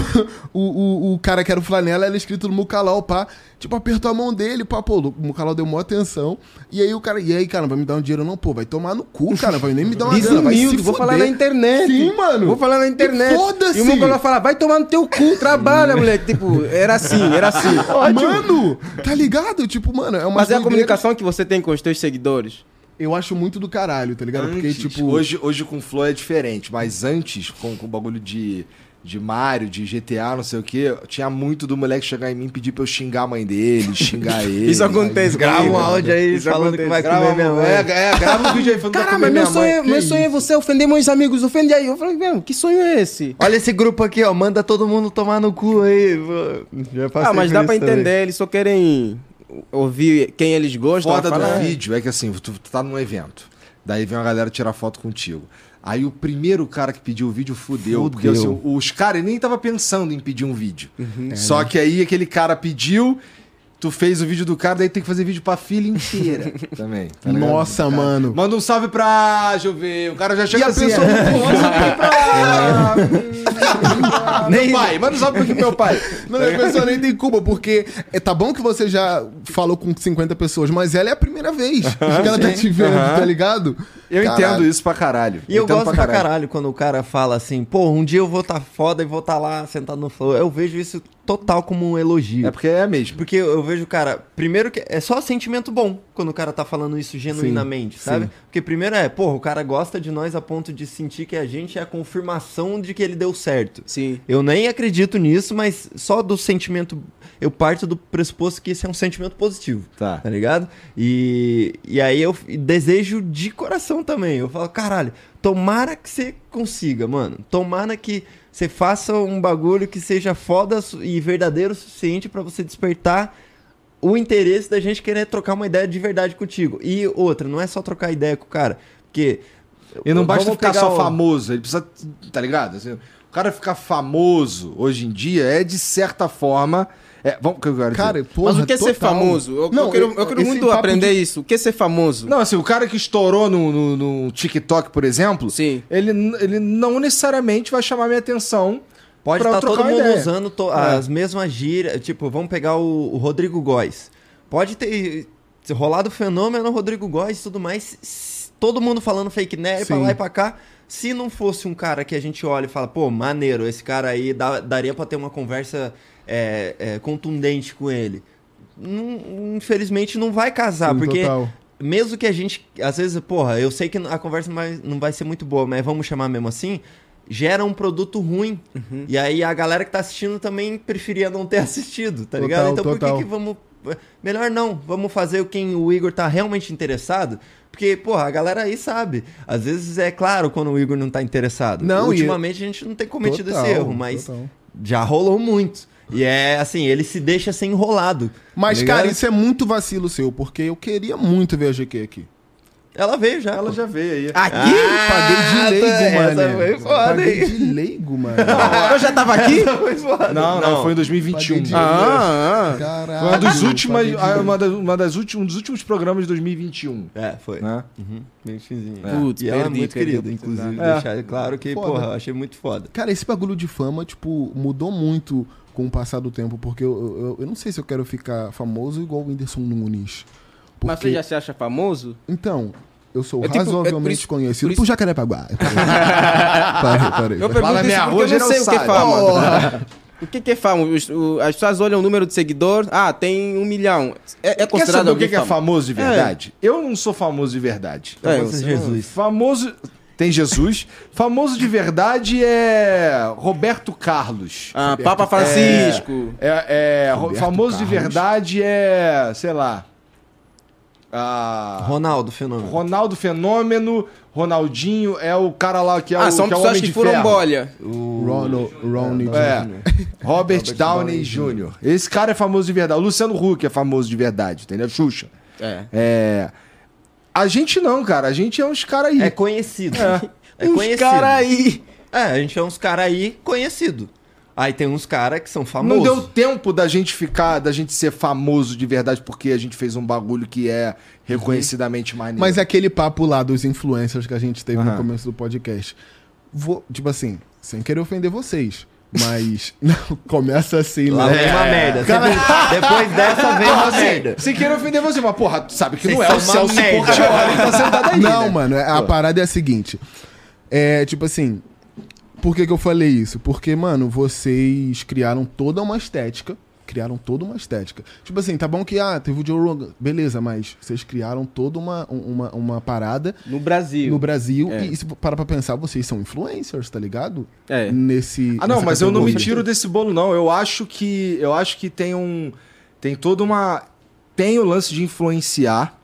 Speaker 4: o, o, o cara que era o Flanela era inscrito no Mucalau, pá. Tipo, apertou a mão dele, pá, pô, o Mucalau deu maior atenção. E aí o cara, e aí, cara, vai me dar um dinheiro não? Pô, vai tomar no cu, cara, vai nem me dar uma grana, vai se
Speaker 5: Desumilde, vou falar
Speaker 4: fuder.
Speaker 5: na internet.
Speaker 4: Sim, mano.
Speaker 5: Vou falar na internet.
Speaker 4: Foda-se.
Speaker 5: E o Mongolão fala, vai tomar no teu cu, trabalha, moleque. Tipo, era assim, era assim. [laughs]
Speaker 4: Mano, tá ligado? Tipo, mano, é uma
Speaker 5: Mas é a comunicação que você tem com os teus seguidores.
Speaker 4: Eu acho muito do caralho, tá ligado? Porque,
Speaker 1: Antes,
Speaker 4: tipo.
Speaker 1: hoje, hoje com o Flow é diferente, mas antes, com, com o bagulho de, de Mario, de GTA, não sei o que, tinha muito do moleque chegar em mim e pedir pra eu xingar a mãe dele, xingar [laughs] ele.
Speaker 5: Isso acontece.
Speaker 2: Grava um áudio aí
Speaker 5: Isso
Speaker 2: falando que vai
Speaker 5: acontece.
Speaker 2: comer minha mãe.
Speaker 1: É, é, grava um vídeo aí falando que vai
Speaker 5: Caramba,
Speaker 1: comer
Speaker 5: meu
Speaker 1: minha
Speaker 5: sonho,
Speaker 1: mãe.
Speaker 5: é, meu sonho é você ofender meus amigos, ofende aí. Eu falei, meu, que sonho é esse?
Speaker 2: Olha esse grupo aqui, ó. Manda todo mundo tomar no cu aí. Já
Speaker 5: Ah, mas dá pra
Speaker 2: também.
Speaker 5: entender, eles só querem ouvir quem eles gostam.
Speaker 1: foda do vídeo é que assim, tu, tu tá num evento, daí vem uma galera tirar foto contigo. Aí o primeiro cara que pediu o vídeo fudeu,
Speaker 2: Fudeu.
Speaker 1: porque assim, os caras nem tava pensando em pedir um vídeo. Só que aí aquele cara pediu tu fez o vídeo do cara, daí tem que fazer vídeo pra filha inteira [laughs] também. tá?
Speaker 4: Nossa,
Speaker 1: Cara,
Speaker 4: mano.
Speaker 1: Manda um salve pra. Deixa eu ver. O cara já chega
Speaker 4: a
Speaker 1: assim.
Speaker 4: pessoa
Speaker 1: é, um salve pra. [laughs] meu pai, manda um salve pro meu pai.
Speaker 4: Não, a pessoa nem tem culpa, porque é, tá bom que você já falou com 50 pessoas, mas ela é a primeira vez que ela tá te vendo, tá ligado?
Speaker 1: Eu
Speaker 4: Caralho.
Speaker 1: entendo isso pra caralho.
Speaker 2: E eu
Speaker 1: entendo
Speaker 2: gosto pra caralho. quando o cara fala assim, pô, um dia eu vou estar foda e vou estar lá sentado no flow. Eu vejo isso total como um elogio.
Speaker 1: É porque é mesmo.
Speaker 2: Porque eu vejo, cara, primeiro que é só sentimento bom quando o cara tá falando isso genuinamente,
Speaker 4: Sim,
Speaker 2: sabe?
Speaker 4: sim.
Speaker 2: Porque primeiro é, porra, o cara gosta de nós a ponto de sentir que a gente é a confirmação de que ele deu certo.
Speaker 5: Sim.
Speaker 2: Eu nem acredito nisso, mas só do sentimento. Eu parto do pressuposto que esse é um sentimento positivo.
Speaker 1: Tá.
Speaker 2: Tá ligado? E, e aí eu desejo de coração também. Eu falo, caralho, tomara que você consiga, mano. Tomara que você faça um bagulho que seja foda e verdadeiro o suficiente pra você despertar o interesse da gente querer trocar uma ideia de verdade contigo. E outra, não é só trocar ideia com o cara. Porque.
Speaker 1: E não basta ficar só
Speaker 2: o-
Speaker 1: famoso, ele precisa, tá ligado? Assim, o cara ficar famoso hoje em dia é de certa forma. É, vamos, que eu quero dizer?
Speaker 4: Cara, porra,
Speaker 5: Mas o que é ser
Speaker 4: total.
Speaker 5: famoso? Eu,
Speaker 4: Não,
Speaker 5: eu quero, eu quero muito aprender
Speaker 4: de-
Speaker 5: isso. O que é ser famoso?
Speaker 1: Não, assim, o cara que estourou no, no, no TikTok, por exemplo,
Speaker 5: Sim.
Speaker 1: ele, ele não necessariamente vai chamar minha atenção.
Speaker 2: Pode
Speaker 1: pra
Speaker 2: estar todo
Speaker 1: trocar uma
Speaker 2: mundo
Speaker 1: ideia.
Speaker 2: usando to- as mesmas gírias. Tipo, vamos pegar o, o Rodrigo Góes. Pode ter rolado o fenômeno Rodrigo Góes e tudo mais. Todo mundo falando fake news pra
Speaker 4: Sim.
Speaker 2: lá e pra cá. Se não fosse um cara que a gente olha e fala, pô, maneiro, esse cara aí dá- daria pra ter uma conversa é, é, contundente com ele. Não- infelizmente não vai casar,
Speaker 4: Sim,
Speaker 2: porque
Speaker 4: total.
Speaker 2: mesmo que a gente, às vezes, porra, eu sei que a conversa não vai, não vai ser muito boa, mas vamos chamar mesmo assim, gera um produto ruim.
Speaker 4: Uhum.
Speaker 2: E aí a galera que tá assistindo também preferia não ter [laughs] assistido, tá
Speaker 4: Total,
Speaker 2: ligado? Então por
Speaker 4: total.
Speaker 2: que que vamos... Melhor não, vamos fazer o quem o Igor tá realmente interessado, porque, porra, a galera aí sabe. Às vezes é claro quando o Igor não tá interessado.
Speaker 4: Não, e-
Speaker 2: Ultimamente a gente não tem cometido
Speaker 4: Total,
Speaker 2: esse erro, mas já rolou muito. E é assim, ele se deixa ser enrolado.
Speaker 4: Mas,
Speaker 2: tá
Speaker 4: cara, isso é muito vacilo seu, porque eu queria muito ver a GQ aqui.
Speaker 2: Ela veio já.
Speaker 1: Ela já veio aí.
Speaker 5: Aqui?
Speaker 4: Paguei de leigo,
Speaker 2: essa
Speaker 4: mano.
Speaker 2: foi foda,
Speaker 4: Paguei
Speaker 2: hein?
Speaker 4: de leigo, mano.
Speaker 5: eu já tava aqui?
Speaker 2: Foi foda.
Speaker 1: Não, não, foi em 2021.
Speaker 4: Paguei de-
Speaker 5: ah, ah.
Speaker 4: Caralho.
Speaker 1: Foi uma dos últimas,
Speaker 4: paguei de
Speaker 1: ah,
Speaker 4: leigo.
Speaker 1: uma das, uma das últimas, um dos últimos programas de 2021.
Speaker 2: É, foi.
Speaker 1: Né?
Speaker 2: Uhum, bem fizinho.
Speaker 5: Putz,
Speaker 2: e ela é
Speaker 5: perdi,
Speaker 2: muito
Speaker 5: perdi
Speaker 2: querida, inclusive.
Speaker 1: oportunidade.
Speaker 2: Deixar claro que,
Speaker 4: Foda.
Speaker 2: porra, eu achei muito foda.
Speaker 4: Cara, esse bagulho de fama, tipo, mudou muito com o passar do tempo, porque eu, eu, eu não sei se eu quero ficar famoso igual o Whindersson Nunes.
Speaker 5: Mas
Speaker 4: Porque-
Speaker 5: você já se acha famoso?
Speaker 4: Então, eu sou
Speaker 5: É tipo- é por
Speaker 4: razoavelmente
Speaker 5: isso-
Speaker 4: conhecido
Speaker 5: por isso-
Speaker 4: por Jacarepaguá. [laughs] parei, parei.
Speaker 5: Eu
Speaker 4: parei.
Speaker 1: Fala
Speaker 5: pergunto
Speaker 1: minha
Speaker 5: isso
Speaker 1: rua,
Speaker 5: porque eu não sei o que é
Speaker 1: sabe.
Speaker 5: fama. [laughs] O que que é fama? Os- o- As pessoas olham o número de seguidor, ah, tem um milhão. É, é
Speaker 1: Quer
Speaker 5: considerado
Speaker 1: saber o que que é
Speaker 5: famoso?
Speaker 1: famoso de verdade? Eu não sou famoso de verdade.
Speaker 5: É,
Speaker 2: Famoso
Speaker 5: você
Speaker 2: Jesus.
Speaker 1: Famoso. Tem Jesus. Famoso de verdade é Roberto Carlos.
Speaker 5: Ah, Papa Francisco.
Speaker 1: É, é,
Speaker 4: Roberto
Speaker 1: famoso de
Speaker 4: Carlos.
Speaker 1: verdade é, sei lá. ah,
Speaker 2: Ronaldo, fenômeno.
Speaker 1: Ronaldo Fenômeno, Ronaldinho é o cara lá que é
Speaker 5: Ah,
Speaker 1: o
Speaker 5: são
Speaker 1: que é o
Speaker 5: pessoas
Speaker 1: Homem
Speaker 5: que
Speaker 1: de
Speaker 5: furam
Speaker 1: Ferro.
Speaker 5: bolha.
Speaker 4: Rono, Ronnie
Speaker 1: É.
Speaker 4: Jr.
Speaker 1: Robert,
Speaker 2: Robert
Speaker 1: Downey
Speaker 2: Downey
Speaker 1: Jr. Esse cara é famoso de verdade. O Luciano Huck é famoso de verdade, entendeu? Xuxa.
Speaker 5: É.
Speaker 1: É. A gente não, cara. A gente é uns caras aí.
Speaker 2: É conhecido.
Speaker 1: É. [laughs]
Speaker 2: É
Speaker 5: Uns
Speaker 2: conhecido.
Speaker 5: cara aí.
Speaker 2: É, a gente é uns caras aí conhecido. Aí tem uns caras que são
Speaker 1: Não
Speaker 2: famosos.
Speaker 1: deu tempo da gente ficar, da gente ser famoso de verdade porque a gente fez um bagulho que é reconhecidamente maneiro.
Speaker 4: Mas é aquele papo lá dos influencers que a gente teve
Speaker 1: Aham.
Speaker 4: no começo do podcast. Vou, tipo assim, sem querer ofender vocês, mas [laughs] não, começa assim,
Speaker 2: Lá
Speaker 4: né?
Speaker 2: vem uma merda. Sempre- [laughs] Depois dessa vem uma
Speaker 1: Assim,
Speaker 2: merda.
Speaker 1: sem querer ofender você, mas porra, tu sabe que não
Speaker 2: Vocês
Speaker 1: é o Celso
Speaker 2: merda.
Speaker 1: Portiolli que tá sentado aí,
Speaker 4: Não,
Speaker 1: né?
Speaker 4: mano, a
Speaker 1: Pô.
Speaker 4: parada é a seguinte. É, tipo assim, por que que eu falei isso? Porque, mano, vocês criaram toda uma estética, criaram toda uma estética. Tipo assim, tá bom que, ah, teve o Joe Rogan, beleza, mas vocês criaram toda uma, uma, uma parada
Speaker 5: No Brasil.
Speaker 4: no Brasil
Speaker 5: É.
Speaker 4: e se para pra pensar, vocês são influencers, tá ligado?
Speaker 5: É.
Speaker 4: Nesse
Speaker 1: Ah, não, mas eu não me tiro desse bolo, não. Eu acho que. Eu acho que tem um. Tem toda uma. Tem o lance de influenciar.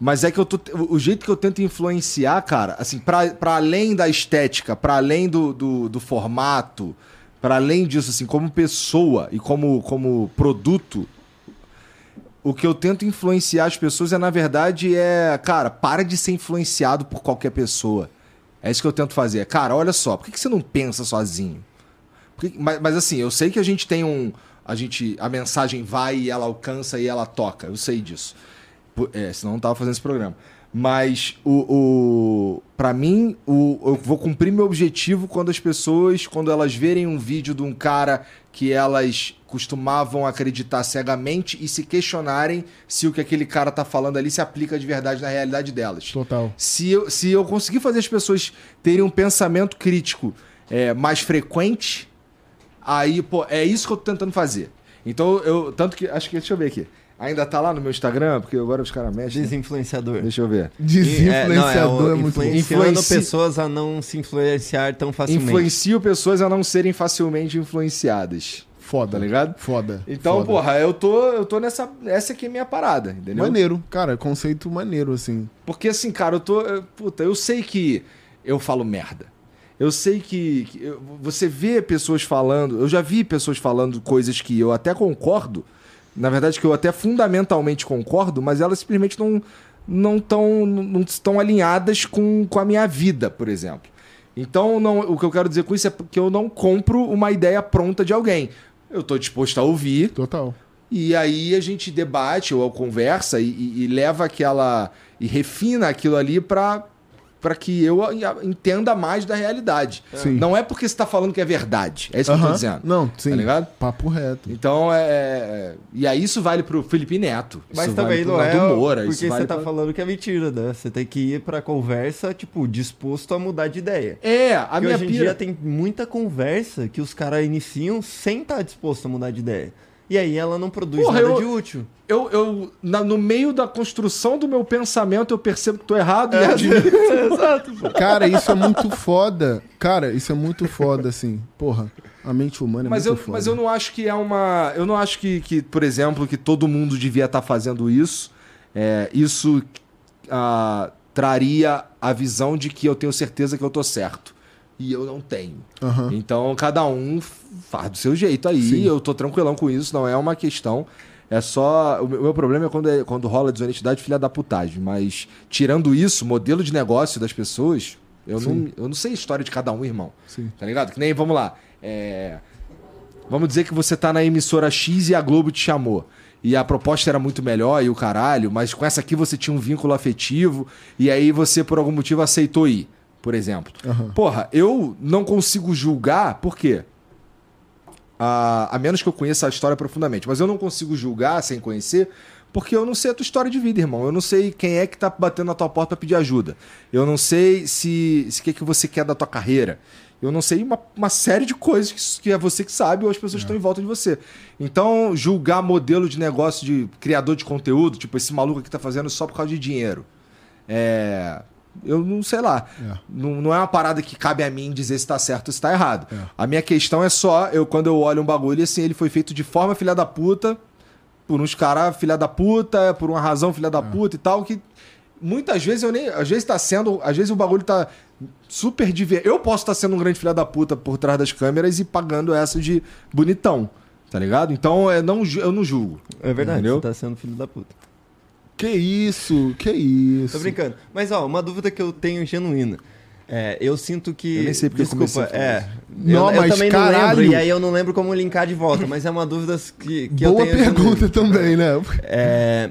Speaker 1: Mas é que eu tô. O jeito que eu tento influenciar, cara, assim, pra, pra além da estética, pra além do, do, do formato, pra além disso, assim, como pessoa e como, como produto, o que eu tento influenciar as pessoas é, na verdade, é, cara, para de ser influenciado por qualquer pessoa. É isso que eu tento fazer. Cara, olha só, por que, que você não pensa sozinho? Que- mas, mas assim, eu sei que a gente tem um. a gente a mensagem vai e ela alcança e ela toca. Eu sei disso. É, senão não tava fazendo esse programa. Mas o, o para mim, o, eu vou cumprir meu objetivo quando as pessoas, quando elas verem um vídeo de um cara que elas costumavam acreditar cegamente e se questionarem se o que aquele cara tá falando ali se aplica de verdade na realidade delas.
Speaker 4: Total.
Speaker 1: Se eu, se eu conseguir fazer as pessoas terem um pensamento crítico é, mais frequente, aí, pô, é isso que eu tô tentando fazer. Então, eu. Tanto que. Acho que. Deixa eu ver aqui. Ainda tá lá no meu Instagram, porque agora os caras mexem. né?
Speaker 2: Desinfluenciador.
Speaker 1: Deixa eu ver.
Speaker 4: Desinfluenciador é,
Speaker 2: o
Speaker 4: muito bom.
Speaker 2: influenciando
Speaker 1: Influenci-
Speaker 2: pessoas a não se influenciar tão facilmente.
Speaker 1: Influencio pessoas a não serem facilmente influenciadas.
Speaker 4: Foda.
Speaker 1: Tá ligado?
Speaker 4: Foda.
Speaker 1: Então,
Speaker 4: foda.
Speaker 1: porra, eu tô, eu tô nessa. Essa aqui é a minha parada, entendeu?
Speaker 4: Maneiro, cara, conceito maneiro, assim.
Speaker 1: Porque assim, cara, eu tô. eu- Puta, eu sei que eu falo merda. Eu sei que, que eu- você vê pessoas falando. Eu já vi pessoas falando coisas que eu até concordo. Na verdade, que eu até fundamentalmente concordo, mas elas simplesmente não não estão não estão alinhadas com, com a minha vida, por exemplo. Então, não, o que eu quero dizer com isso é que eu não compro uma ideia pronta de alguém. Eu tô disposto a ouvir,
Speaker 4: Total.
Speaker 1: e aí a gente debate ou conversa e, e- e leva aquela. e refina aquilo ali pra, pra que eu entenda mais da realidade.
Speaker 4: Sim.
Speaker 1: Não é porque você tá falando que é verdade. É isso que eu tô dizendo.
Speaker 4: Não, sim.
Speaker 1: Tá ligado?
Speaker 4: Papo reto.
Speaker 1: Então é. é- E aí isso vale pro Felipe Neto.
Speaker 2: Mas
Speaker 1: isso
Speaker 2: também
Speaker 1: vale pro
Speaker 2: não é
Speaker 1: Moura,
Speaker 2: porque você
Speaker 1: vale
Speaker 2: tá
Speaker 1: pra-
Speaker 2: falando que é mentira, né? Você tem que ir pra conversa, tipo, disposto a mudar de ideia.
Speaker 1: É, a
Speaker 2: Porque
Speaker 1: minha
Speaker 2: hoje em
Speaker 1: pira.
Speaker 2: dia tem muita conversa que os caras iniciam sem estar disposto a mudar de ideia. E aí ela não produz
Speaker 1: Porra,
Speaker 2: nada
Speaker 1: eu-
Speaker 2: de útil.
Speaker 1: Eu, eu na- no meio da construção do meu pensamento, eu percebo que tô errado
Speaker 2: É.
Speaker 1: e admito. [laughs]
Speaker 2: Exato, pô.
Speaker 4: Cara, isso é muito foda. Cara, isso é muito foda, assim. Porra, a mente humana é
Speaker 1: Mas
Speaker 4: muito
Speaker 1: eu,
Speaker 4: foda.
Speaker 1: mas eu não acho que é uma. Eu não acho que, que por exemplo, que todo mundo devia estar fazendo isso. É, isso ah, traria a visão de que eu tenho certeza que eu tô certo. E eu não tenho.
Speaker 4: Aham.
Speaker 1: Então cada um faz do seu jeito aí.
Speaker 4: Sim.
Speaker 1: Eu tô tranquilão com isso, não é uma questão. É só. O meu problema é quando, é quando rola desonestidade, filha da putagem. Mas tirando isso, modelo de negócio das pessoas, eu, não, eu não sei a história de cada um, irmão.
Speaker 4: Sim.
Speaker 1: Tá ligado? Que nem, vamos lá. é, Vamos dizer que você tá na emissora X e a Globo te chamou. E a proposta era muito melhor e o caralho, mas com essa aqui você tinha um vínculo afetivo e aí você, por algum motivo, aceitou ir, por exemplo.
Speaker 4: Aham.
Speaker 1: Porra, eu não consigo julgar, por quê? A, a menos que eu conheça a história profundamente, mas eu não consigo julgar sem conhecer, porque eu não sei a tua história de vida, irmão. Eu não sei quem é que tá batendo na tua porta pra pedir ajuda. Eu não sei se o que, que você quer da tua carreira. Eu não sei uma, uma série de coisas que, que é você que sabe ou as pessoas estão em volta de você. Então, julgar modelo de negócio de criador de conteúdo, tipo esse maluco aqui tá fazendo só por causa de dinheiro. É. Eu não sei lá.
Speaker 4: É.
Speaker 1: Não, não é uma parada que cabe a mim dizer se tá certo ou se tá errado.
Speaker 4: É.
Speaker 1: A minha questão é só, eu quando eu olho um bagulho assim, ele foi feito de forma filha da puta, por uns caras filha da puta, por uma razão filha
Speaker 4: É.
Speaker 1: da puta e tal, que muitas vezes eu nem. Às vezes tá sendo. Às vezes o bagulho tá super diver. Eu posso estar sendo um grande filha da puta por trás das câmeras e pagando essa de bonitão. Tá ligado? Então é, não, eu não julgo.
Speaker 2: É verdade,
Speaker 1: Entendeu?
Speaker 2: você tá sendo filho da puta.
Speaker 4: Que isso, que isso.
Speaker 2: Tô brincando. Mas, ó, uma dúvida que eu tenho genuína. É, eu sinto que.
Speaker 1: Eu nem sei porque eu comecei
Speaker 2: Desculpa,
Speaker 1: a falar
Speaker 2: é.
Speaker 4: Não,
Speaker 2: eu, eu
Speaker 4: mas
Speaker 2: também não
Speaker 4: caralho.
Speaker 2: lembro, e aí eu não lembro como linkar de volta, mas é uma dúvida que, que eu
Speaker 4: Boa
Speaker 2: tenho.
Speaker 4: pergunta
Speaker 2: genuína.
Speaker 4: também, né?
Speaker 2: É,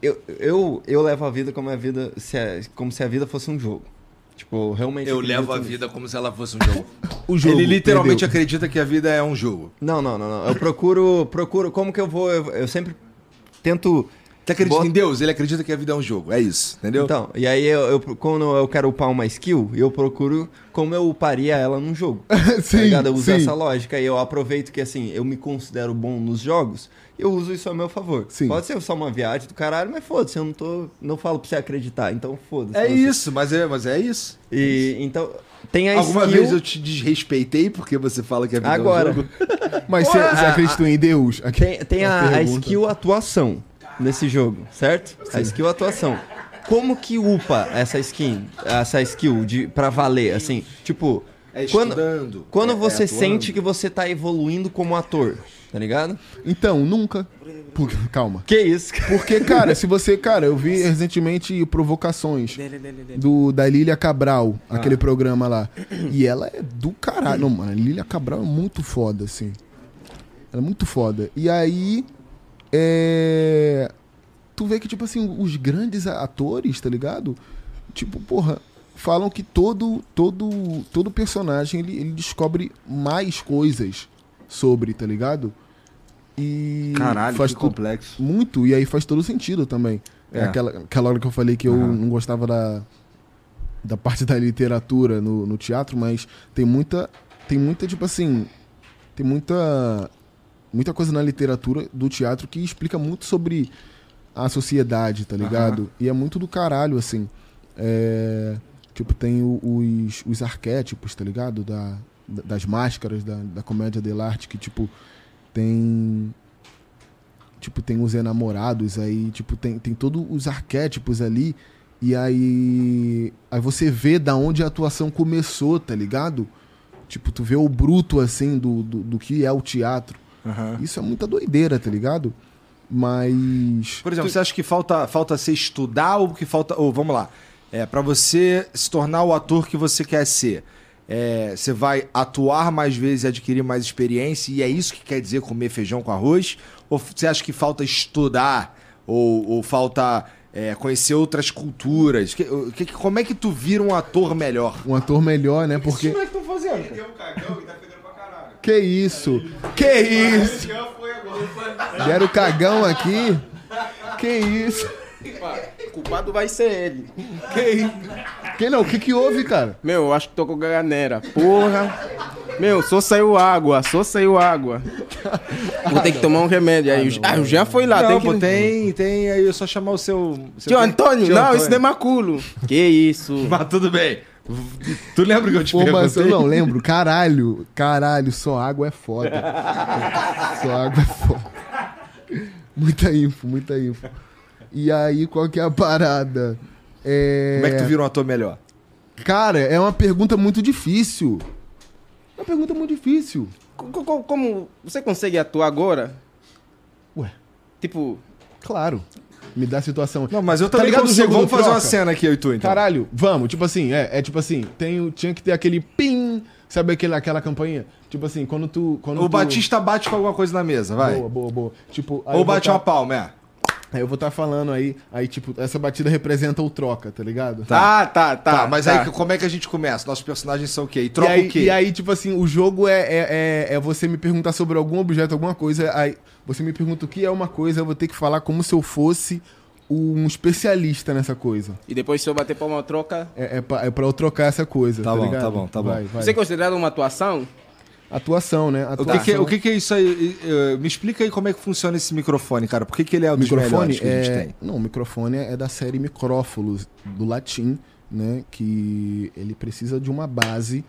Speaker 2: eu, eu, eu levo a vida como a vida. Se a- como se a vida fosse um jogo. Tipo, realmente.
Speaker 1: Eu levo a
Speaker 2: nisso.
Speaker 1: vida como se ela fosse um jogo. [laughs]
Speaker 4: O jogo.
Speaker 1: Ele literalmente
Speaker 4: perdeu.
Speaker 1: acredita que a vida é um jogo.
Speaker 2: Não, não, não, não. Eu procuro. procuro como que eu vou. Eu, eu sempre tento.
Speaker 1: Você acredita
Speaker 2: Bota-
Speaker 1: em Deus? Ele acredita que a vida é um jogo. É isso, entendeu?
Speaker 2: Então, e aí eu, eu- quando eu quero upar uma skill, eu procuro como eu uparia ela num jogo. [laughs]
Speaker 4: sim,
Speaker 2: tá? Eu uso
Speaker 4: sim.
Speaker 2: essa lógica e eu aproveito que assim, eu me considero bom nos jogos, eu uso isso a meu favor.
Speaker 4: Sim.
Speaker 2: Pode ser só uma viagem do caralho, mas foda-se, eu não tô. Não falo pra você acreditar, então foda-se.
Speaker 1: é
Speaker 2: você.
Speaker 1: isso, mas é, mas é isso.
Speaker 2: E então. Tem a
Speaker 1: Alguma
Speaker 2: skill.
Speaker 1: vez eu te desrespeitei porque você fala que a vida
Speaker 2: Agora.
Speaker 1: é um jogo? [laughs]
Speaker 4: Mas você acreditou em Deus? Aqui-
Speaker 2: Tem, tem a, a skill atuação nesse jogo, certo? A skill atuação. Como que upa essa skin, essa skill de pra valer, assim? Tipo,
Speaker 1: É
Speaker 2: quando,
Speaker 1: estudando.
Speaker 2: quando
Speaker 1: é- é
Speaker 2: você
Speaker 1: atuando.
Speaker 2: sente que você tá evoluindo como ator, tá ligado?
Speaker 4: Então, nunca. Por- Calma.
Speaker 2: Que isso?
Speaker 4: Porque, cara, se você. Cara, eu vi recentemente Provocações do, da Lília Cabral,
Speaker 1: Ah.
Speaker 4: aquele programa lá. [clears throat] E ela é do caralho. Não, mano, a Lília Cabral é muito foda, assim. Ela é muito foda. E aí. É. Tu vê que, tipo assim, os grandes atores, tá ligado? Tipo, porra, falam que todo todo todo personagem ele, ele descobre mais coisas sobre, tá ligado? E
Speaker 1: Caralho,
Speaker 4: faz
Speaker 1: que complexo.
Speaker 4: muito, e aí faz todo sentido também. É,
Speaker 1: É.
Speaker 4: aquela, aquela hora que eu falei que eu
Speaker 1: Aham.
Speaker 4: não gostava da, da parte da literatura no, no teatro, mas tem muita. Tem muita, tipo assim. Tem muita. Muita coisa na literatura do teatro que explica muito sobre a sociedade, tá ligado? E é muito do caralho, assim. É, tipo, tem os, os arquétipos, tá ligado? Da, da- das máscaras da, da comédia dell'arte, que, tipo, tem tipo, tem os enamorados, aí, tipo, tem, tem todos os arquétipos ali, e aí. Aí você vê da onde a atuação começou, tá ligado? Tipo, tu vê o bruto, assim, do, do, do que é o teatro.
Speaker 1: Aham.
Speaker 4: Isso é muita doideira, tá ligado? Mas.
Speaker 1: Por exemplo, você acha que falta, falta você estudar ou que falta. Ou vamos lá. É, para você se tornar o ator que você quer ser, é, você vai atuar mais vezes e adquirir mais experiência, e é isso que quer dizer comer feijão com arroz? Ou você acha que falta estudar? Ou, ou falta é, conhecer outras culturas? Que- que- como é que tu vira um ator melhor?
Speaker 4: Um ator melhor, né? Porque.
Speaker 1: que estão fazendo?
Speaker 6: Deu um cagão e tá fedendo pra caralho.
Speaker 4: Que isso? Que isso?
Speaker 6: Agora.
Speaker 4: Deram cagão aqui? Que isso?
Speaker 5: O culpado vai ser ele.
Speaker 4: Que isso? Que não? O que que houve, cara?
Speaker 5: Meu, eu acho que tô com gaganeira. Porra. Meu, só saiu água, só saiu água. Vou ter que tomar um remédio aí. Ah, o Jean foi lá.
Speaker 1: Não,
Speaker 5: tem que...
Speaker 1: pô, tem, tem aí, é só chamar o seu. seu
Speaker 5: Tio Antônio,
Speaker 1: Tio
Speaker 5: não,
Speaker 1: Antônio.
Speaker 5: isso não é maculo. Que isso?
Speaker 1: Mas tudo bem. Tu lembra que eu te
Speaker 4: Pô, mas
Speaker 1: perguntei?
Speaker 4: eu não lembro. Caralho, caralho, só água é foda. só água é foda. Muita info, muita info. E aí, qual que é a parada? É...
Speaker 1: Como é que tu vira um ator melhor?
Speaker 4: Cara, é uma pergunta muito difícil. É uma pergunta muito difícil.
Speaker 5: Co- co- Como você consegue atuar agora?
Speaker 4: Ué,
Speaker 5: Tipo,
Speaker 4: claro. Me dá a situação.
Speaker 1: Não, mas eu
Speaker 4: Tá
Speaker 1: também
Speaker 4: ligado o
Speaker 1: consigo. Vamos fazer uma cena aqui, eu e tu, então.
Speaker 4: Caralho, vamos, tipo assim, é, é tipo assim, tem, tinha que ter aquele pim, sabe aquele, aquela campainha? Tipo assim, quando tu. Quando
Speaker 1: O
Speaker 4: tu...
Speaker 1: Batista bate com alguma coisa na mesa, vai.
Speaker 4: Boa, boa, boa. Tipo,
Speaker 1: Ou bate
Speaker 4: tá-
Speaker 1: uma palma, é.
Speaker 4: Aí eu vou estar falando aí, aí tipo, essa batida representa o troca, tá ligado?
Speaker 5: tá, tá, tá.
Speaker 1: Tá, mas
Speaker 5: tá.
Speaker 1: aí como é que a gente começa? Nossos personagens são o quê? E
Speaker 4: E
Speaker 1: troca
Speaker 4: aí,
Speaker 1: o quê?
Speaker 4: e aí, tipo assim, o jogo é, é, é, é você me perguntar sobre algum objeto, alguma coisa, aí você me pergunta o que é uma coisa, eu vou ter que falar como se eu fosse um especialista nessa coisa.
Speaker 5: E depois se eu bater palma troca.
Speaker 4: É, é, pra, é pra eu trocar essa coisa,
Speaker 1: Tá
Speaker 4: tá,
Speaker 1: bom,
Speaker 4: ligado?
Speaker 1: tá bom, tá bom.
Speaker 4: Vai, vai.
Speaker 5: Você é considerado uma atuação?
Speaker 4: Atuação, né?
Speaker 1: O
Speaker 4: Atuação.
Speaker 1: que, que é, o que que é isso aí? Eh, Me explica aí como é que funciona esse microfone, cara. Por que, que ele é dos
Speaker 4: microfone
Speaker 1: que a gente
Speaker 4: é...
Speaker 1: tem?
Speaker 4: Não, o microfone é da série micrófolos, do latim, né? Que ele precisa de uma base,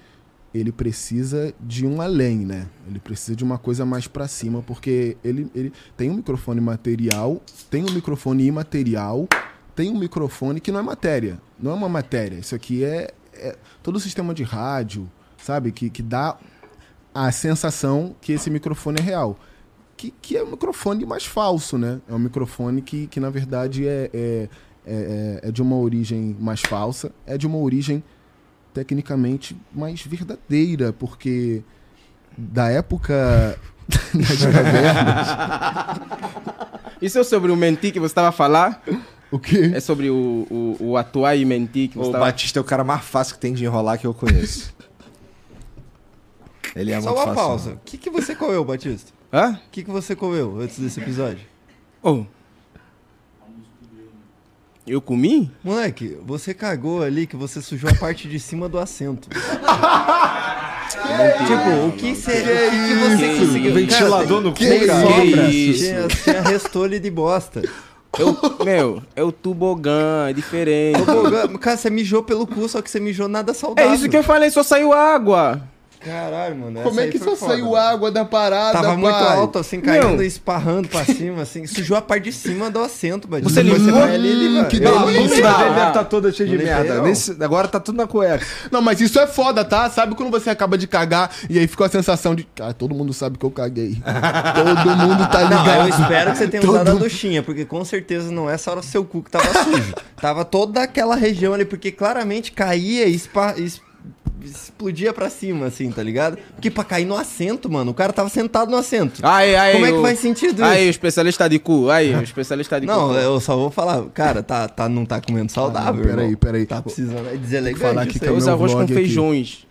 Speaker 4: ele precisa de um além, né? Ele precisa de uma coisa mais pra cima, porque ele, ele tem um microfone material, tem um microfone imaterial, tem um microfone que não é matéria, não é uma matéria. Isso aqui é, é todo o sistema de rádio, sabe? Que, que dá a sensação que esse microfone é real que, que é um microfone mais falso, né? É um microfone que, que na verdade, é, é, é, é de uma origem mais falsa, é de uma origem tecnicamente mais verdadeira, porque da época [laughs] das cavernas. [laughs]
Speaker 5: Isso é sobre o mentir que você estava a falar?
Speaker 4: o quê?
Speaker 5: É sobre o, o, o atuar e mentir que você
Speaker 1: O
Speaker 5: estava...
Speaker 1: Batista é o cara mais fácil que tem de enrolar que eu conheço. [laughs] Ele é
Speaker 2: Só
Speaker 1: muito
Speaker 2: uma
Speaker 1: fácil.
Speaker 2: pausa. O que, que você comeu, Batista?
Speaker 5: Hã?
Speaker 2: O que, que você comeu antes desse episódio?
Speaker 5: Oh. Eu comi?
Speaker 2: Moleque, você cagou ali que você sujou a parte de cima do assento. tipo, o que, cê, o que, que você
Speaker 5: Que
Speaker 2: conseguiu?
Speaker 1: Ventilador no cu, cara.
Speaker 2: sobra.
Speaker 5: isso?
Speaker 2: Tinha, tinha restolho de bosta.
Speaker 5: Eu, meu, é o tubogã, é diferente.
Speaker 2: Tobogã- Cara, você mijou pelo cu, só que você mijou nada saudável.
Speaker 5: É isso que eu falei, só saiu água.
Speaker 2: Caralho, mano.
Speaker 4: Como
Speaker 2: essa
Speaker 4: é
Speaker 2: aí
Speaker 4: que
Speaker 2: foi
Speaker 4: só
Speaker 2: foda,
Speaker 4: saiu
Speaker 2: mano.
Speaker 4: água da parada,
Speaker 2: Tava
Speaker 4: pai?
Speaker 2: muito alto, assim, caindo e esparrando pra cima, assim. Sujou a parte de cima do assento, Batista.
Speaker 5: Você limpou?
Speaker 2: vai ali, ele vai-
Speaker 4: que
Speaker 2: Eu
Speaker 1: Não, a
Speaker 2: limpei.
Speaker 1: bunda dele deve estar toda cheia de
Speaker 2: Não
Speaker 1: merda.
Speaker 2: não.
Speaker 1: Nesse- agora tá tudo na cueca.
Speaker 4: Não, mas isso é foda, tá? Sabe quando você acaba de cagar e aí ficou a sensação de. Ah, todo mundo sabe que eu caguei. [laughs] todo mundo tá
Speaker 2: Não,
Speaker 4: ligado.
Speaker 2: eu espero que você tenha
Speaker 4: Todo
Speaker 2: usado a duchinha, porque com certeza não é só o seu cu que tava sujo. tava toda aquela região ali, porque claramente caía e espa... es- explodia pra cima, assim, tá ligado? Porque pra cair no assento, mano, o cara tava sentado no assento.
Speaker 5: Aí, aí,
Speaker 2: Como é que
Speaker 5: o-
Speaker 2: faz sentido
Speaker 5: Aí,
Speaker 2: isso?
Speaker 5: o especialista de cu. Aí, o especialista de [laughs]
Speaker 2: Não,
Speaker 5: cu.
Speaker 2: eu só vou falar, cara, tá, tá, não tá comendo saudável.
Speaker 4: Ah, peraí, peraí.
Speaker 2: Tá precisando. É deselegante.
Speaker 4: falar aqui que
Speaker 2: aí.
Speaker 4: é
Speaker 5: Os arroz com
Speaker 4: aqui.
Speaker 5: feijões.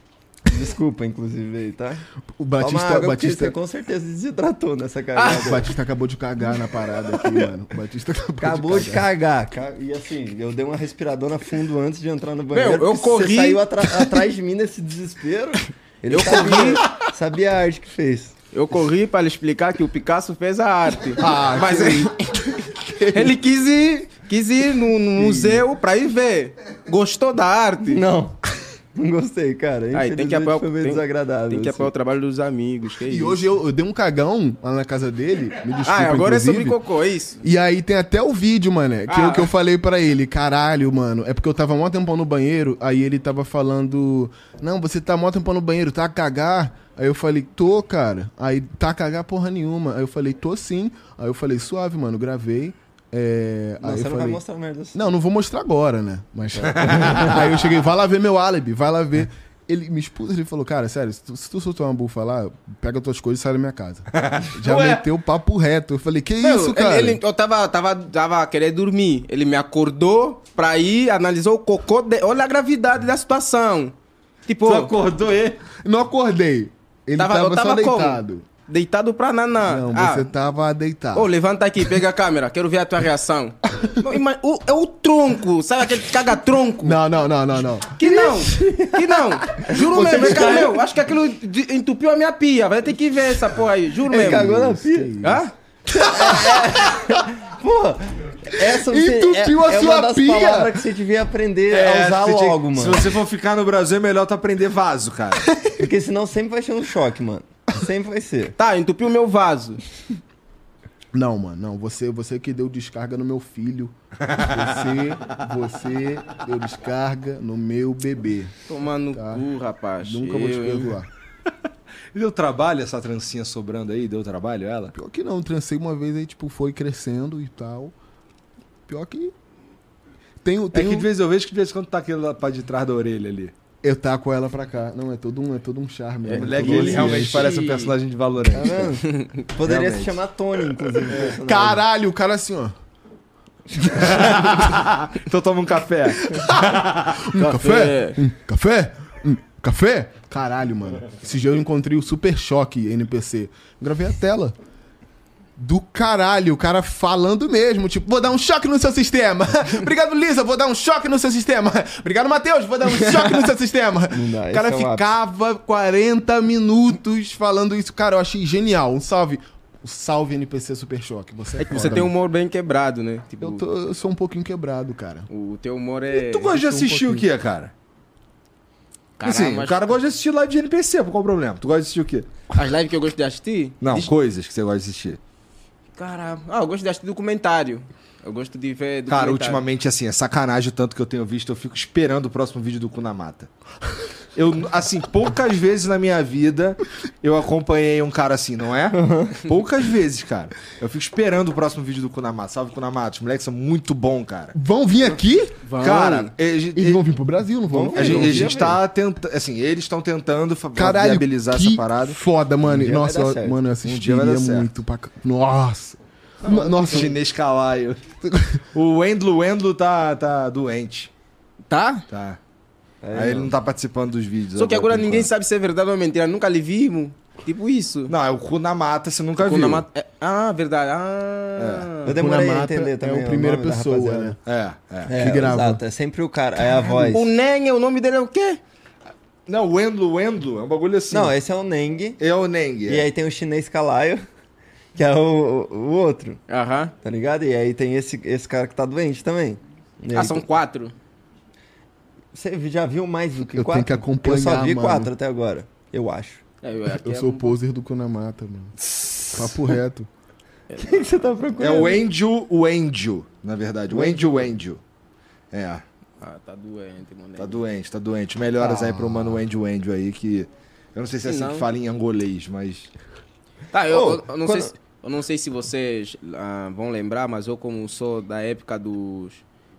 Speaker 2: Desculpa, inclusive, aí, tá?
Speaker 4: O
Speaker 2: Toma
Speaker 4: Batista,
Speaker 2: água, porque
Speaker 4: Batista,
Speaker 2: você com certeza desidratou nessa
Speaker 4: o
Speaker 2: cagada.
Speaker 4: Batista acabou de cagar na parada aqui, mano. O Batista acabou,
Speaker 2: Acabou de
Speaker 4: de cagar.
Speaker 2: cagar. Ca- E assim, eu dei uma respiradona fundo antes de entrar no banheiro.
Speaker 5: Meu, eu corri-
Speaker 2: Você saiu atrás de mim nesse desespero. Ele eu sabia, sabia a arte que fez.
Speaker 5: Eu corri para lhe explicar que o Picasso fez a arte.
Speaker 4: Ah, [laughs]
Speaker 5: Mas ele, ele quis ir, quis ir no, no museu para ir ver. Gostou da arte?
Speaker 2: Não. Não gostei, cara.
Speaker 5: Aí, tem que apoiar,
Speaker 2: foi meio
Speaker 5: tem,
Speaker 2: desagradável.
Speaker 5: tem que
Speaker 2: assim.
Speaker 5: apoiar o trabalho dos amigos. que
Speaker 4: E
Speaker 5: isso.
Speaker 4: hoje eu, eu dei um cagão lá na casa dele. Me desculpa,
Speaker 5: Ah, agora é sobre
Speaker 4: inclusive.
Speaker 5: cocô, é isso?
Speaker 4: E aí tem até o vídeo, mano, que,
Speaker 5: Ah.
Speaker 4: eu, que eu falei pra ele, caralho, mano, é porque eu tava mó tempão no banheiro, aí ele tava falando, não, você tá mó tempão no banheiro, tá a cagar? Aí eu falei, tô, cara. Aí, tá a cagar porra nenhuma. Aí eu falei, tô sim. Aí eu falei, suave, mano, gravei. É...
Speaker 2: Não,
Speaker 4: aí
Speaker 2: você não
Speaker 4: falei,
Speaker 2: vai mostrar merda assim.
Speaker 4: não, não vou mostrar agora, né? Mas. [laughs] aí eu cheguei, vai lá ver meu álibi, vai lá ver. Ele me expulsa, ele falou, cara, sério, se tu, se tu soltar uma bufa lá, pega tuas coisas e sai da minha casa. [laughs] Já
Speaker 1: Ué?
Speaker 4: meteu o papo reto. Eu falei, que
Speaker 5: Meu,
Speaker 4: isso,
Speaker 5: ele-
Speaker 4: cara?
Speaker 5: ele- eu tava, tava, tava querendo dormir. Ele me acordou pra ir, analisou o cocô. de- olha a gravidade da situação. Tipo,
Speaker 1: Tu acordou ele?
Speaker 4: Não acordei. Ele
Speaker 5: Tava-
Speaker 4: tava,
Speaker 5: eu tava
Speaker 4: só
Speaker 5: como?
Speaker 4: Deitado.
Speaker 5: pra naná.
Speaker 4: Não,
Speaker 5: Ah,
Speaker 4: você tava deitado.
Speaker 5: Ô, levanta aqui, pega a câmera, quero ver a tua reação. [laughs] Não, ima- o- é o tronco, sabe aquele caga-tronco?
Speaker 4: Não, não, não, não, não.
Speaker 5: Que não, que não. Juro
Speaker 4: Você
Speaker 5: mesmo,
Speaker 4: me
Speaker 5: cara,
Speaker 4: caiu.
Speaker 5: meu, acho que aquilo entupiu a minha pia. Vai ter que ver essa porra aí, juro
Speaker 2: Ele
Speaker 5: mesmo.
Speaker 2: cagou na pia.
Speaker 5: Hã? [laughs]
Speaker 2: Porra! Essa você,
Speaker 4: Entupiu
Speaker 2: é,
Speaker 4: a
Speaker 2: é
Speaker 4: sua
Speaker 2: uma das
Speaker 4: pia.
Speaker 2: palavras que você devia aprender
Speaker 1: É,
Speaker 2: a usar
Speaker 1: você tinha-
Speaker 2: logo,
Speaker 1: Se
Speaker 2: mano.
Speaker 1: você for ficar no Brasil, é melhor tu aprender vaso, cara.
Speaker 2: Porque senão sempre vai ser um choque, mano. Sempre vai ser.
Speaker 5: Tá, entupiu meu vaso.
Speaker 4: Não, mano, não. Você, você que deu descarga no meu filho. Você, você deu descarga no meu bebê.
Speaker 5: Toma no
Speaker 4: Tá.
Speaker 5: cu, rapaz.
Speaker 4: Nunca vou te
Speaker 5: Eu,
Speaker 4: perdoar. [laughs]
Speaker 1: Deu trabalho essa trancinha sobrando aí? Deu trabalho ela?
Speaker 4: Pior que não, transei uma vez aí, tipo, foi crescendo e tal. Pior que. Tem, o-
Speaker 1: É
Speaker 4: tem
Speaker 1: que
Speaker 4: um-
Speaker 1: de vez em vez que de vez em quando tá aquele lá pra de trás da orelha ali.
Speaker 4: Eu taco ela pra cá. Não, é todo um, é todo um charme.
Speaker 1: O
Speaker 4: né?
Speaker 1: moleque, ele realmente parece um personagem de Valorant.
Speaker 2: Tá? [laughs] Poderia
Speaker 1: Realmente.
Speaker 2: se chamar Tony, inclusive.
Speaker 4: Caralho, o cara assim, ó. [laughs]
Speaker 1: então toma um café. [laughs]
Speaker 4: Um café? Um café? Um café? Caralho, mano. Esse dia eu encontrei o Super Choque NPC. Gravei a tela. Do caralho, o cara falando mesmo, tipo, vou dar um choque no seu sistema. [laughs] Obrigado, Lisa, vou dar um choque no seu sistema. [laughs] Obrigado, Matheus, vou dar um choque no seu sistema. [laughs]
Speaker 2: Dá,
Speaker 4: o cara
Speaker 2: é o
Speaker 4: ficava 40 minutos falando isso. Cara, eu achei genial. Um salve. Um salve NPC Super Choque. Você, é
Speaker 5: É que você tem um humor bem quebrado, né? Tipo,
Speaker 4: Eu, tô- eu sou um pouquinho quebrado, cara.
Speaker 5: o teu humor é.
Speaker 1: Tu gosta de
Speaker 4: um
Speaker 1: assistir o
Speaker 4: pouquinho.
Speaker 1: quê, cara?
Speaker 5: Caramba,
Speaker 1: Assim, o cara gosta de assistir live de NPC, qual o problema? Tu gosta de assistir o quê?
Speaker 5: As lives que eu gosto de assistir?
Speaker 1: Não,
Speaker 5: Diz-
Speaker 1: coisas que você gosta de assistir.
Speaker 5: Caramba. Ah, eu gosto de assistir documentário. Eu gosto de ver.
Speaker 1: Cara, ultimamente, assim, é sacanagem o tanto que eu tenho visto, eu fico esperando o próximo vídeo do Kunamata. Eu, assim, poucas vezes na minha vida eu acompanhei um cara assim, não é? Poucas vezes, cara. Eu fico esperando o próximo vídeo do Kunamata. Salve, Kunamata. Os moleques são muito bons, cara.
Speaker 4: Vão vir aqui?
Speaker 5: Vamos.
Speaker 1: Cara, é,
Speaker 4: Eles vão vir pro Brasil, não vão?
Speaker 1: a gente, a
Speaker 2: Vamos
Speaker 1: gente tá tentando. Assim, eles estão tentando
Speaker 4: Caralho,
Speaker 1: viabilizar
Speaker 4: que
Speaker 1: essa parada.
Speaker 4: foda, mano.
Speaker 2: Um
Speaker 4: Nossa, eu- mano, eu
Speaker 1: Um
Speaker 4: assistiria
Speaker 1: certo.
Speaker 4: muito pra... Nossa. No- Nossa,
Speaker 1: Chinês Kalaio. o Wendlo, Wendlo tá, tá doente.
Speaker 5: Tá?
Speaker 1: Tá.
Speaker 2: É,
Speaker 1: Aí ele não tá participando dos vídeos.
Speaker 5: Só que agora ninguém
Speaker 1: enquanto.
Speaker 5: sabe se é verdade ou mentira. Nunca lhe vimos. Tipo isso.
Speaker 1: Não, é o Kunamata, você nunca
Speaker 5: Quando
Speaker 1: viu.
Speaker 5: a mat- é- Ah, verdade. Ah.
Speaker 2: Eu demorei a entender também.
Speaker 4: é o primeira pessoa, né?
Speaker 1: É, é.
Speaker 2: É,
Speaker 4: Que grava.
Speaker 2: Exato, é sempre o cara, é a voz.
Speaker 5: O Nen, o nome dele é o quê?
Speaker 1: Não, o Wendlo, Wendlo é um bagulho assim.
Speaker 2: Não, esse é o Neng.
Speaker 1: é o Neng.
Speaker 2: E aí tem o chinês Kalaio, que é o, o, o outro,
Speaker 5: Aham.
Speaker 2: tá ligado? E aí tem esse, esse cara que tá doente também. E
Speaker 5: Ah, são quatro.
Speaker 2: Você já viu mais do que
Speaker 4: Eu
Speaker 2: quatro?
Speaker 4: tenho que acompanhar,
Speaker 2: Eu só vi
Speaker 4: mano.
Speaker 2: quatro até agora, eu acho.
Speaker 5: É, eu,
Speaker 4: Eu
Speaker 5: é
Speaker 4: sou o
Speaker 5: um-
Speaker 4: poser do Kunamata, mano. Papo reto. [laughs]
Speaker 2: O que você tá
Speaker 1: É
Speaker 2: procurando?
Speaker 1: o Angel, o Angel, na verdade. O Angel, o Angel. É,
Speaker 5: Ah, tá doente, mano.
Speaker 1: tá doente, tá doente. Melhoras aí pro mano Angel, Angel aí, que... Eu não sei se é assim
Speaker 5: Não.
Speaker 1: que fala em angolês, mas...
Speaker 5: Tá, eu,
Speaker 2: Ô,
Speaker 5: eu- eu não
Speaker 2: quando-
Speaker 5: sei se, eu não sei se vocês ah, vão lembrar, mas eu como sou da época dos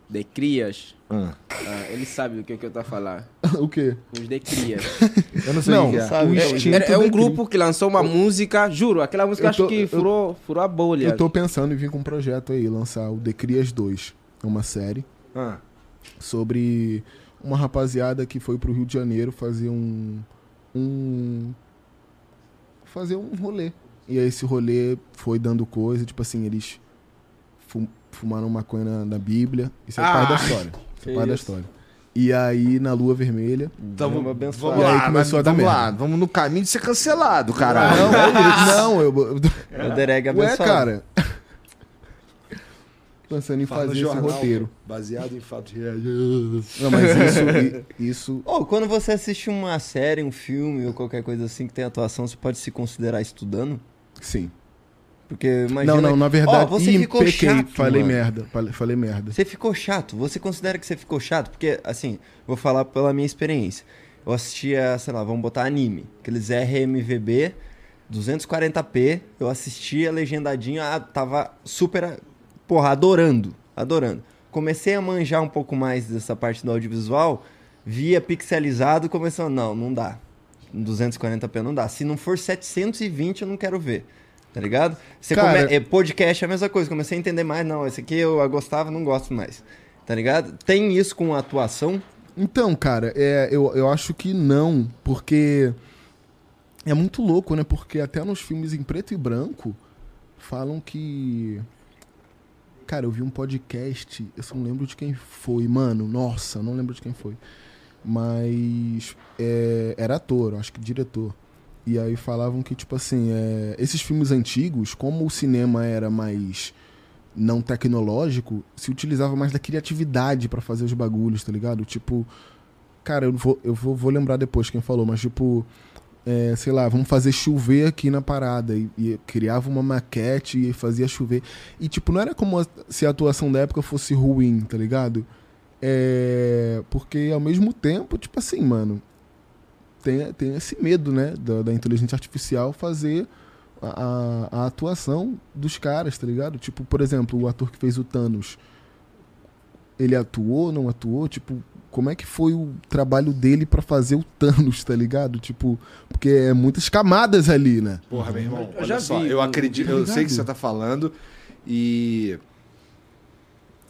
Speaker 5: de crias,
Speaker 1: Ah.
Speaker 5: ah, ele sabe do que, que eu tô a falar. [laughs]
Speaker 4: o quê?
Speaker 5: Os de crias. [laughs]
Speaker 1: Eu não sei
Speaker 4: Não,
Speaker 1: o que é.
Speaker 2: sabe?
Speaker 4: o
Speaker 2: É,
Speaker 5: É, é um grupo que lançou uma música, juro, aquela música
Speaker 4: Eu
Speaker 5: acho
Speaker 4: tô-
Speaker 5: que
Speaker 4: eu-
Speaker 5: furou, furou a bolha.
Speaker 4: Eu tô pensando em vir com um projeto aí, lançar o The Crias 2. É uma série
Speaker 1: Ah.
Speaker 4: sobre uma rapaziada que foi pro Rio de Janeiro fazer um. um fazer um rolê. E aí esse rolê foi dando coisa, tipo assim, eles fu- fumaram maconha na, na Bíblia. Isso é
Speaker 5: Ah,
Speaker 4: parte da história. É parte da história. E aí, na lua vermelha.
Speaker 1: Então,
Speaker 2: Vamos
Speaker 1: vamos,
Speaker 2: abençoar.
Speaker 1: vamos
Speaker 4: E aí
Speaker 1: lá,
Speaker 4: começou
Speaker 1: mas
Speaker 4: a dar
Speaker 1: vamos
Speaker 4: merda.
Speaker 1: lá, vamos no caminho de ser cancelado, caralho.
Speaker 4: Não, não, eu. eu
Speaker 2: O Dereg
Speaker 4: ué,
Speaker 2: abençoado.
Speaker 4: cara. Pensando em
Speaker 1: Fala
Speaker 4: fazer esse
Speaker 1: jornal,
Speaker 4: roteiro.
Speaker 1: Baseado em fatos reais.
Speaker 4: Não, mas isso. isso
Speaker 2: Ô, quando você assiste uma série, um filme ou qualquer coisa assim que tem atuação, você pode se considerar estudando?
Speaker 4: sim.
Speaker 2: Porque imagina...
Speaker 4: não, não, na verdade,
Speaker 2: Ó, você ficou
Speaker 4: pequei,
Speaker 2: chato,
Speaker 4: falei
Speaker 2: mano.
Speaker 4: merda. Falei, falei merda.
Speaker 2: Você ficou chato? Você considera que você ficou chato? Porque, assim, vou falar pela minha experiência. Eu assistia, sei lá, vamos botar anime. Aqueles RMVB, 240p. Eu assistia legendadinho, ah, tava super, porra, adorando. Adorando. Comecei a manjar um pouco mais dessa parte do audiovisual, via pixelizado, começou, não, não dá. 240p não dá. Se não for 720, eu não quero ver. Tá ligado? Você
Speaker 4: Cara-
Speaker 2: come- é, podcast é a mesma coisa. Comecei a entender mais. Não, esse aqui eu gostava, não gosto mais. Tá ligado? Tem isso com a atuação.
Speaker 4: Então, cara, é, eu, eu acho que não, porque é muito louco, né? Porque até nos filmes em preto e branco falam que. Cara, eu vi um podcast, eu só não lembro de quem foi, mano. Nossa, não lembro de quem foi. Mas é, era ator, acho que diretor. E aí falavam que, tipo assim, é, esses filmes antigos, como o cinema era mais não tecnológico, se utilizava mais da criatividade pra fazer os bagulhos, tá ligado? Tipo, cara, eu vou, eu vou, vou lembrar depois quem falou, mas tipo, é, sei lá, vamos fazer chover aqui na parada. E, e criava uma maquete e fazia chover. E tipo, não era como a- se a atuação da época fosse ruim, tá ligado? É, porque ao mesmo tempo, tipo assim, mano, tem, tem esse medo, né, da, da inteligência artificial fazer a, a, a atuação dos caras, tá ligado? Tipo, por exemplo, o ator que fez o Thanos, ele atuou, não atuou? Tipo, como é que foi o trabalho dele pra fazer o Thanos, tá ligado? Tipo, porque é muitas camadas ali, né?
Speaker 1: Porra, meu irmão,
Speaker 5: Eu
Speaker 1: olha
Speaker 5: já
Speaker 1: só,
Speaker 5: vi,
Speaker 1: eu
Speaker 5: eu-
Speaker 1: acredito, eu sei que você tá falando e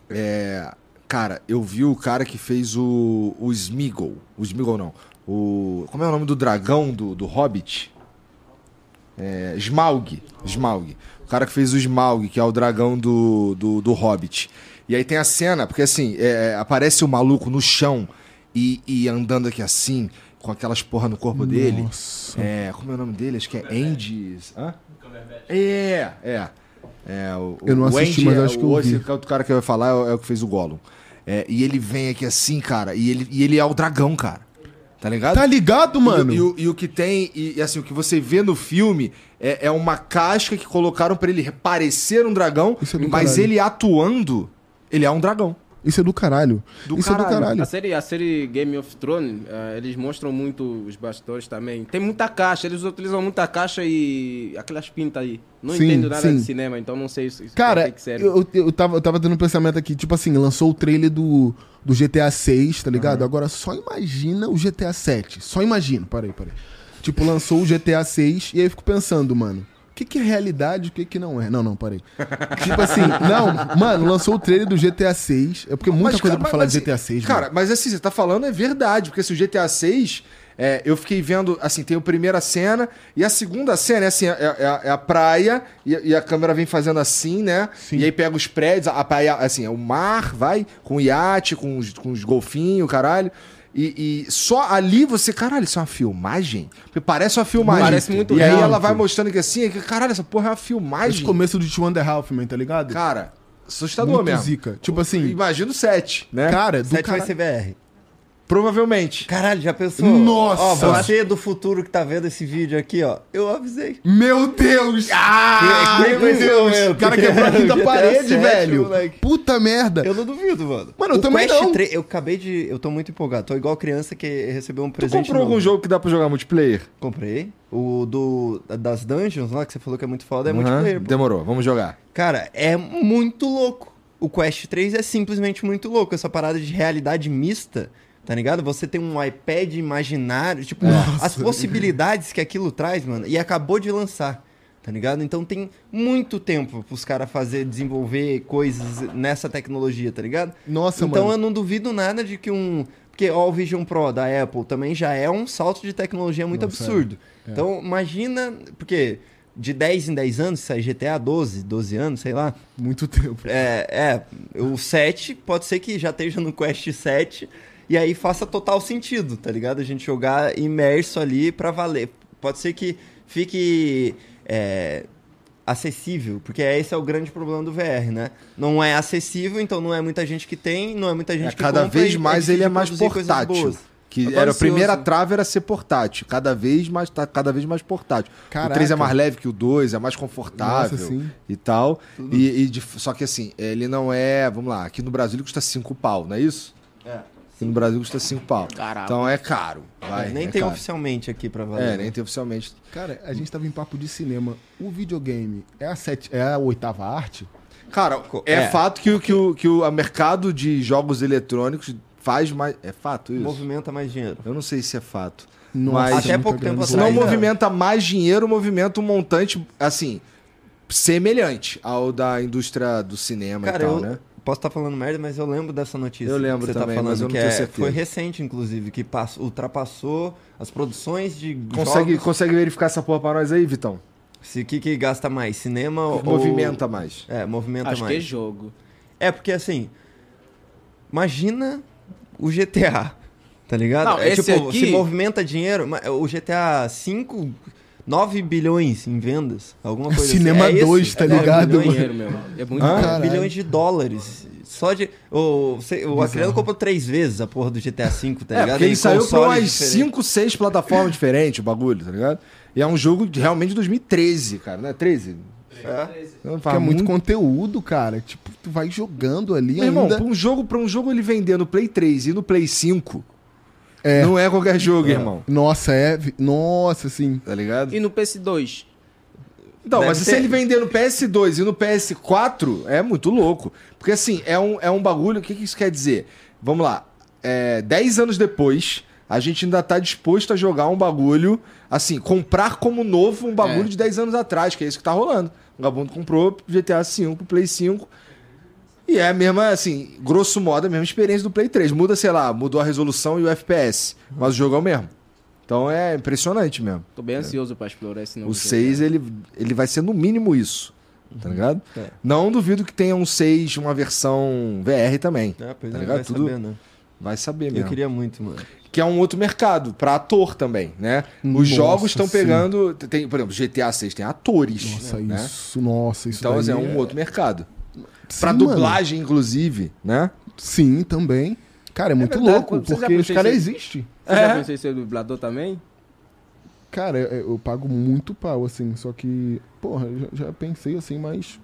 Speaker 1: é, cara, eu vi o cara que fez o o Smeagol, o Smeagol não, o como é o nome do dragão do, do Hobbit? É, Smaug, Smaug. O cara que fez o Smaug, que é o dragão do, do, do Hobbit. E aí tem a cena, porque assim, é, aparece o maluco no chão e, e andando aqui assim, com aquelas porra no corpo dele.
Speaker 4: Nossa.
Speaker 1: É, como é o nome dele? Acho que é Andy. Hã? É, é. É, o,
Speaker 4: Eu não
Speaker 1: o
Speaker 4: assisti,
Speaker 1: Andy
Speaker 4: mas
Speaker 1: é
Speaker 4: acho que eu
Speaker 1: o,
Speaker 4: vi.
Speaker 1: esse outro cara que eu ia falar é o, é o que fez o Gollum. É, e ele vem aqui assim, cara, e ele, e ele é o dragão, cara. Tá ligado?
Speaker 4: Tá ligado, mano?
Speaker 1: E, e o- e o que tem, e, assim, o que você vê no filme é, é uma casca que colocaram pra ele parecer um dragão,
Speaker 4: é
Speaker 1: mas
Speaker 4: caralho.
Speaker 1: ele atuando, ele é um dragão.
Speaker 4: Isso é do caralho.
Speaker 1: Do
Speaker 4: Isso é do
Speaker 1: caralho.
Speaker 4: caralho.
Speaker 5: A série, a série Game of Thrones, eh, eles mostram muito os bastidores também. Tem muita caixa, eles utilizam muita caixa e aquelas pintas aí. Não
Speaker 4: Sim,
Speaker 5: entendo nada
Speaker 4: sim.
Speaker 5: de cinema, então não sei isso.
Speaker 4: Cara,
Speaker 5: que serve.
Speaker 4: eu, eu, tava, eu tava tendo um pensamento aqui, tipo assim, lançou o trailer do, do GTA 6, tá ligado? Agora só imagina o GTA 7. Só imagina, parei, parei. Tipo, lançou o GTA 6 e aí eu fico pensando, mano, que, que é realidade e o que, que não é? Não, não, parei. [laughs] tipo assim, não, mano, lançou o trailer do GTA 6. É porque muita
Speaker 1: Mas,
Speaker 4: coisa
Speaker 1: cara,
Speaker 4: pra
Speaker 1: mas-
Speaker 4: falar
Speaker 1: mas,
Speaker 4: de GTA 6,
Speaker 1: Cara,
Speaker 4: mano.
Speaker 1: mas assim, você tá falando é verdade, porque se o GTA 6, é, eu fiquei vendo, assim, tem a primeira cena e a segunda cena é assim, é, é a- é a praia e, e a câmera vem fazendo assim, né?
Speaker 4: Sim.
Speaker 1: E aí pega os prédios, a praia, assim, é o mar, vai, com o iate, com os, com os golfinhos, caralho. E, e só ali você, caralho, isso é uma filmagem? Porque parece uma filmagem.
Speaker 5: Parece muito
Speaker 1: E aí
Speaker 5: real.
Speaker 1: ela vai mostrando que assim, que, caralho, essa porra é uma
Speaker 4: Esse
Speaker 1: filmagem.
Speaker 4: começo de Two and a Half, man, tá ligado?
Speaker 1: Cara, assustador
Speaker 4: Muito
Speaker 1: mesmo.
Speaker 4: zica. Tipo assim,
Speaker 1: Imagina o 7, né?
Speaker 4: cara, do
Speaker 2: 7 vai ser VR.
Speaker 1: Provavelmente.
Speaker 2: Caralho, já pensou?
Speaker 4: Nossa!
Speaker 2: Ó, você do futuro que tá vendo esse vídeo aqui, ó. Eu avisei.
Speaker 4: Meu Deus! Ah,
Speaker 2: Que- que
Speaker 4: meu. Deus! O cara quebrou a quinta [laughs] parede,
Speaker 2: 7,
Speaker 4: velho!
Speaker 2: moleque.
Speaker 4: Puta merda!
Speaker 2: Eu não duvido, mano.
Speaker 4: Mano, eu
Speaker 2: O
Speaker 4: também
Speaker 2: Quest
Speaker 4: não.
Speaker 2: 3, eu acabei de. Eu tô muito empolgado. Tô igual criança que recebeu um
Speaker 1: Tu
Speaker 2: presente.
Speaker 1: comprou
Speaker 2: novo.
Speaker 1: algum jogo que dá pra jogar multiplayer?
Speaker 2: Comprei. O do. Das dungeons lá que você falou que é muito foda, é multiplayer. pô.
Speaker 1: Demorou, vamos jogar.
Speaker 2: Cara, é muito louco. o Quest 3 é simplesmente muito louco. Essa parada de realidade mista, tá ligado? Você tem um iPad imaginário, tipo, as possibilidades que aquilo traz, mano, e acabou de lançar. Tá ligado? Então tem muito tempo pros caras fazer, desenvolver coisas nessa tecnologia, tá ligado?
Speaker 4: Nossa,
Speaker 2: então
Speaker 4: mano.
Speaker 2: eu não duvido nada de que um. Porque ó, o Vision Pro da Apple também já é um salto de tecnologia muito
Speaker 4: Nossa,
Speaker 2: absurdo.
Speaker 4: é.
Speaker 2: Então imagina. Porque de 10 em 10 anos, sai GTA 12, 12 anos, sei lá.
Speaker 4: Muito tempo.
Speaker 2: É, é, o 7 pode ser que já esteja no Quest 7 e aí faça total sentido, tá ligado? A gente jogar imerso ali pra valer. Pode ser que fique é, acessível, porque esse é o grande problema do VR, né? Não é acessível, então não é muita gente que tem, não é muita gente
Speaker 1: É,
Speaker 2: que
Speaker 1: cada
Speaker 2: compra
Speaker 1: vez mais ele é mais portátil. Que era a primeira trava era ser portátil. Cada vez mais tá cada vez mais portátil.
Speaker 4: Caraca.
Speaker 1: O 3 é mais leve que o 2, é mais confortável
Speaker 4: Nossa,
Speaker 1: e tal. E, e de- só que assim, ele não é, vamos lá, aqui no Brasil ele custa 5 pau, não é isso?
Speaker 2: É.
Speaker 1: Aqui no Brasil custa 5 pau.
Speaker 5: Caralho.
Speaker 1: Então é caro. Vai,
Speaker 2: nem
Speaker 1: é
Speaker 2: tem
Speaker 1: caro.
Speaker 2: oficialmente aqui pra valer.
Speaker 1: É, nem tem oficialmente.
Speaker 4: Cara, a gente tava em papo de cinema. O videogame é a, sete, é a oitava arte?
Speaker 1: Cara, é,
Speaker 2: É.
Speaker 1: fato que, o- que, o, que o mercado de jogos eletrônicos faz mais. É fato isso?
Speaker 2: Movimenta mais dinheiro.
Speaker 1: Eu não sei se é fato.
Speaker 4: Nossa,
Speaker 1: Mas-
Speaker 2: Até pouco tempo
Speaker 4: grande.
Speaker 1: Se não
Speaker 2: atrás, né?
Speaker 1: movimenta mais dinheiro, movimenta um montante, assim, semelhante ao da indústria do cinema
Speaker 2: Cara,
Speaker 1: e tal,
Speaker 2: eu
Speaker 1: né?
Speaker 2: Posso estar falando merda, mas eu lembro dessa notícia.
Speaker 1: Eu lembro
Speaker 2: que você
Speaker 1: também,
Speaker 2: tá falando,
Speaker 1: mas eu não
Speaker 2: que
Speaker 1: tenho
Speaker 2: é-. Foi recente, inclusive, que passou, ultrapassou as produções de
Speaker 1: Consegue,
Speaker 2: jogos.
Speaker 1: consegue verificar essa porra pra nós aí, Vitão?
Speaker 2: Se o que, que gasta mais? Cinema
Speaker 1: O
Speaker 2: ou.
Speaker 1: que movimenta mais.
Speaker 2: É, movimenta
Speaker 5: Acho
Speaker 2: mais.
Speaker 5: que é jogo.
Speaker 2: É, porque assim. Imagina o GTA. Tá ligado?
Speaker 5: Não,
Speaker 2: é,
Speaker 5: esse
Speaker 2: tipo,
Speaker 5: aqui-
Speaker 2: se movimenta dinheiro. O GTA 5, 9 bilhões em vendas. Alguma coisa
Speaker 4: Cinema
Speaker 2: assim. É
Speaker 4: 2,
Speaker 2: esse?
Speaker 4: tá
Speaker 2: É,
Speaker 4: ligado?
Speaker 2: bilhões,
Speaker 5: Dinheiro, meu. É muito.
Speaker 4: Caralho.
Speaker 2: bilhões de dólares. Só de. O, você- o Acreano comprou três vezes a porra do GTA V, tá
Speaker 1: é,
Speaker 2: ligado?
Speaker 1: porque ele
Speaker 2: Em
Speaker 1: saiu pra umas
Speaker 2: diferentes.
Speaker 1: 5, 6 plataformas diferentes, o bagulho, tá ligado? E é um jogo de, realmente de 2013, cara, não é 13?
Speaker 2: É.
Speaker 1: Não,
Speaker 4: Que
Speaker 1: faz
Speaker 4: é muito conteúdo, cara. Tipo, tu vai jogando ali
Speaker 1: Meu irmão,
Speaker 4: ainda.
Speaker 1: pra um, jogo, pra um jogo ele vender no Play 3 e no Play 5,
Speaker 4: É.
Speaker 1: não é qualquer jogo, irmão.
Speaker 4: Nossa, é. Nossa, sim.
Speaker 1: Tá ligado?
Speaker 5: E no PS2?
Speaker 1: Então,
Speaker 2: Deve
Speaker 1: mas se
Speaker 2: ter-
Speaker 1: ele vender no PS2 e no PS4, é muito louco. Porque assim, é um, é um bagulho. O que, que isso quer dizer? Vamos lá. É, 10 anos depois, a gente ainda tá disposto a jogar um bagulho. Assim, comprar como novo um bagulho
Speaker 5: É.
Speaker 1: de 10 anos atrás, que é isso que tá rolando. O Gabundo comprou GTA V Play 5. E é a mesma, assim, grosso modo, a mesma experiência do Play 3. Muda, sei lá, mudou a resolução e o FPS. Mas o jogo é o mesmo. Então é impressionante mesmo.
Speaker 5: Tô bem ansioso pra explorar esse novo
Speaker 1: O
Speaker 5: GTA.
Speaker 1: 6, ele, ele vai ser no mínimo isso. Tá ligado?
Speaker 2: É.
Speaker 1: Não duvido que tenha um 6, uma versão VR também.
Speaker 2: É, pois
Speaker 1: Tá
Speaker 2: é,
Speaker 1: ligado?
Speaker 2: vai
Speaker 1: Tudo-
Speaker 2: saber, né?
Speaker 1: Vai saber
Speaker 2: Eu
Speaker 1: mesmo.
Speaker 2: queria muito, mano.
Speaker 1: Que é um outro mercado, pra ator também, né? Os
Speaker 4: Nossa,
Speaker 1: jogos estão pegando. Tem, por exemplo, GTA 6 tem atores.
Speaker 4: Nossa,
Speaker 1: né?
Speaker 4: isso. Nossa, isso.
Speaker 1: Então, assim, é um outro mercado.
Speaker 4: Mano.
Speaker 1: dublagem, inclusive, né?
Speaker 4: Sim, também. Cara, é muito
Speaker 5: verdade,
Speaker 4: louco,
Speaker 5: você já
Speaker 4: porque os caras
Speaker 5: isso?
Speaker 4: existem.
Speaker 5: Você já
Speaker 1: É.
Speaker 5: pensou em ser dublador também?
Speaker 4: Cara, eu, eu pago muito pau, assim, só que, porra, eu já, já pensei assim, mas.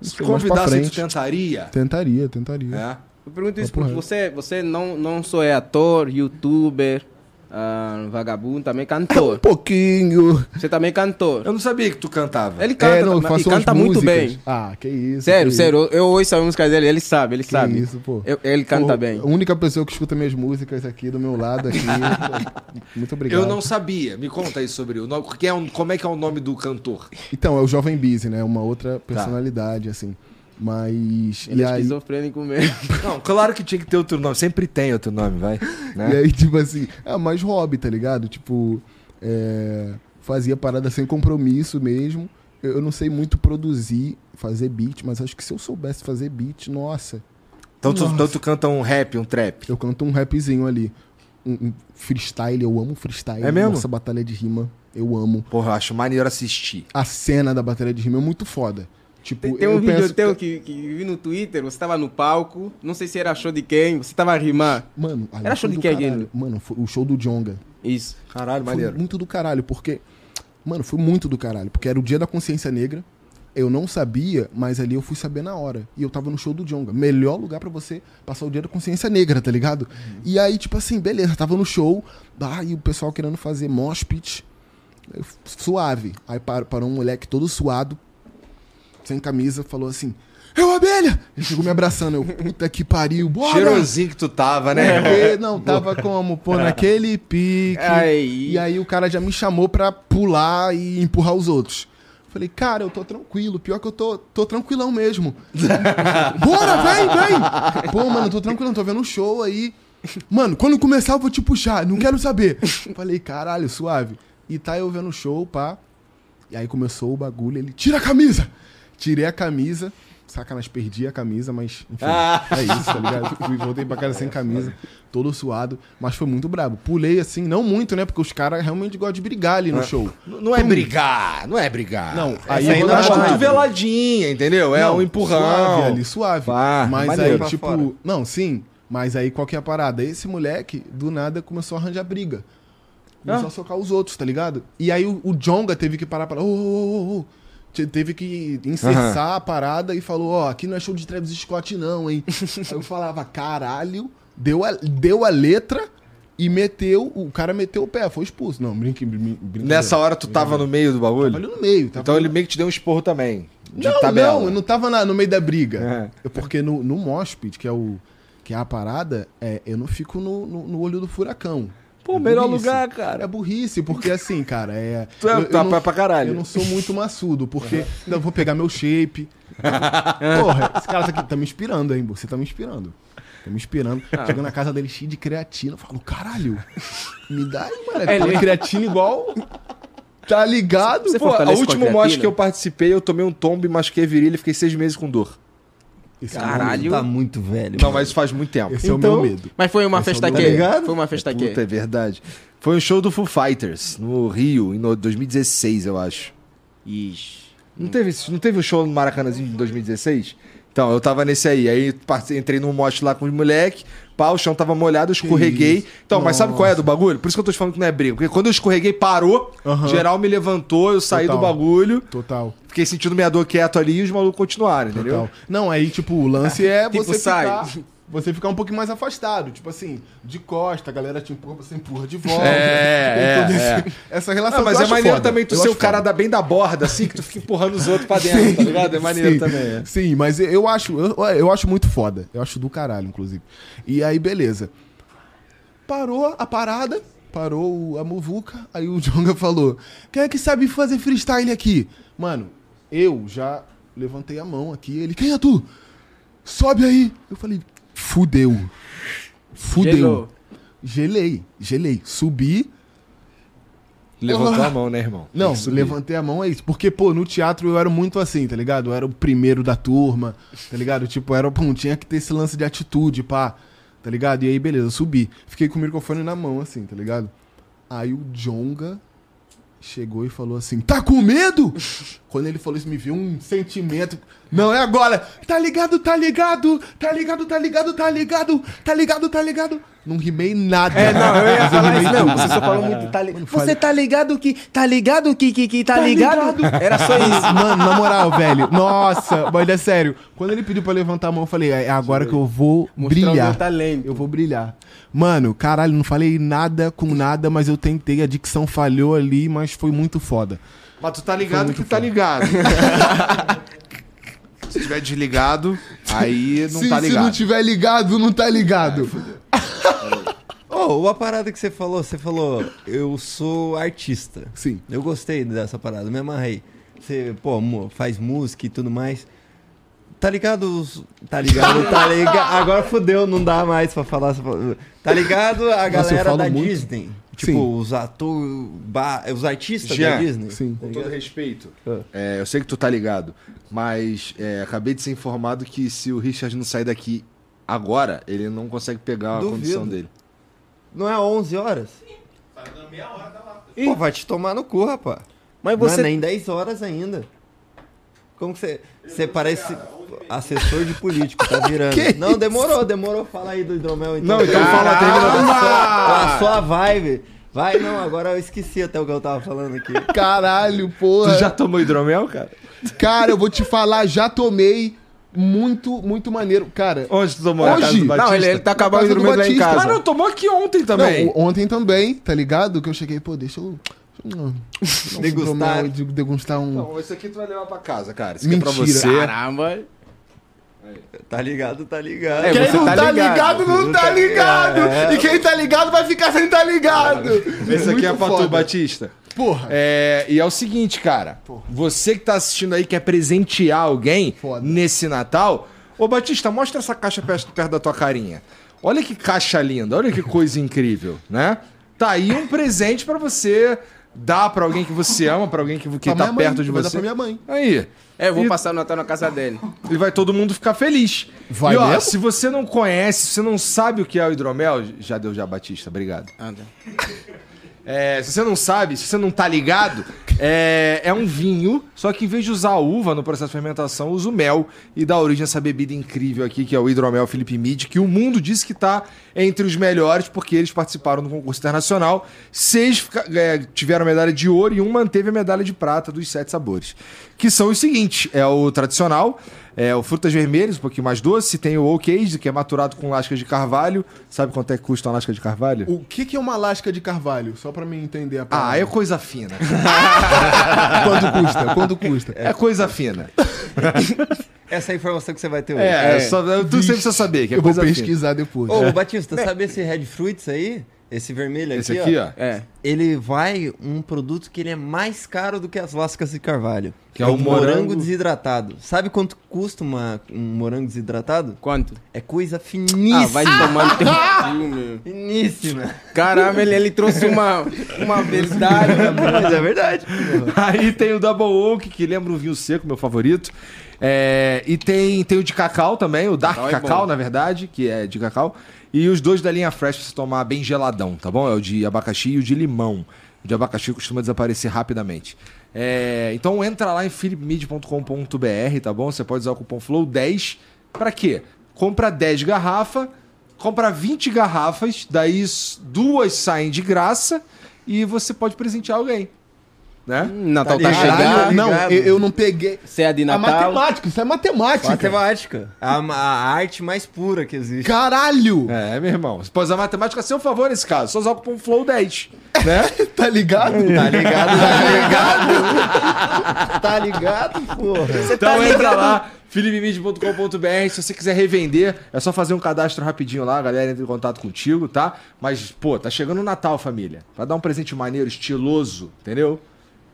Speaker 4: não
Speaker 1: Se
Speaker 4: sei,
Speaker 1: convidasse, tu tentaria.
Speaker 4: Tentaria, tentaria.
Speaker 1: É.
Speaker 5: Eu pergunto isso porque você, você não, não só é ator, youtuber, ah, vagabundo, também cantor.
Speaker 4: Um pouquinho.
Speaker 5: Você também é cantor.
Speaker 1: Eu não sabia que tu cantava.
Speaker 5: Ele canta,
Speaker 4: é, não, eu
Speaker 5: e canta muito bem.
Speaker 4: Ah, que isso.
Speaker 5: Sério,
Speaker 4: que
Speaker 5: sério, eu, eu ouço a música dele, ele sabe, ele
Speaker 4: Que
Speaker 5: sabe.
Speaker 4: isso, pô.
Speaker 5: Eu- ele canta
Speaker 4: Pô,
Speaker 5: bem.
Speaker 4: A única pessoa que escuta minhas músicas aqui do meu lado aqui. [laughs] muito obrigado.
Speaker 1: Eu não sabia. Me conta aí sobre o nome. é como é que é o nome do cantor?
Speaker 4: Então, é o Jovem Busy, né? Uma outra personalidade, assim. Mas.
Speaker 5: Ele
Speaker 4: e
Speaker 5: é
Speaker 4: aí,
Speaker 5: esquizofrênico mesmo. [laughs]
Speaker 1: Não, claro que tinha que ter outro nome. Sempre tem outro nome, vai. Né?
Speaker 4: E aí, tipo assim, é mais hobby, tá ligado? Tipo, é, fazia parada sem compromisso mesmo. Eu, não sei muito produzir, fazer beat, mas acho que se eu soubesse fazer beat, nossa,
Speaker 1: Então tu,
Speaker 4: Nossa.
Speaker 1: então tu canta um rap, um trap.
Speaker 4: eu canto um rapzinho ali. Um, um freestyle, eu amo freestyle.
Speaker 1: É mesmo?
Speaker 4: Nossa batalha de rima, eu amo.
Speaker 1: Porra, eu acho maneiro assistir.
Speaker 4: A cena da batalha de rima é muito foda. Tipo,
Speaker 5: Tem, tem um vídeo
Speaker 4: penso,
Speaker 5: teu que, que vi no Twitter, você tava no palco, não sei se era show de quem, você tava a rimar.
Speaker 4: Mano,
Speaker 5: Era show de quem. Guilherme?
Speaker 4: Mano, foi o show do Jonga.
Speaker 5: Isso.
Speaker 1: Caralho,
Speaker 4: Foi
Speaker 1: maneiro.
Speaker 4: muito do caralho, porque. Mano, foi muito do caralho. Porque era o dia da consciência negra. Eu não sabia, mas ali eu fui saber na hora. E eu tava no show do Jonga. Melhor lugar pra você passar o dia da consciência negra, tá ligado? E aí, tipo assim, beleza, tava no show. Ah, e o pessoal querendo fazer mosh pit. Suave. Aí par- parou um moleque todo suado, sem camisa, falou assim: é o abelha! Ele chegou me abraçando, eu, puta que pariu, bora!
Speaker 1: Cheirosinho que tu tava, né? irmão?
Speaker 4: Porque, não, tava como? Pô, naquele pique.
Speaker 5: Aí.
Speaker 4: E aí o cara já me chamou pra pular e empurrar os outros. Falei, cara, eu tô tranquilo. Pior que eu tô, tô tranquilão mesmo. [laughs] Bora, vem, vem! Pô, mano, eu tô tranquilão, tô vendo um show aí. Mano, quando começar eu vou te puxar, não quero saber. Falei, caralho, suave. E tá eu vendo o show, pá. E aí começou o bagulho, ele, tira a camisa! Tirei a camisa, sacanagem, perdi a camisa, mas enfim, é isso, tá ligado? Fui, voltei pra casa sem camisa, todo suado, mas foi muito brabo. Pulei assim, não muito, né? Porque os caras realmente gostam de brigar ali no show.
Speaker 1: N- Não é brigar, não é brigar.
Speaker 4: Não,
Speaker 1: aí é
Speaker 4: eu
Speaker 1: uma cotoveladinha, entendeu? É
Speaker 4: Não,
Speaker 1: um empurrão.
Speaker 4: Suave ali, suave.
Speaker 1: Pá,
Speaker 4: mas
Speaker 1: maneiro.
Speaker 4: aí,
Speaker 2: Pra
Speaker 4: tipo,
Speaker 2: fora.
Speaker 4: não, sim, mas aí qual que é a parada? Esse moleque, do nada, começou a arranjar briga. Começou a socar os outros, tá ligado? E aí o, o Jonga teve que parar para. Ô, ô, ô, ô. Te- Teve que incessar a parada e falou: Ó, aqui não é show de Travis Scott, não, hein? aí [laughs] eu falava: caralho, deu a, deu a letra e meteu. O cara meteu o pé, foi expulso. Não, brinque, brin- brincadeira.
Speaker 1: Nessa hora tu tava no meio do
Speaker 4: Tava
Speaker 1: bagulho?
Speaker 4: ali no meio. Tava
Speaker 1: Então ele meio que te deu um esporro também.
Speaker 4: Não,
Speaker 1: tabela.
Speaker 4: não, eu não tava na- no meio da briga.
Speaker 1: É.
Speaker 4: Porque no, no Mosh Pit, que é o que é a parada, é, eu não fico no, no, no olho do furacão.
Speaker 1: Pô,
Speaker 4: É
Speaker 1: melhor
Speaker 4: burrice.
Speaker 1: lugar, cara.
Speaker 4: É burrice, porque assim, cara, é.
Speaker 1: Tu é
Speaker 4: eu- eu
Speaker 1: tá
Speaker 4: não-
Speaker 1: pra caralho.
Speaker 4: Eu não sou muito maçudo, porque não, eu vou pegar meu shape. [laughs] Porra, esse cara tá, aqui, tá me inspirando, hein? Você tá me inspirando. Tá me inspirando.
Speaker 1: Ah.
Speaker 4: Chegando na casa dele cheio de creatina. Eu falo, caralho, me dá aí, mano.
Speaker 5: É, ele-
Speaker 4: creatina igual. Tá ligado?
Speaker 5: Você
Speaker 1: Pô,
Speaker 5: a
Speaker 1: último
Speaker 5: creatina?
Speaker 1: mosh que eu participei, eu tomei um tombo e machuquei a virilha e fiquei seis meses com dor.
Speaker 4: Esse
Speaker 5: Caralho.
Speaker 2: Tá muito velho.
Speaker 1: Não, mas isso faz muito tempo.
Speaker 4: Esse é o
Speaker 2: Então-
Speaker 4: meu medo.
Speaker 5: Mas foi uma
Speaker 4: Esse é
Speaker 5: festa
Speaker 4: meu-
Speaker 5: que?
Speaker 2: Tá?
Speaker 5: Foi uma festa que?
Speaker 1: Puta, é verdade. Foi um show do Foo Fighters, no Rio, em no- 2016, eu acho.
Speaker 5: Ixi.
Speaker 1: Não teve, não teve o show no Maracanãzinho de 2016? Então, eu tava nesse aí. Aí entrei num mote lá com os moleque, o chão tava molhado, eu escorreguei. Então, mas sabe qual é do bagulho? Por isso que eu tô te falando que não é briga. Porque quando eu escorreguei, parou,
Speaker 4: Aham.
Speaker 1: geral me levantou, eu saí
Speaker 4: Total.
Speaker 1: do bagulho,
Speaker 4: Total.
Speaker 1: fiquei sentindo minha dor quieto ali e os malucos continuaram, entendeu?
Speaker 4: Total. Não, aí, tipo, o lance [laughs] é
Speaker 5: Tipo,
Speaker 4: você
Speaker 5: sai.
Speaker 4: ficar. [laughs] Você ficar um pouquinho mais afastado, tipo assim, de costa, a galera te empurra, você empurra de volta.
Speaker 1: É, [laughs] é,
Speaker 4: esse- Essa relação
Speaker 1: Ah, mas é maneiro
Speaker 4: foda.
Speaker 1: também tu
Speaker 4: Eu
Speaker 1: ser o cara
Speaker 4: foda.
Speaker 1: da, bem da borda, assim, que tu fica empurrando os outros pra dentro, tá ligado? É maneiro
Speaker 4: Sim,
Speaker 1: também. é.
Speaker 4: Sim, mas eu acho, eu, eu acho muito foda. Eu acho do caralho, inclusive. E aí, beleza. Parou a parada, parou a muvuca, aí o [laughs] Jonga falou: Quem é que sabe fazer freestyle aqui? Mano, eu já levantei a mão aqui, ele, quem é tu? Sobe aí. Eu falei, fudeu. Fudeu.
Speaker 5: Gelou.
Speaker 4: Gelei, gelei. Subi.
Speaker 1: Levantou
Speaker 4: Ah.
Speaker 1: a mão, né, irmão?
Speaker 4: Não, levantei a mão é isso. Porque, pô, no teatro eu era muito assim, tá ligado? Eu era o primeiro da turma, tá ligado? Tipo, era, pum, tinha que ter esse lance de atitude, pá, tá ligado? E aí, beleza, eu subi. Fiquei com o microfone na mão, assim, tá ligado? Aí o Jonga chegou e falou assim: Tá com medo? Quando ele falou isso, me viu um sentimento. Não é agora! Tá ligado, tá ligado, tá ligado, tá ligado, tá ligado, tá ligado, tá ligado. Não rimei nada.
Speaker 5: É, não, eu ia falar isso
Speaker 4: tudo.
Speaker 5: Você só falou muito. Tá li...
Speaker 4: Mano,
Speaker 5: Você
Speaker 4: falei-
Speaker 5: tá ligado que. Tá ligado que, que, que tá,
Speaker 4: Tá
Speaker 5: ligado?
Speaker 4: ligado?
Speaker 5: Era só isso. [laughs]
Speaker 4: Mano, na moral, velho. Nossa, mas é sério. Quando ele pediu pra levantar a mão, eu falei, é agora que eu vou
Speaker 5: Mostrar o
Speaker 4: brilhar.
Speaker 5: meu talento.
Speaker 4: Eu vou brilhar. Mano, caralho, não falei nada com nada, mas eu tentei. A dicção falhou ali, mas foi muito foda.
Speaker 1: Mas tu tá ligado que tá ligado. [laughs] se tiver desligado, aí não
Speaker 4: se,
Speaker 1: tá
Speaker 4: se
Speaker 1: ligado.
Speaker 4: não tiver ligado, não tá ligado. [laughs]
Speaker 2: Ô, uma parada que você falou, você falou, eu sou artista.
Speaker 4: Sim.
Speaker 2: Eu gostei dessa parada, me amarrei. Você, pô, faz música e tudo mais. Tá ligado? os- Tá ligado? Tá ligado? Agora fodeu, não dá mais pra falar. Tá ligado a galera
Speaker 4: falo
Speaker 2: da
Speaker 4: muito.
Speaker 2: Disney? Tipo,
Speaker 4: Sim.
Speaker 2: os atores, os artistas
Speaker 1: Jean,
Speaker 2: da Disney?
Speaker 4: Sim.
Speaker 1: Com todo respeito,
Speaker 2: Ah.
Speaker 1: é, eu sei que tu tá ligado, mas é, acabei de ser informado que se o Richard não sair daqui agora, ele não consegue pegar a
Speaker 2: Duvido.
Speaker 1: condição dele.
Speaker 2: Não é 11 horas?
Speaker 6: Tá dando meia hora, tá lá.
Speaker 2: Pô, vai te tomar no cu, rapaz.
Speaker 5: Mas
Speaker 2: Não
Speaker 5: você.
Speaker 2: é nem 10 horas ainda. Como que você. Você parece assessor de político, tá virando. [laughs]
Speaker 4: Que
Speaker 2: não, demorou, demorou. Fala aí do hidromel então.
Speaker 1: Não, então fala, termina
Speaker 2: Com a
Speaker 1: da
Speaker 2: sua- com a sua vibe. Vai, não, agora eu esqueci até o que eu tava falando aqui. [laughs]
Speaker 4: Caralho, porra.
Speaker 1: Tu já tomou hidromel, cara?
Speaker 4: Cara, eu vou te falar, já tomei. Muito, muito maneiro. Cara,
Speaker 1: Onde tu tomou?
Speaker 4: Hoje?
Speaker 5: Não, ele, ele tá acabando de lá em
Speaker 4: Batista.
Speaker 5: casa.
Speaker 1: Ah, não, tomou aqui ontem também.
Speaker 4: Não, ontem também, tá ligado? Que eu cheguei, pô, deixa eu. Eu eu
Speaker 2: Degustar.
Speaker 4: tomar- de- degustar um.
Speaker 1: Não, esse aqui tu vai levar pra casa, cara. Esse aqui é pra você.
Speaker 5: Caramba.
Speaker 2: Tá ligado, tá ligado.
Speaker 5: É,
Speaker 3: Quem não
Speaker 5: tá
Speaker 3: tá
Speaker 5: ligado.
Speaker 3: ligado, não tá ligado. E quem tá ligado vai ficar sem tá ligado.
Speaker 1: Esse aqui é pra tu. Batista.
Speaker 3: Porra.
Speaker 1: É, e é o seguinte, cara. Você que tá assistindo aí quer presentear alguém
Speaker 3: Foda.
Speaker 1: nesse Natal. Ô, Batista, mostra essa caixa perto, perto da tua carinha. Olha que caixa linda, olha que coisa incrível, né? Tá aí um presente pra você dar pra alguém que você ama, pra alguém que, que
Speaker 4: Pra
Speaker 1: tá
Speaker 4: mãe,
Speaker 1: perto de
Speaker 4: vai dar
Speaker 1: você.
Speaker 4: pra minha mãe.
Speaker 1: Aí.
Speaker 5: É, eu vou
Speaker 1: E-
Speaker 5: passar o Natal na casa dele.
Speaker 1: E vai todo mundo ficar feliz.
Speaker 4: Vai
Speaker 1: e ó,
Speaker 4: mesmo?
Speaker 1: se você não conhece, se você não sabe o que é o hidromel, já deu já, Batista, obrigado.
Speaker 5: Anda.
Speaker 1: É, se você não sabe, se você não tá ligado, é, é um vinho, só que em vez de usar uva no processo de fermentação, usa o mel e dá origem a essa bebida incrível aqui, que é o hidromel Felipe Mid, que o mundo diz que tá entre os melhores, porque eles participaram do concurso internacional. Seis é, tiveram medalha de ouro e um manteve a medalha de prata dos sete sabores. Que são os seguintes: é o tradicional, é o frutas vermelhas, um pouquinho mais doce, tem o oak aged, que é maturado com lascas de carvalho. Sabe quanto é que custa uma lasca de carvalho?
Speaker 4: O que, que é uma lasca de carvalho? Só pra mim entender a
Speaker 1: Ah,
Speaker 4: palavra.
Speaker 1: é coisa fina. [laughs]
Speaker 4: Quanto custa? Quanto custa?
Speaker 1: É coisa fina. [laughs]
Speaker 2: Essa é a informação que você vai ter hoje.
Speaker 1: É, só, eu- tu sempre precisa saber, que é
Speaker 4: Eu vou
Speaker 1: coisa fina.
Speaker 4: pesquisar depois.
Speaker 2: Ô, Batista, sabe esse [laughs] Red Fruits aí? Esse vermelho
Speaker 1: Esse
Speaker 2: aqui,
Speaker 1: aqui,
Speaker 2: ó.
Speaker 1: ó.
Speaker 5: É.
Speaker 2: Ele vai um produto que ele é mais caro do que as lascas de carvalho.
Speaker 1: Que é o morango-
Speaker 2: desidratado. Sabe quanto custa uma, um morango desidratado?
Speaker 5: Quanto?
Speaker 2: É coisa
Speaker 5: Ah,
Speaker 2: finíssima.
Speaker 5: vai tomar no [laughs] meu.
Speaker 2: Finíssima.
Speaker 5: Caramba, ele, ele trouxe uma, uma verdade.
Speaker 2: Mas é verdade.
Speaker 1: Aí tem o Double Oak, que lembra um vinho seco, meu favorito. É, e tem, tem o de cacau também, o Dark
Speaker 5: Cacau é
Speaker 1: Cacau, na verdade, que é de cacau. E os dois da linha Fresh pra você tomar bem geladão, tá bom? É o de abacaxi e o de limão. O de abacaxi costuma desaparecer rapidamente. É, então entra lá em philipmid.com.br, tá bom? Você pode usar o cupom FLOW10. Pra quê? Compra 10 garrafas, compra 20 garrafas, daí duas saem de graça e você pode presentear alguém. Né?
Speaker 5: Natal tá,
Speaker 2: Tá ligado?
Speaker 5: chegando.
Speaker 4: Caralho, não, eu, eu não peguei.
Speaker 5: Você é de
Speaker 4: A
Speaker 5: Natal.
Speaker 4: matemática, isso é matemática.
Speaker 2: Matemática. A, a arte mais pura que existe.
Speaker 4: Caralho!
Speaker 1: É, meu irmão. Você pode usar matemática a seu favor nesse caso. Só usar o cupom FLOW10. Né? [laughs]
Speaker 4: Tá ligado?
Speaker 2: Tá ligado? Tá ligado? tá ligado, porra?
Speaker 1: então entra lá, philipmid.com.br. Se você quiser revender, é só fazer um cadastro rapidinho lá, a galera entra em contato contigo, tá? Mas, pô, tá chegando o Natal, família. Pra dar um presente maneiro, estiloso, entendeu?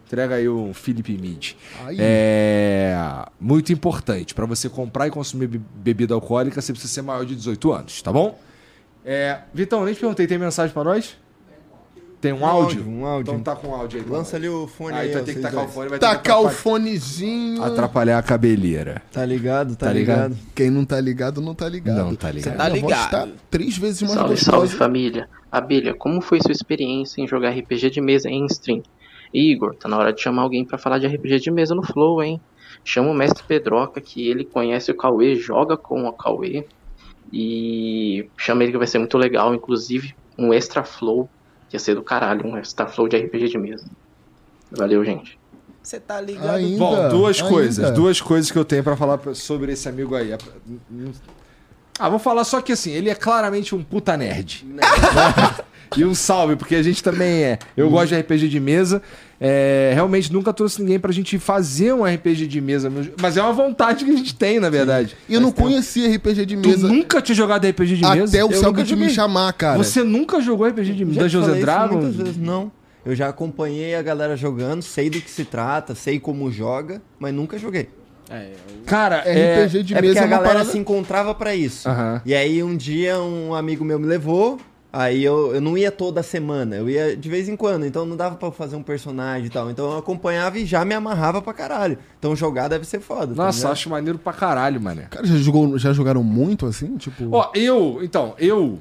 Speaker 1: Entrega aí um Felipe Mid.
Speaker 4: Aí.
Speaker 1: É muito importante. Pra você comprar e consumir be- bebida alcoólica, você precisa ser maior de 18 anos, tá bom? É, Vitão, nem te perguntei, tem mensagem pra nós? Tem um,
Speaker 2: Um
Speaker 1: áudio?
Speaker 2: áudio, um áudio.
Speaker 1: Então tá com áudio aí.
Speaker 2: Lança
Speaker 1: nós.
Speaker 2: ali o fone
Speaker 1: Aí
Speaker 2: aí,
Speaker 1: tu
Speaker 2: ó,
Speaker 1: vai ter que tacar o
Speaker 2: dois.
Speaker 1: fone, vai ter que
Speaker 4: Tacar o fonezinho.
Speaker 1: atrapalhar a cabeleira.
Speaker 2: Tá ligado? Tá,
Speaker 1: Tá ligado?
Speaker 2: ligado?
Speaker 4: Quem não tá ligado, não tá ligado.
Speaker 1: Não tá ligado.
Speaker 5: Você tá
Speaker 4: voz
Speaker 5: ligado.
Speaker 4: tá três vezes mais
Speaker 7: Salve,
Speaker 4: gostosa.
Speaker 7: salve família. Abelha, como foi sua experiência em jogar RPG de mesa em stream? Igor, tá na hora de chamar alguém pra falar de RPG de mesa no Flow, hein? Chama o mestre Pedroca, que ele conhece o Cauê, joga com o Cauê. E chama ele que vai ser muito legal, inclusive um extra flow, que ia ser do caralho, um extra flow de RPG de mesa. Valeu, gente.
Speaker 5: Você tá ligado?
Speaker 4: Ainda,
Speaker 1: Bom, duas
Speaker 4: ainda.
Speaker 1: coisas. Duas coisas que eu tenho pra falar sobre esse amigo aí. Ah, vou falar só que assim, ele é claramente um puta nerd. Né? [laughs] e um salve, porque a gente também é. Eu gosto de RPG de mesa. É, realmente nunca trouxe ninguém pra gente fazer um RPG de mesa. Mas é uma vontade que a gente tem, na verdade.
Speaker 4: E eu não conhecia RPG de
Speaker 1: Tu
Speaker 4: mesa
Speaker 1: nunca tinha jogado RPG de mesa?
Speaker 4: até o
Speaker 2: Eu nunca
Speaker 4: Selbit me
Speaker 2: joguei.
Speaker 4: chamar, cara.
Speaker 1: Você nunca jogou RPG de
Speaker 2: te
Speaker 1: Dungeons
Speaker 2: falei
Speaker 1: and
Speaker 2: isso
Speaker 1: Dragons?
Speaker 2: muitas vezes. Não. Eu já acompanhei a galera jogando, sei do que se trata, sei como joga, mas nunca joguei.
Speaker 5: É,
Speaker 1: Cara, é...
Speaker 4: RPG de
Speaker 2: é
Speaker 4: mesa
Speaker 2: porque
Speaker 4: é
Speaker 2: a
Speaker 4: uma
Speaker 2: galera
Speaker 4: parada...
Speaker 2: se encontrava pra isso.
Speaker 1: Aham.
Speaker 2: E aí um dia um amigo meu me levou, aí eu, eu não ia toda semana, eu ia de vez em quando, então não dava pra fazer um personagem e tal. Então eu acompanhava e já me amarrava pra caralho. Então jogar deve ser foda. tá
Speaker 1: Nossa,
Speaker 2: ligado?
Speaker 1: acho maneiro pra caralho, mané.
Speaker 4: Cara, já, jogou, já jogaram muito assim? Tipo...
Speaker 1: Ó, eu, então, eu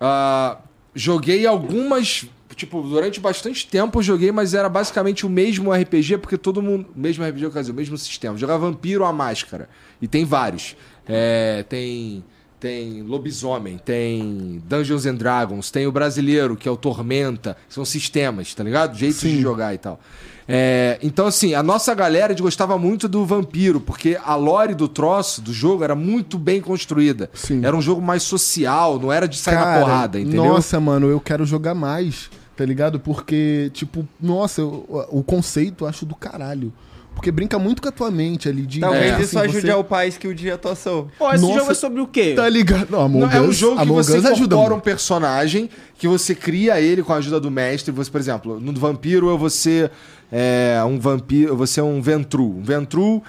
Speaker 1: ah, joguei algumas. Tipo, durante bastante tempo eu joguei, mas era basicamente o mesmo RPG, porque todo mundo. O mesmo RPG, quer dizer, o mesmo sistema. Jogava Vampiro a Máscara. E tem vários. É, tem. Tem Lobisomem, tem Dungeons and Dragons, tem o brasileiro, que é o Tormenta. São sistemas, tá ligado? Jeitos de jogar e tal. É, então, assim, a nossa galera de gostava muito do Vampiro, porque a lore do troço, do jogo, era muito bem construída.
Speaker 4: Sim.
Speaker 1: Era um jogo mais social, não era de sair na
Speaker 4: Cara,
Speaker 1: porrada, entendeu?
Speaker 4: Nossa, mano, eu quero jogar mais, tá ligado? Porque, tipo, nossa, eu- o conceito eu acho do caralho. Porque brinca muito com a tua mente ali de.
Speaker 2: Talvez
Speaker 4: é,
Speaker 2: isso
Speaker 4: assim,
Speaker 2: ajude
Speaker 4: você-
Speaker 2: ao país que o dia atuação.
Speaker 5: Pô, esse
Speaker 4: Nossa,
Speaker 5: jogo é sobre o quê?
Speaker 4: Tá ligado? Não, Among
Speaker 1: Não, é um jogo que
Speaker 4: Among
Speaker 1: você
Speaker 4: Us
Speaker 1: incorpora um personagem, que você cria ele com a ajuda do mestre. Você, por exemplo, no vampiro eu vou ser é, um vampiro, eu vou ser um Ventru. Um Ventru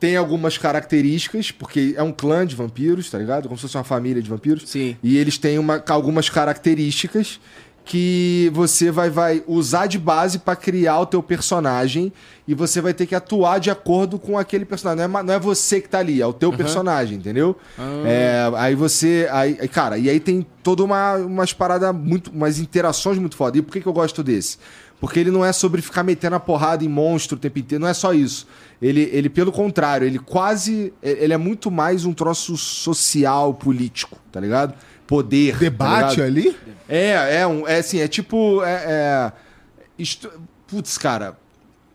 Speaker 1: tem algumas características, porque é um clã de vampiros, tá ligado? Como se fosse uma família de vampiros.
Speaker 5: Sim.
Speaker 1: E eles têm uma, algumas características que você vai, vai usar de base pra criar o teu personagem e você vai ter que atuar de acordo com aquele personagem. Não é, não é você que tá ali, é o teu personagem, entendeu? É, aí você. Aí, cara, e aí tem toda uma umas paradas muito. umas interações muito foda. E por que, que eu gosto desse? Porque ele não é sobre ficar metendo a porrada em monstro o tempo inteiro, não é só isso. Ele, ele pelo contrário, ele quase. Ele é muito mais um troço social, político, tá ligado? Poder. tá
Speaker 4: Debate
Speaker 1: ligado?
Speaker 4: ali?
Speaker 1: É, é um. É assim, é tipo. É, é, isto- putz, cara.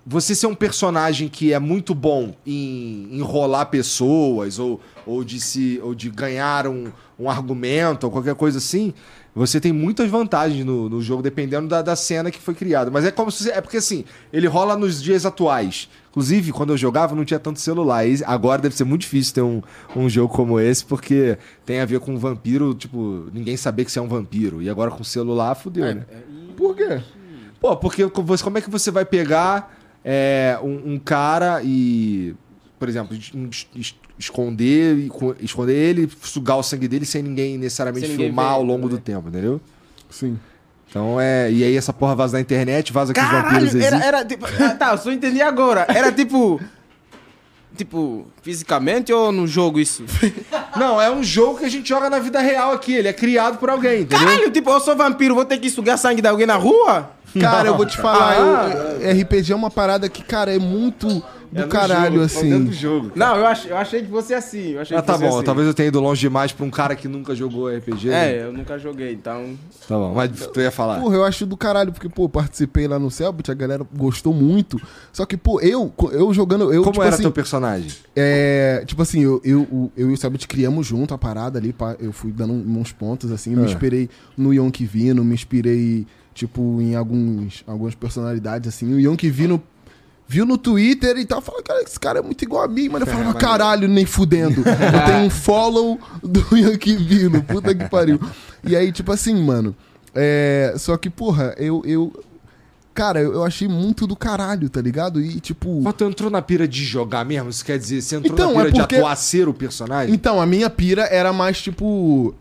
Speaker 1: Você ser um personagem que é muito bom em enrolar pessoas ou, ou, de, se, ou de ganhar um, um argumento ou qualquer coisa assim, você tem muitas vantagens no, no jogo, dependendo da, da cena que foi criada. Mas é como se. É porque assim, ele rola nos dias atuais. Inclusive, quando eu jogava, não tinha tanto celular. E agora deve ser muito difícil ter um, um jogo como esse, porque tem a ver com um vampiro, tipo, ninguém saber que você é um vampiro. E agora com celular, fudeu, né?
Speaker 4: Por quê?
Speaker 1: Pô, porque como é que você vai pegar é, um, um cara e, por exemplo, es- es- esconder, co- esconder ele, sugar o sangue dele sem ninguém necessariamente
Speaker 5: Sem ninguém
Speaker 1: filmar ao longo
Speaker 5: né?
Speaker 1: do tempo, entendeu?
Speaker 4: Sim.
Speaker 1: Então é. E aí essa porra vaza na internet, vaza que os vampiros existem.
Speaker 5: era, era tipo. Ah, tá, só entendi agora. Era tipo. Tipo, fisicamente ou no jogo isso? [laughs]
Speaker 1: Não, é um jogo que a gente joga na vida real aqui. Ele é criado por alguém, entendeu?
Speaker 5: Caralho, tipo, eu sou vampiro, vou ter que sugar sangue de alguém na rua?
Speaker 4: Cara, eu vou te falar,
Speaker 5: Ah.
Speaker 4: eu- RPG é uma parada que, cara, é muito do
Speaker 1: É
Speaker 4: caralho,
Speaker 1: jogo,
Speaker 4: assim.
Speaker 1: dentro do jogo.
Speaker 5: Não, eu, ach, eu achei que fosse assim. Eu achei
Speaker 1: Ah,
Speaker 5: que
Speaker 1: tá bom.
Speaker 5: assim.
Speaker 1: Talvez eu tenha ido longe demais pra um cara que nunca jogou RPG. né?
Speaker 5: É, eu nunca joguei, então.
Speaker 1: Tá bom, mas tu ia falar.
Speaker 4: Porra, eu acho do caralho, porque, pô, participei lá no Selbit, a galera gostou muito. Só que, pô, eu, eu jogando. Eu,
Speaker 1: Como
Speaker 4: tipo
Speaker 1: era
Speaker 4: assim,
Speaker 1: teu personagem?
Speaker 4: É, tipo assim, eu, eu, eu e o Selbit criamos junto a parada ali, eu fui dando uns pontos, assim, me
Speaker 1: Ah.
Speaker 4: inspirei no Yonk Vino, me inspirei, tipo, em alguns, algumas personalidades, assim. O Yonk Vino viu no Twitter e tal, falou, cara, esse cara é muito igual a mim, mano. Eu falava, caralho, nem fudendo. Eu tenho um follow do [laughs] Yonk Vino, puta que pariu. E aí, tipo assim, mano, é, só que, porra, eu... eu Cara, eu, achei muito do caralho, tá ligado? E, tipo...
Speaker 1: Mas tu entrou na pira de jogar mesmo? Isso quer dizer, você entrou
Speaker 4: Então,
Speaker 1: na pira
Speaker 4: é
Speaker 1: de
Speaker 4: porque-
Speaker 1: atuar ser o personagem?
Speaker 4: Então, a minha pira era mais, tipo,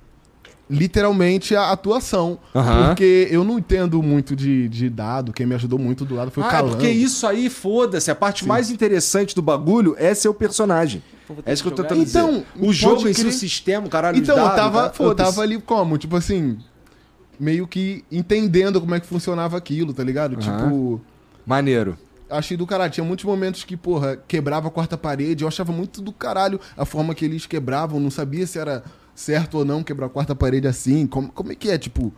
Speaker 4: literalmente a atuação.
Speaker 1: Aham.
Speaker 4: Porque eu não entendo muito de, de dado. Quem me ajudou muito do lado foi o
Speaker 1: Ah, é
Speaker 4: Calan.
Speaker 1: porque isso aí, foda-se. A parte mais interessante do bagulho é ser o personagem. É isso que eu tô tentando
Speaker 4: Então,
Speaker 1: dizer. O jogo em si, o sistema, o caralho,
Speaker 4: Então,
Speaker 1: os
Speaker 4: eu
Speaker 1: dados,
Speaker 4: tava,
Speaker 1: tá?
Speaker 4: eu
Speaker 1: Foda-se.
Speaker 4: tava ali como? Tipo assim, meio que entendendo como é que funcionava aquilo, tá ligado? Tipo,
Speaker 1: Maneiro.
Speaker 4: achei do caralho. Tinha muitos momentos que, porra, quebrava a quarta parede. Eu achava muito do caralho a forma que eles quebravam. Não sabia se era certo ou não quebrar a quarta parede assim. Como, como é que é? Tipo,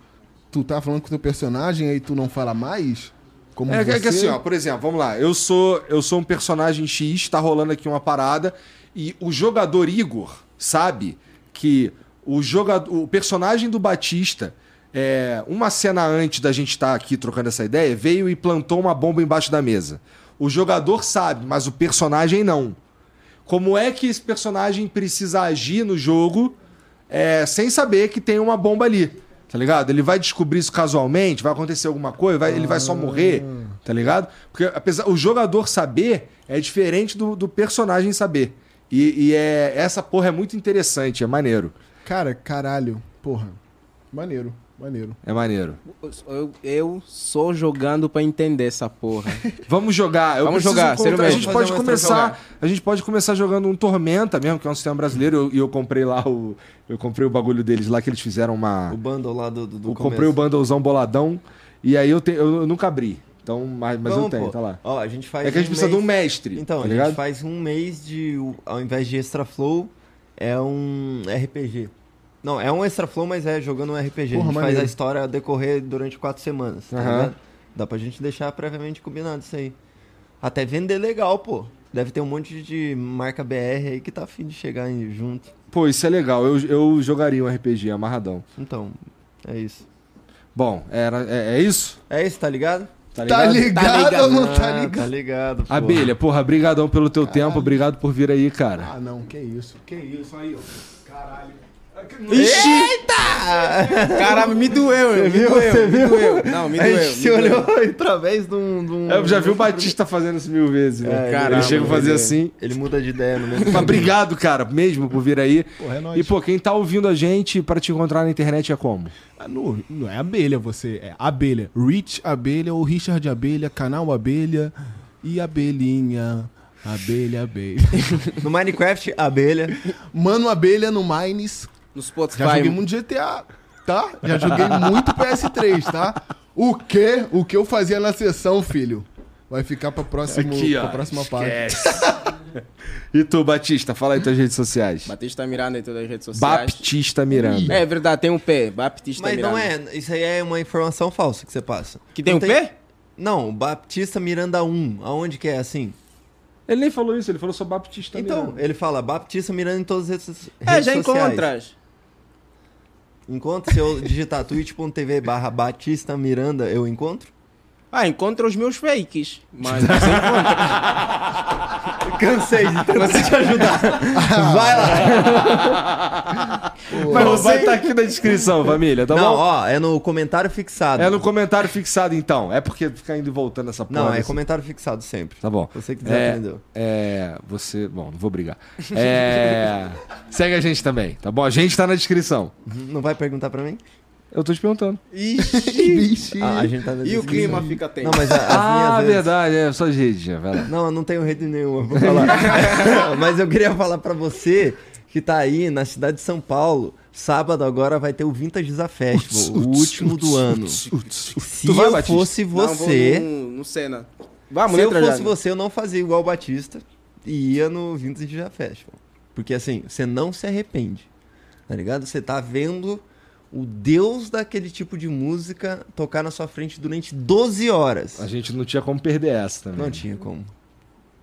Speaker 4: tu tá falando com o teu personagem aí tu não fala mais? Como
Speaker 1: É, que- é que
Speaker 4: você?
Speaker 1: assim, ó, por exemplo, vamos lá. Eu sou, eu sou um personagem X, tá rolando aqui uma parada, e o jogador Igor sabe que o, jogador, o personagem do Batista, é, uma cena antes da gente estar aqui trocando essa ideia, veio e plantou uma bomba embaixo da mesa. O jogador sabe, mas o personagem não. Como é que esse personagem precisa agir no jogo é, sem saber que tem uma bomba ali? Tá ligado? Ele vai descobrir isso casualmente, vai acontecer alguma coisa, vai- ele vai só morrer, tá ligado? Porque apesar o jogador saber é diferente do, do personagem saber. E, e é, essa porra é muito interessante, é maneiro.
Speaker 4: Cara, caralho. Porra. Maneiro, maneiro.
Speaker 1: É maneiro.
Speaker 5: Eu, eu só jogando pra entender essa porra. [laughs]
Speaker 1: Vamos jogar. Eu
Speaker 5: Vamos jogar, sério
Speaker 1: encontrar- A
Speaker 5: mesmo.
Speaker 1: gente pode começar. A gente pode começar jogando um Tormenta mesmo, que é um sistema brasileiro. E eu, eu comprei lá o. Eu comprei o bagulho deles lá que eles fizeram uma.
Speaker 2: O bundle lá do, do, do
Speaker 1: eu comprei o bundlezão boladão. E aí eu, te, eu, eu nunca abri. Então, mas, mas eu
Speaker 2: Vamos,
Speaker 1: tenho,
Speaker 2: pô.
Speaker 1: tá lá.
Speaker 2: Ó, a gente faz
Speaker 1: É que a gente
Speaker 2: um
Speaker 1: precisa de um
Speaker 2: mês-
Speaker 1: mestre.
Speaker 2: Então,
Speaker 1: tá
Speaker 2: a
Speaker 1: ligado?
Speaker 2: gente faz um mês de. Ao invés de extra flow, é um RPG. Não, é um extra flow, mas é jogando um RPG.
Speaker 4: Porra,
Speaker 2: a gente faz a história decorrer durante quatro semanas. Tá
Speaker 1: Aham.
Speaker 2: ligado? Dá pra gente deixar previamente combinado isso aí. Até vender legal, pô. Deve ter um monte de marca BR aí que tá afim de chegar junto.
Speaker 1: Pô, isso é legal. Eu, eu jogaria um RPG amarradão.
Speaker 2: Então, é isso.
Speaker 1: Bom, era, é, é isso?
Speaker 2: É isso, tá ligado?
Speaker 1: Tá
Speaker 4: Tá
Speaker 1: ligado?
Speaker 4: ligado,
Speaker 5: ligado.
Speaker 4: ou não tá
Speaker 2: Ah,
Speaker 4: ligado?
Speaker 2: tá ligado. pô.
Speaker 1: Abelha, porra, brigadão pelo teu tempo, obrigado por vir aí, cara.
Speaker 4: Ah, não, que isso. Que isso aí, ó. Caralho.
Speaker 5: Caramba, me doeu, meu. Me
Speaker 2: viu?
Speaker 5: doeu,
Speaker 2: Você
Speaker 5: me
Speaker 2: viu?
Speaker 5: doeu. Não, me
Speaker 2: A
Speaker 5: doeu.
Speaker 2: gente
Speaker 5: me
Speaker 2: se
Speaker 5: doeu.
Speaker 2: olhou [laughs] através de um. de um-
Speaker 1: Eu já vi o Batista fazendo isso mil vezes, né? Caramba, ele chega a fazer
Speaker 5: meu
Speaker 1: assim.
Speaker 2: Ele muda de ideia no meio
Speaker 1: Mas obrigado, cara, mesmo por vir aí.
Speaker 4: Porra, é nóis.
Speaker 1: E, pô, quem tá ouvindo a gente pra te encontrar na internet é como?
Speaker 4: Ah, não, não é abelha você, é abelha. Rich Abelha ou Richard Abelha, canal Abelha e Abelhinha. Abelha, abelha. [laughs]
Speaker 2: No Minecraft, abelha.
Speaker 4: Mano Abelha no Mines.
Speaker 5: No Spotify.
Speaker 4: Já joguei muito GTA, tá? Já joguei muito PS3, tá? O que? O que eu fazia na sessão, filho? Vai ficar pra, próximo, pra próxima parte.
Speaker 1: E tu, Batista, fala aí tuas redes sociais.
Speaker 5: Batista Miranda em todas as redes sociais.
Speaker 1: Baptista Miranda.
Speaker 5: É verdade, tem um P. Baptista
Speaker 2: Mas
Speaker 5: Miranda.
Speaker 2: não é. Isso aí é uma informação falsa que você passa.
Speaker 5: Que tem
Speaker 2: Não
Speaker 5: um P?
Speaker 2: Não, Baptista Miranda 1. Aonde que é assim?
Speaker 1: Ele nem falou isso, ele falou só Baptista
Speaker 2: Então,
Speaker 1: Miranda.
Speaker 2: ele fala Baptista Miranda em todas as redes,
Speaker 5: É,
Speaker 2: redes
Speaker 5: já
Speaker 2: sociais.
Speaker 5: encontras.
Speaker 2: Encontra, se eu digitar [laughs] twitch.tv barra Batista Miranda, eu encontro?
Speaker 5: Ah, encontra os meus fakes. Mas [laughs] você encontra.
Speaker 2: Cansei de tentar te ajudar. Vai lá.
Speaker 1: Mas vai estar aqui na descrição, família, tá
Speaker 2: Não,
Speaker 1: bom?
Speaker 2: ó, é no comentário fixado.
Speaker 1: É no comentário fixado, então. É porque fica indo e voltando essa porra.
Speaker 2: Não, é
Speaker 1: desse-
Speaker 2: comentário fixado sempre.
Speaker 1: Tá bom.
Speaker 2: Você que
Speaker 1: é,
Speaker 2: desaprendeu.
Speaker 1: é, você... Bom, não vou brigar. É, segue a gente também, tá bom? A gente tá na descrição.
Speaker 2: Não vai perguntar pra mim?
Speaker 1: Eu tô te perguntando.
Speaker 4: Vixe. [laughs]
Speaker 2: Ah, a gente tá na
Speaker 5: E o
Speaker 2: descrição.
Speaker 5: clima fica tenso.
Speaker 2: Não, mas a- as
Speaker 1: ah,
Speaker 2: minhas
Speaker 1: verdade, é só rede, já, vai lá.
Speaker 2: Não, eu não tenho rede nenhuma pra falar. [laughs] Mas eu queria falar pra você que tá aí na cidade de São Paulo. Sábado agora vai ter o Vintage Za Festival, o último do ano. Se
Speaker 1: Tu vai,
Speaker 2: eu
Speaker 1: Batista?
Speaker 2: fosse
Speaker 5: Não, vou
Speaker 2: você,
Speaker 5: no, no Senna. Vamos,
Speaker 2: se eu fosse
Speaker 5: já.
Speaker 2: você, eu não fazia igual o Batista e ia no Vintage Za Festival. Porque assim, você não se arrepende. Tá ligado? Você tá vendo o deus daquele tipo de música tocar na sua frente durante 12 horas.
Speaker 1: A gente não tinha como perder essa também.
Speaker 2: Não tinha como.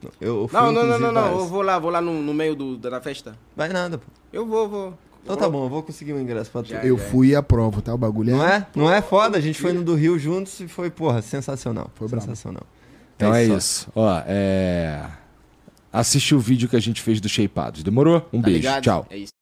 Speaker 2: Eu, eu fui,
Speaker 5: Não, não, não, não, não. Eu vou lá, vou lá no, no meio do, da festa.
Speaker 2: Vai nada, pô.
Speaker 5: Eu vou, vou.
Speaker 2: Então tá bom, eu vou conseguir um ingresso pra tu.
Speaker 5: Já.
Speaker 4: Eu fui e aprovo, tá? O bagulho
Speaker 2: Não é? Não é foda? A gente foi no do Rio juntos e foi, porra, sensacional.
Speaker 4: Foi brabo.
Speaker 2: sensacional.
Speaker 1: Então é
Speaker 2: só.
Speaker 1: isso. Ó, é... Assiste o vídeo que a gente fez do Shapeados. Demorou? Um
Speaker 5: Tá
Speaker 1: beijo.
Speaker 5: ligado?
Speaker 1: Tchau.
Speaker 5: É isso.